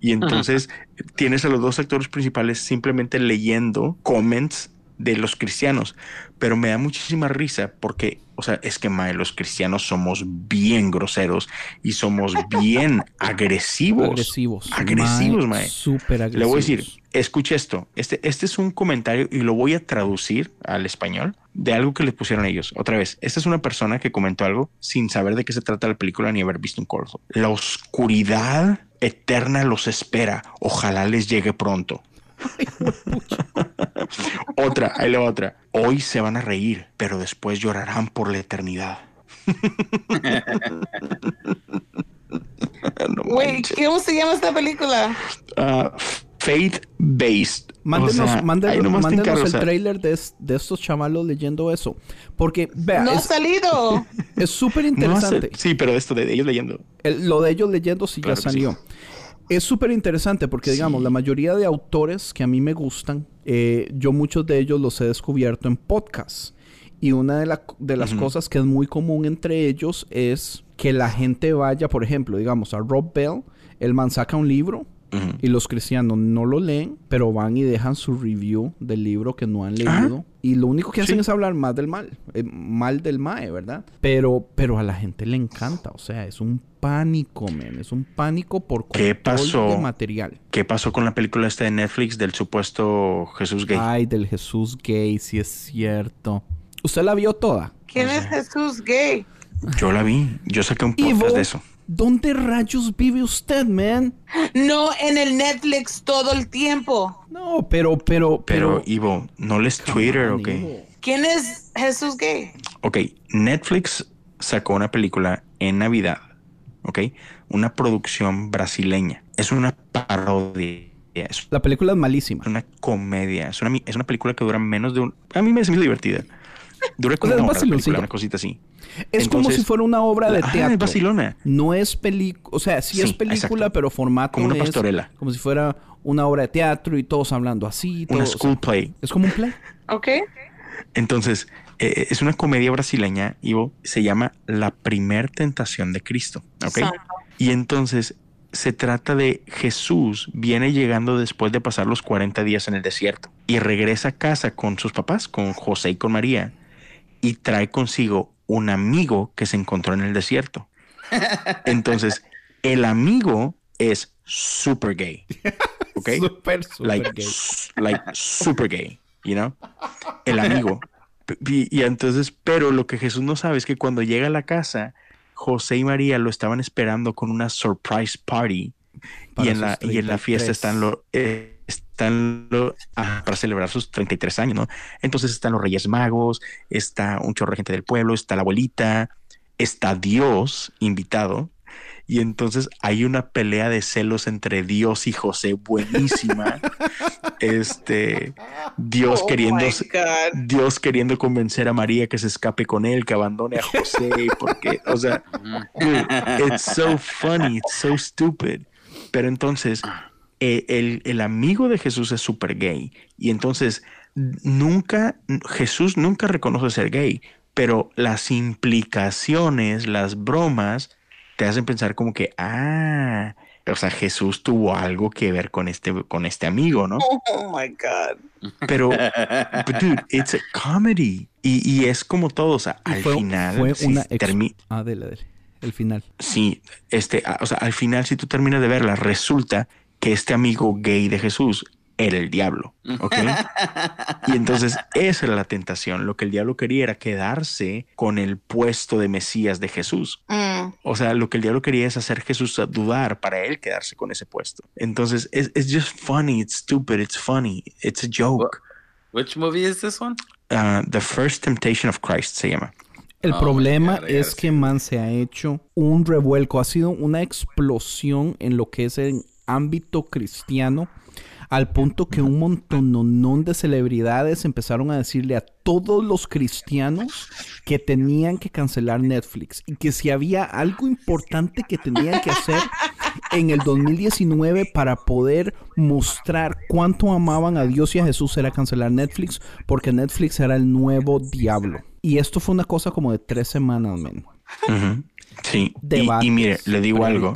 Y entonces tienes a los dos actores principales simplemente leyendo comments de los cristianos, pero me da muchísima risa porque, o sea, es que mae, los cristianos somos bien groseros y somos bien agresivos. Agresivos. Agresivos, mae. Súper agresivos. Le voy a decir, escuche esto. Este, este es un comentario y lo voy a traducir al español de algo que le pusieron ellos. Otra vez, esta es una persona que comentó algo sin saber de qué se trata la película ni haber visto un corto. La oscuridad eterna los espera. Ojalá les llegue pronto. Otra, ahí la otra. Hoy se van a reír, pero después llorarán por la eternidad. Güey. ¿cómo se llama esta película? Ah, faith based. Mándenos, O sea, mándenos- mándenos encargo, el o sea, trailer de, es- de estos chamalos leyendo eso. Porque, vea, No ha salido. es súper interesante. sí, pero esto de ellos leyendo. El- lo de ellos leyendo sí Claro ya salió. sí. Es súper interesante porque, digamos, la mayoría de autores que a mí me gustan, eh, yo muchos de ellos los he descubierto en podcasts. Y una de, la- de las cosas que es muy común entre ellos es que la gente vaya, por ejemplo, digamos, a Rob Bell, el man saca un libro Y los cristianos no lo leen, pero van y dejan su review del libro que no han Ajá. leído. Y lo único que hacen Sí. es hablar más del mal, eh, mal del mae, ¿verdad? Pero, pero a la gente le encanta, o sea, es un pánico, men, es un pánico por ¿Qué pasó? de material. ¿Qué pasó con la película esta de Netflix del supuesto Jesús gay? Ay, del Jesús gay, sí es cierto. ¿Usted la vio toda? ¿Quién es Jesús gay? Yo la vi. Yo saqué un podcast de eso. ¿Dónde rayos vive usted, man? No en el Netflix todo el tiempo. No, pero, pero, Pero, pero... Ivo, ¿no les Twitter o qué? Ivo. ¿Quién es Jesús gay? Ok, Netflix sacó una película en Navidad, ok, una producción brasileña. Es una parodia, es La película es malísima. una comedia, es una, es una película que dura menos de un... A mí me hizo divertida. Dura como es hora película, una cosita así. Es como si fuera una obra de Ajá, teatro. es vacilona. No es película, o sea, sí, es película, exacto. pero formato Como una es pastorela. como si fuera una obra de teatro y todos hablando así. Una todo, o sea, school play. es como un play. ¿Ok? Entonces, eh, es una comedia brasileña, Ivo, se llama La primer tentación de Cristo, ¿ok? Santo. Y entonces se trata de Jesús viene llegando después de pasar los 40 días en el desierto y regresa a casa con sus papás, con José y con María, y trae consigo un amigo que se encontró en el desierto. Entonces, el amigo es super gay, ¿ok? Súper, súper like, gay. like super gay, you know? El amigo. Y, y entonces, pero lo que Jesús no sabe es que cuando llega a la casa, José y María lo estaban esperando con una surprise party. Para Y en, la, y en la fiesta 33. están los... eh, están lo, ah, para celebrar sus 33 años, ¿no? Entonces están los Reyes Magos, está un chorro de gente del pueblo, está la abuelita, está Dios invitado, y entonces hay una pelea de celos entre Dios y José buenísima. este Dios Oh queriendo. Dios queriendo convencer a María que se escape con él, que abandone a José, porque, o sea, dude, it's so funny, it's so stupid. Pero entonces, eh, el, el amigo de Jesús es súper gay. Y entonces, nunca, Jesús nunca reconoce ser gay, pero las implicaciones, las bromas, te hacen pensar como que, ah, o sea, Jesús tuvo algo que ver con este, con este amigo, ¿no? Oh my God. Pero, but dude, it's a comedy. Y, y es como todo, o sea, al fue, final, fue si una termi- Ah, dele, dele. El final. Sí, este, o sea, al final, si tú terminas de verla, resulta que este amigo gay de Jesús era el diablo. ¿ok? y entonces esa era la tentación. Lo que el diablo quería era quedarse con el puesto de Mesías de Jesús. Mm. O sea, lo que el diablo quería es hacer Jesús a dudar para él quedarse con ese puesto. Entonces, es it's just funny, it's stupid, it's funny, it's a joke. Which movie is this one? Uh, the First Temptation of Christ se llama. El Oh, problema God, es que, man, se ha hecho un revuelco, ha sido una explosión en lo que es el ámbito cristiano, al punto que un montón de celebridades empezaron a decirle a todos los cristianos que tenían que cancelar Netflix y que si había algo importante que tenían que hacer en el 2019 para poder mostrar cuánto amaban a Dios y a Jesús era cancelar Netflix, porque Netflix era el nuevo diablo. Y esto fue una cosa como de tres semanas, men. Ujú. Sí, y mire, le digo algo.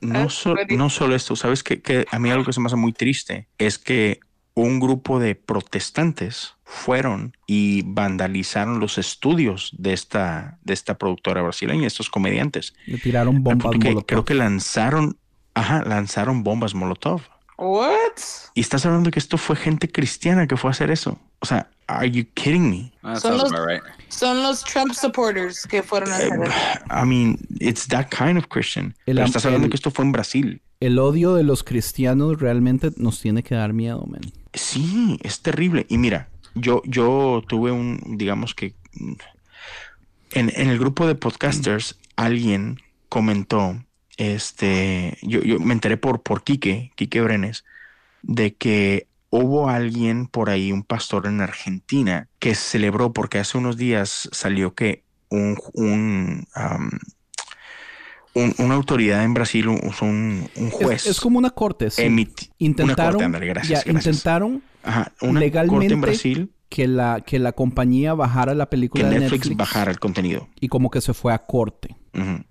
No, Ah, so- no solo esto, sabes que, que a mí algo que se me hace muy triste es que un grupo de protestantes fueron y vandalizaron los estudios de esta, de esta productora brasileña, estos comediantes. Le tiraron bombas que molotov. creo que lanzaron, ajá, lanzaron bombas Molotov. What? Y estás hablando que esto fue gente cristiana que fue a hacer eso. O sea, are you kidding me? That Son los- right. Son los Trump supporters que fueron a Eh, hacer eso. I mean, it's that kind of Christian. El Pero estás hablando el- que esto fue en Brasil. El odio de los cristianos realmente nos tiene que dar miedo, men. Sí, es terrible. Y mira, yo, yo tuve un, digamos que en, en el grupo de podcasters, alguien comentó, este, yo, yo me enteré por, por Quique, Quique Brenes, de que hubo alguien por ahí, un pastor en Argentina, que celebró porque hace unos días salió que un, un, un- una autoridad en Brasil, un, un, Es, juez, es como una corte, sí. intentaron, una corte, ándale, gracias, ya, gracias. intentaron Ajá, una legalmente corte en Brasil que la, que la compañía bajara la que película de Netflix, Netflix, bajara el contenido. y como que se fue a corte.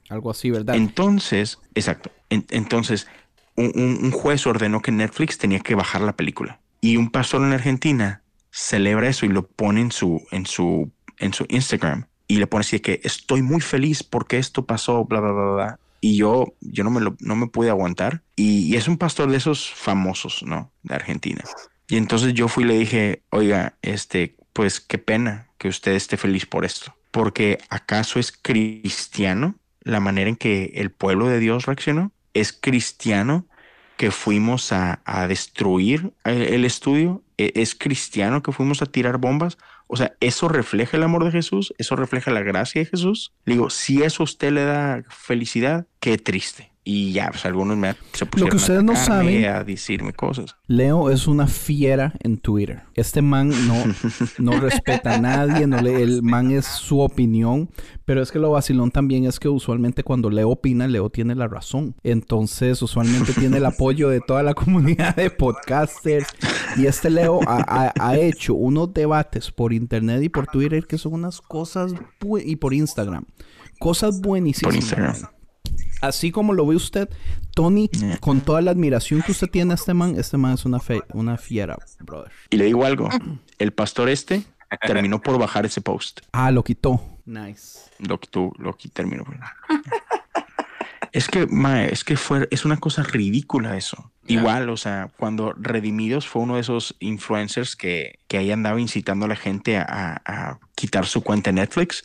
Algo así, ¿verdad? Entonces, exacto. En- entonces, un, un- juez ordenó que Netflix tenía que bajar la película. Y un pastor en Argentina celebra eso y lo pone en su, en su, en su Instagram. Y le pone así que estoy muy feliz porque esto pasó, bla, bla, bla, bla. Y yo, yo no me lo, no me pude aguantar. Y, y es un pastor de esos famosos, ¿no? De Argentina. Y entonces yo fui y le dije, oiga, este, pues qué pena que usted esté feliz por esto. Porque acaso es cristiano la manera en que el pueblo de Dios reaccionó. Es cristiano que fuimos a, destruir el, el estudio. E- Es cristiano que fuimos a tirar bombas. O sea, ¿eso refleja el amor de Jesús? ¿Eso refleja la gracia de Jesús? Le digo, si eso a usted le da felicidad, qué triste. Y ya, pues algunos me se pusieron ustedes a no saben- a decirme cosas. Leo es una fiera en Twitter. Este man no, no respeta a nadie, no le, el man es su opinión, pero es que lo vacilón también es que usualmente cuando Leo opina, Leo tiene la razón. Entonces, usualmente tiene el apoyo de toda la comunidad de podcasters. Y este Leo ha, ha- ha hecho unos debates por internet y por Twitter que son unas cosas y por Instagram. Cosas buenísimas. Por Instagram. Así como lo ve usted, Tony, con toda la admiración que usted tiene a este man, este man es una, fe- una fiera, brother. Y le digo algo, el pastor este terminó por bajar ese post. Ah, lo quitó. Nice. Lo que tú, lo que terminó. por- Es que, mae, es que fue, es una cosa ridícula eso. Igual, o sea, cuando Redimidos fue uno de esos influencers que, que ahí andaba incitando a la gente a, a- a quitar su cuenta en Netflix.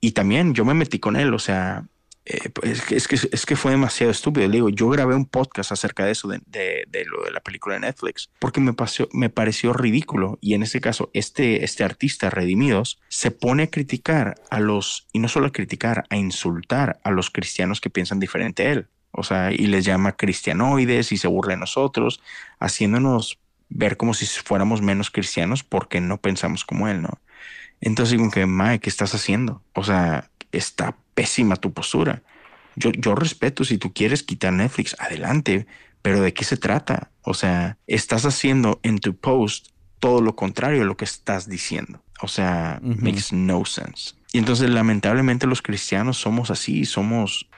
Y también yo me metí con él, o sea, eh, pues, es, que, es, que, es que fue demasiado estúpido. Le digo, yo grabé un podcast acerca de eso, de, de- lo de la película de Netflix, porque me, me pareció ridículo. Y en este caso, este, este artista, Redimidos, se pone a criticar a los, y no solo a criticar, a insultar a los cristianos que piensan diferente a él. O sea, y les llama cristianoides y se burla de nosotros, haciéndonos ver como si fuéramos menos cristianos porque no pensamos como él, ¿no? Entonces digo que, Mae, ¿qué estás haciendo? O sea, está pésima tu postura. Yo, yo respeto si tú quieres quitar Netflix, adelante, pero ¿de qué se trata? O sea, estás haciendo en tu post todo lo contrario a lo que estás diciendo. O sea, makes no sense. Y entonces, lamentablemente, los cristianos somos así, somos,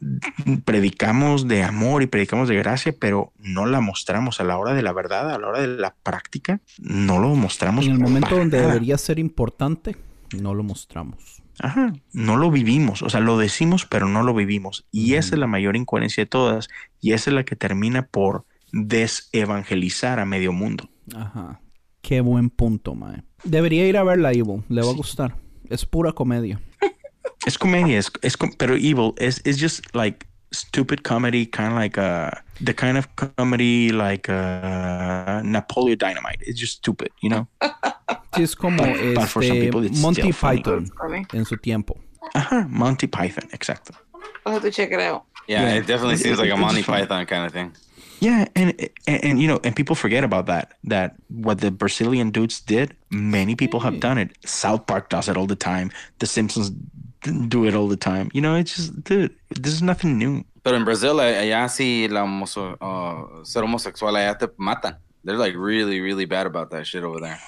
predicamos de amor y predicamos de gracia, pero no la mostramos a la hora de la verdad, a la hora de la práctica, no lo mostramos. En el momento donde nada. debería ser importante, no lo mostramos. Ajá, no lo vivimos, o sea, lo decimos, pero no lo vivimos. Y esa es la mayor incoherencia de todas, y esa es la que termina por desevangelizar a medio mundo. Ajá. Qué buen punto, mae. Debería ir a verla, Evil. Le va a gustar. Es pura comedia. Es comedia, es, es com- pero evil it's just like stupid comedy, kind of like uh the kind of comedy like uh Napoleon Dynamite. It's just stupid, you know. Sí, es como But for some este, people it's Monty. Python Funny. en su tiempo. Ajá, Monty Python, exacto. I'll have to check it out. Yeah, Yeah. it definitely seems like a Monty. Python kind of thing. Yeah, and, and and you know, and people forget about that. That what the Brazilian dudes did, many people have done it. South Park does it all the time. The Simpsons d- do it all the time. You know, it's just, dude, this is nothing new. Pero en Brasil, allá sí, la homoso- uh, ser homosexual allá te matan. They're like really, really bad about that shit over there.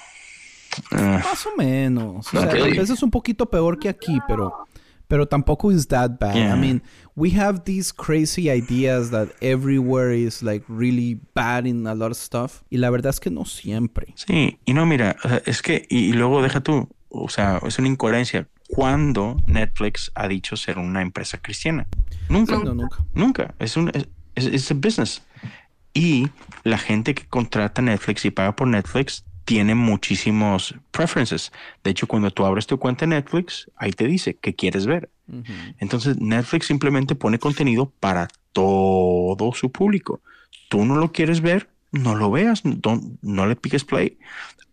Uh, Más o menos. O sea, really. a veces un poquito peor que aquí, pero, pero tampoco is that bad. Yeah. I mean, we have these crazy ideas that everywhere is like really bad in a lot of stuff. Y la verdad es que no siempre. sí, y no, mira, o sea, es que, y, y luego deja tú, o sea, es una incoherencia. ¿Cuándo Netflix ha dicho ser una empresa cristiana? Nunca. No, nunca. Nunca. Es un es, es it's a business. Y la gente que contrata Netflix y paga por Netflix tiene muchísimos preferences. De hecho, cuando tú abres tu cuenta en Netflix, ahí te dice qué quieres ver. Entonces, Netflix simplemente pone contenido para todo su público. Tú no lo quieres ver, no lo veas, don't- no le piques play.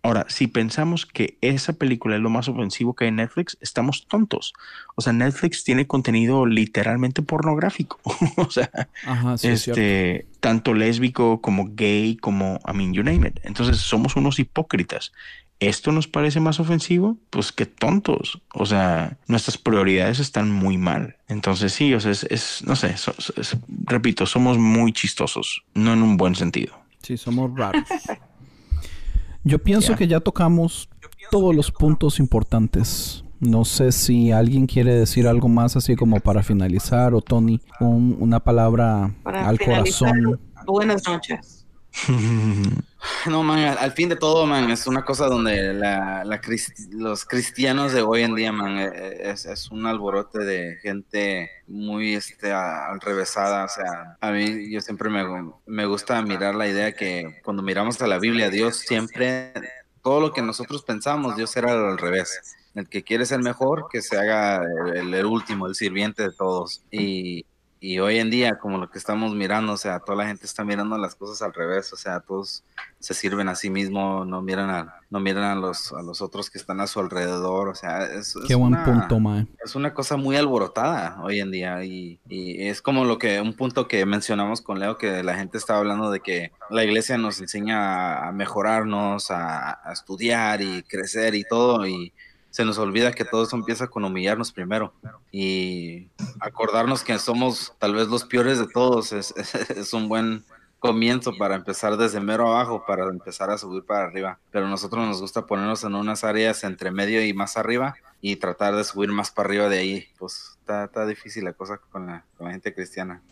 Ahora, si pensamos que esa película es lo más ofensivo que hay en Netflix, estamos tontos. O sea, Netflix tiene contenido literalmente pornográfico. o sea, Ajá, sí, es cierto. este, tanto lésbico como gay, como, I mean, you name it. Entonces, somos unos hipócritas. ¿Esto nos parece más ofensivo? Pues qué tontos. O sea, nuestras prioridades están muy mal. Entonces, sí, o sea, es, es- no sé, so- so- es- repito, somos muy chistosos, no en un buen sentido. Sí, somos raros. Yo pienso que ya tocamos todos los puntos importantes. No sé si alguien quiere decir algo más así como para finalizar o Tony, un- una palabra Para al corazón. Buenas noches. No, man, al, fin de todo, man, es una cosa donde la, los cristianos de hoy en día, man, eh, eh, es, un alborote de gente muy este, alrevesada. O sea, a mí yo siempre me, me gusta mirar la idea que cuando miramos a la Biblia, Dios siempre, todo lo que nosotros pensamos, Dios era al revés. El que quiere ser mejor, que se haga el, el último, el sirviente de todos. Y, y hoy en día, como lo que estamos mirando, o sea, toda la gente está mirando las cosas al revés, o sea, todos se sirven a sí mismos, no miran a, no miran a los, a los otros que están a su alrededor, o sea, es, es Qué buen una- punto, Mae. es una cosa muy alborotada hoy en día y, y es como lo que un punto que mencionamos con Leo que la gente estaba hablando de que la iglesia nos enseña a, a mejorarnos, a, a estudiar y crecer y todo y se nos olvida que todo eso empieza con humillarnos primero y acordarnos que somos tal vez los peores de todos es, es un buen comienzo para empezar desde mero abajo, para empezar a subir para arriba. Pero nosotros nos gusta ponernos en unas áreas entre medio y más arriba y tratar de subir más para arriba de ahí. Pues está, está difícil la cosa con la, con la gente cristiana.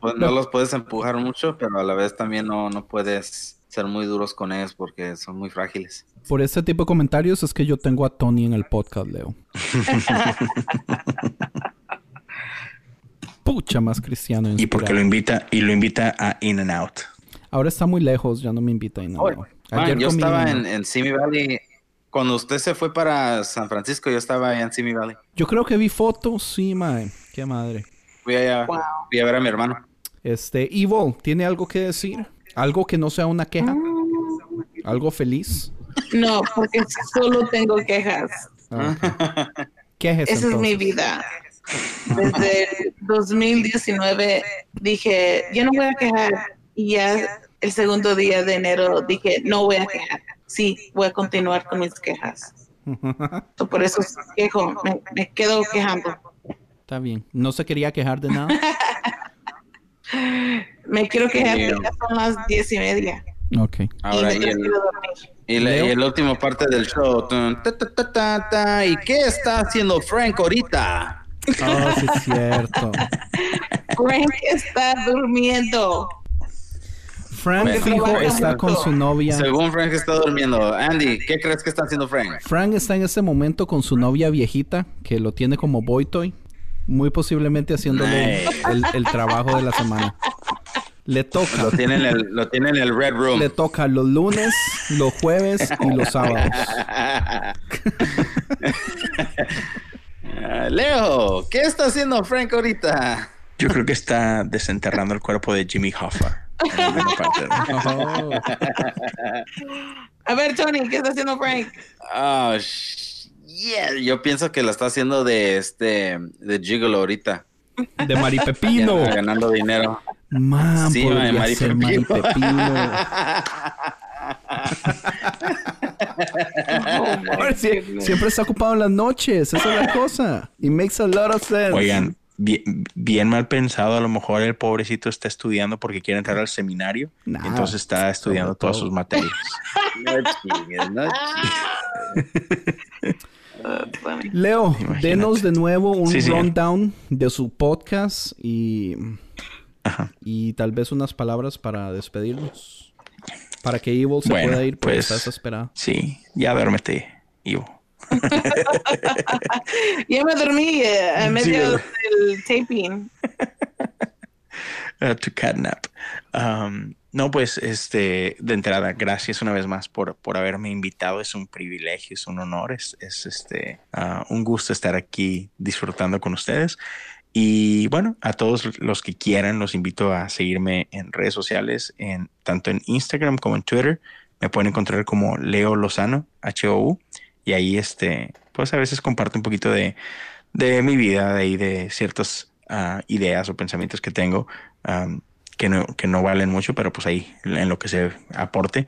No, no los puedes empujar mucho, pero a la vez también no, no puedes ser muy duros con ellos porque son muy frágiles. Por este tipo de comentarios es que yo tengo a Tony en el podcast, Leo. Pucha más cristiano. Y porque lo inspirado. invita, y lo invita a In and Out. Ahora está muy lejos, ya no me invita a nada. Oye, Man, yo comí estaba en, en Simi Valley. Cuando usted se fue para San Francisco, yo estaba allá en Simi Valley. Yo creo que vi fotos, sí, mae. Qué madre. Fui allá, Wow. fui a ver a mi hermano. Este, Ivo, ¿tiene algo que decir? ¿Algo que no sea una queja? ¿Algo feliz? No, porque solo tengo quejas. Quejes Esa es mi entonces. vida. Desde el 2019 dije, yo no voy a quejar. Y ya el segundo día de enero dije, no voy a quejar. Sí, voy a continuar con mis quejas. So, Por eso quejo, me, me quedo quejando. Está bien. No se quería quejar de nada. Me quiero quejar, pero ya son las diez y media. ok. Ahora, y y el, y la, y la última parte del show. Tun, ta, ta, ta, ta, ta. ¿Y qué está haciendo Frank ahorita? Oh, sí es cierto. Frank está durmiendo. Frank fijo está con su novia. Según Frank está durmiendo. Andy, ¿qué crees que está haciendo Frank? Frank está en este momento con su novia viejita, que lo tiene como boy toy. Muy posiblemente haciéndole Nice. el, el trabajo de la semana. Le toca. Lo tiene en el, lo tiene en el Red Room. Le toca los lunes, los jueves y los sábados. Ah, Leo, ¿qué está haciendo Frank ahorita? Yo creo que está desenterrando el cuerpo de Jimmy Hoffa. Oh. A ver, Tony, ¿qué está haciendo Frank? Ah, yeah, Yo pienso que lo está haciendo de este de Gigolo ahorita. De Maripepino. Ya, Ganando dinero. Man, Sí, podría man, siempre está ocupado en las noches. Esa es la cosa. It makes a lot of sense. Oigan, bien, bien mal pensado, a lo mejor el pobrecito está estudiando porque quiere entrar al seminario. Nah, entonces está estudiando todas sus materias. No. Leo, Imagínate. denos de nuevo un Sí, rundown de su podcast y, Ajá. y tal vez unas palabras para despedirnos. Para que Evil se Bueno, pueda ir porque pues- está desesperado. Sí, ya duérmete, Ivo. Ya me dormí eh, a medio Sí. del taping. Uh, to catnap. Um, no, pues, este, de entrada, gracias una vez más por, por haberme invitado. Es un privilegio, es un honor, es, es este, ah, un gusto estar aquí disfrutando con ustedes. Y bueno, a todos los que quieran, los invito a seguirme en redes sociales, en, tanto en Instagram como en Twitter. Me pueden encontrar como Leo Lozano, H-O-U. Y ahí, este, pues a veces comparto un poquito de, de mi vida, de ahí de ciertas ah, ideas o pensamientos que tengo um, que, no, que no valen mucho, pero pues ahí en lo que se aporte.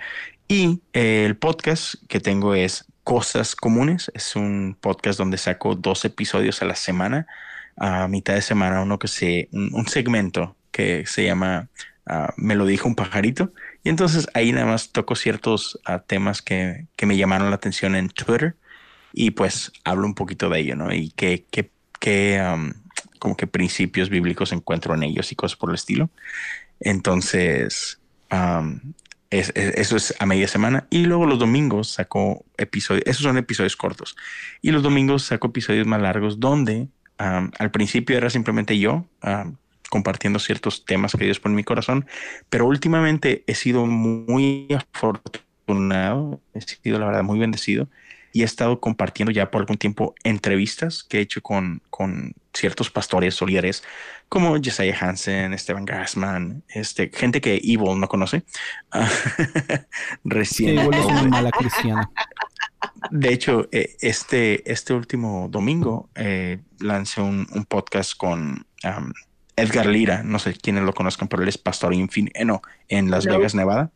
Y el podcast que tengo es Cosas Comunes. Es un podcast donde saco dos episodios a la semana. A mitad de semana uno que se, un, un segmento que se llama ah, Me lo dijo un pajarito. Y entonces ahí nada más toco ciertos ah, temas que, que me llamaron la atención en Twitter y pues hablo un poquito de ello, ¿no? Y qué, qué, qué, um, como que principios bíblicos encuentro en ellos y cosas por el estilo. Entonces, um, es- es- eso es a media semana. Y luego los domingos saco episodios, esos son episodios cortos. Y los domingos saco episodios más largos donde um, al principio era simplemente yo compartiendo ciertos temas que Dios pone en mi corazón, pero últimamente he sido muy afortunado, he sido la verdad muy bendecido y he estado compartiendo ya por algún tiempo entrevistas que he hecho con, con ciertos pastores o líderes como Jesiah Hansen, Esteban Gassman, este, gente que Evil no conoce. Recién. es una mala cristiana. De hecho, eh, este, este último domingo eh, lancé un, un podcast con um, Edgar Lira. No sé quiénes lo conozcan, pero él es pastor infin eh, no, en Las No. Vegas, Nevada.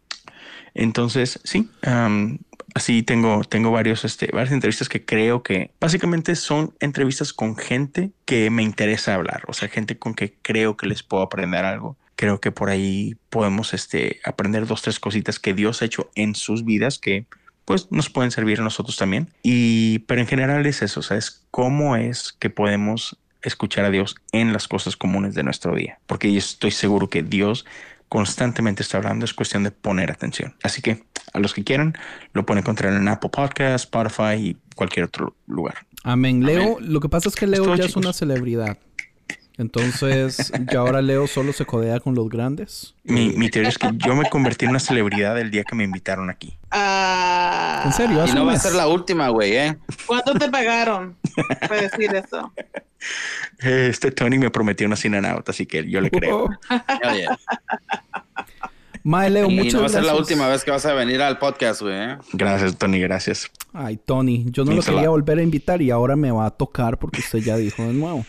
Entonces, sí, um, así tengo, tengo varios, este, varias entrevistas que creo que básicamente son entrevistas con gente que me interesa hablar, o sea, gente con que creo que les puedo aprender algo. Creo que por ahí podemos este, aprender dos, tres cositas que Dios ha hecho en sus vidas que pues nos pueden servir a nosotros también. Y, pero en general es eso, o sea, es cómo es que podemos escuchar a Dios en las cosas comunes de nuestro día. Porque estoy seguro que Dios constantemente está hablando, es cuestión de poner atención. Así que a los que quieran, lo pueden encontrar en Apple Podcast, Spotify y cualquier otro lugar. Amén. Leo, lo que pasa es que Leo ya es una celebridad. Entonces, ya ahora Leo solo se codea con los grandes. Mi, mi teoría es que yo me convertí en una celebridad el día que me invitaron aquí. Ah, ¿En serio? Y ¿Hace no un va a ser la última, güey, ¿eh? ¿Cuánto te pagaron para decir eso? Este Tony me prometió una sin out, así que yo le creo. Oye, Mae, Leo, y muchas no va a ser la última vez que vas a venir al podcast, güey, ¿eh? Gracias, Tony, gracias. Ay, Tony, yo no lo quería volver a invitar y ahora me va a tocar porque usted ya dijo de nuevo.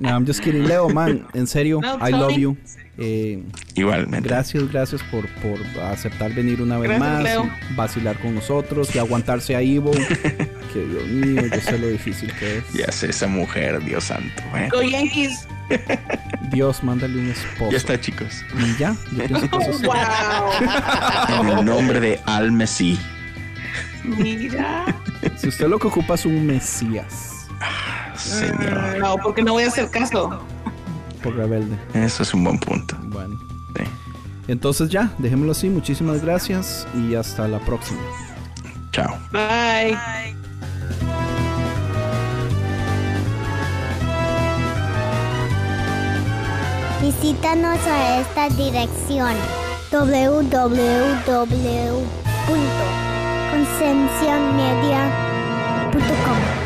No, I'm just kidding. Leo, man, en serio, No, I love you. Eh, Igualmente. gracias, gracias por, por aceptar venir una vez Gracias, más, Leo. vacilar con nosotros y aguantarse a Ivo. que Dios mío, yo sé lo difícil que es. Ya sé, esa mujer, Dios santo. ¿eh? Go Yankees. Dios, mándale un esposo. Ya está, chicos. Y ya, yo pienso que eso es- Wow. En el nombre de Al Messi. Mira. Si usted lo que ocupa es un mesías Señor. No, porque no voy a hacer caso. por rebelde. Eso es un buen punto. Bueno. Sí. Entonces ya, dejémoslo así. Muchísimas gracias y hasta la próxima. Chao. Bye. Visítanos a esta dirección www.concienciamedia.com.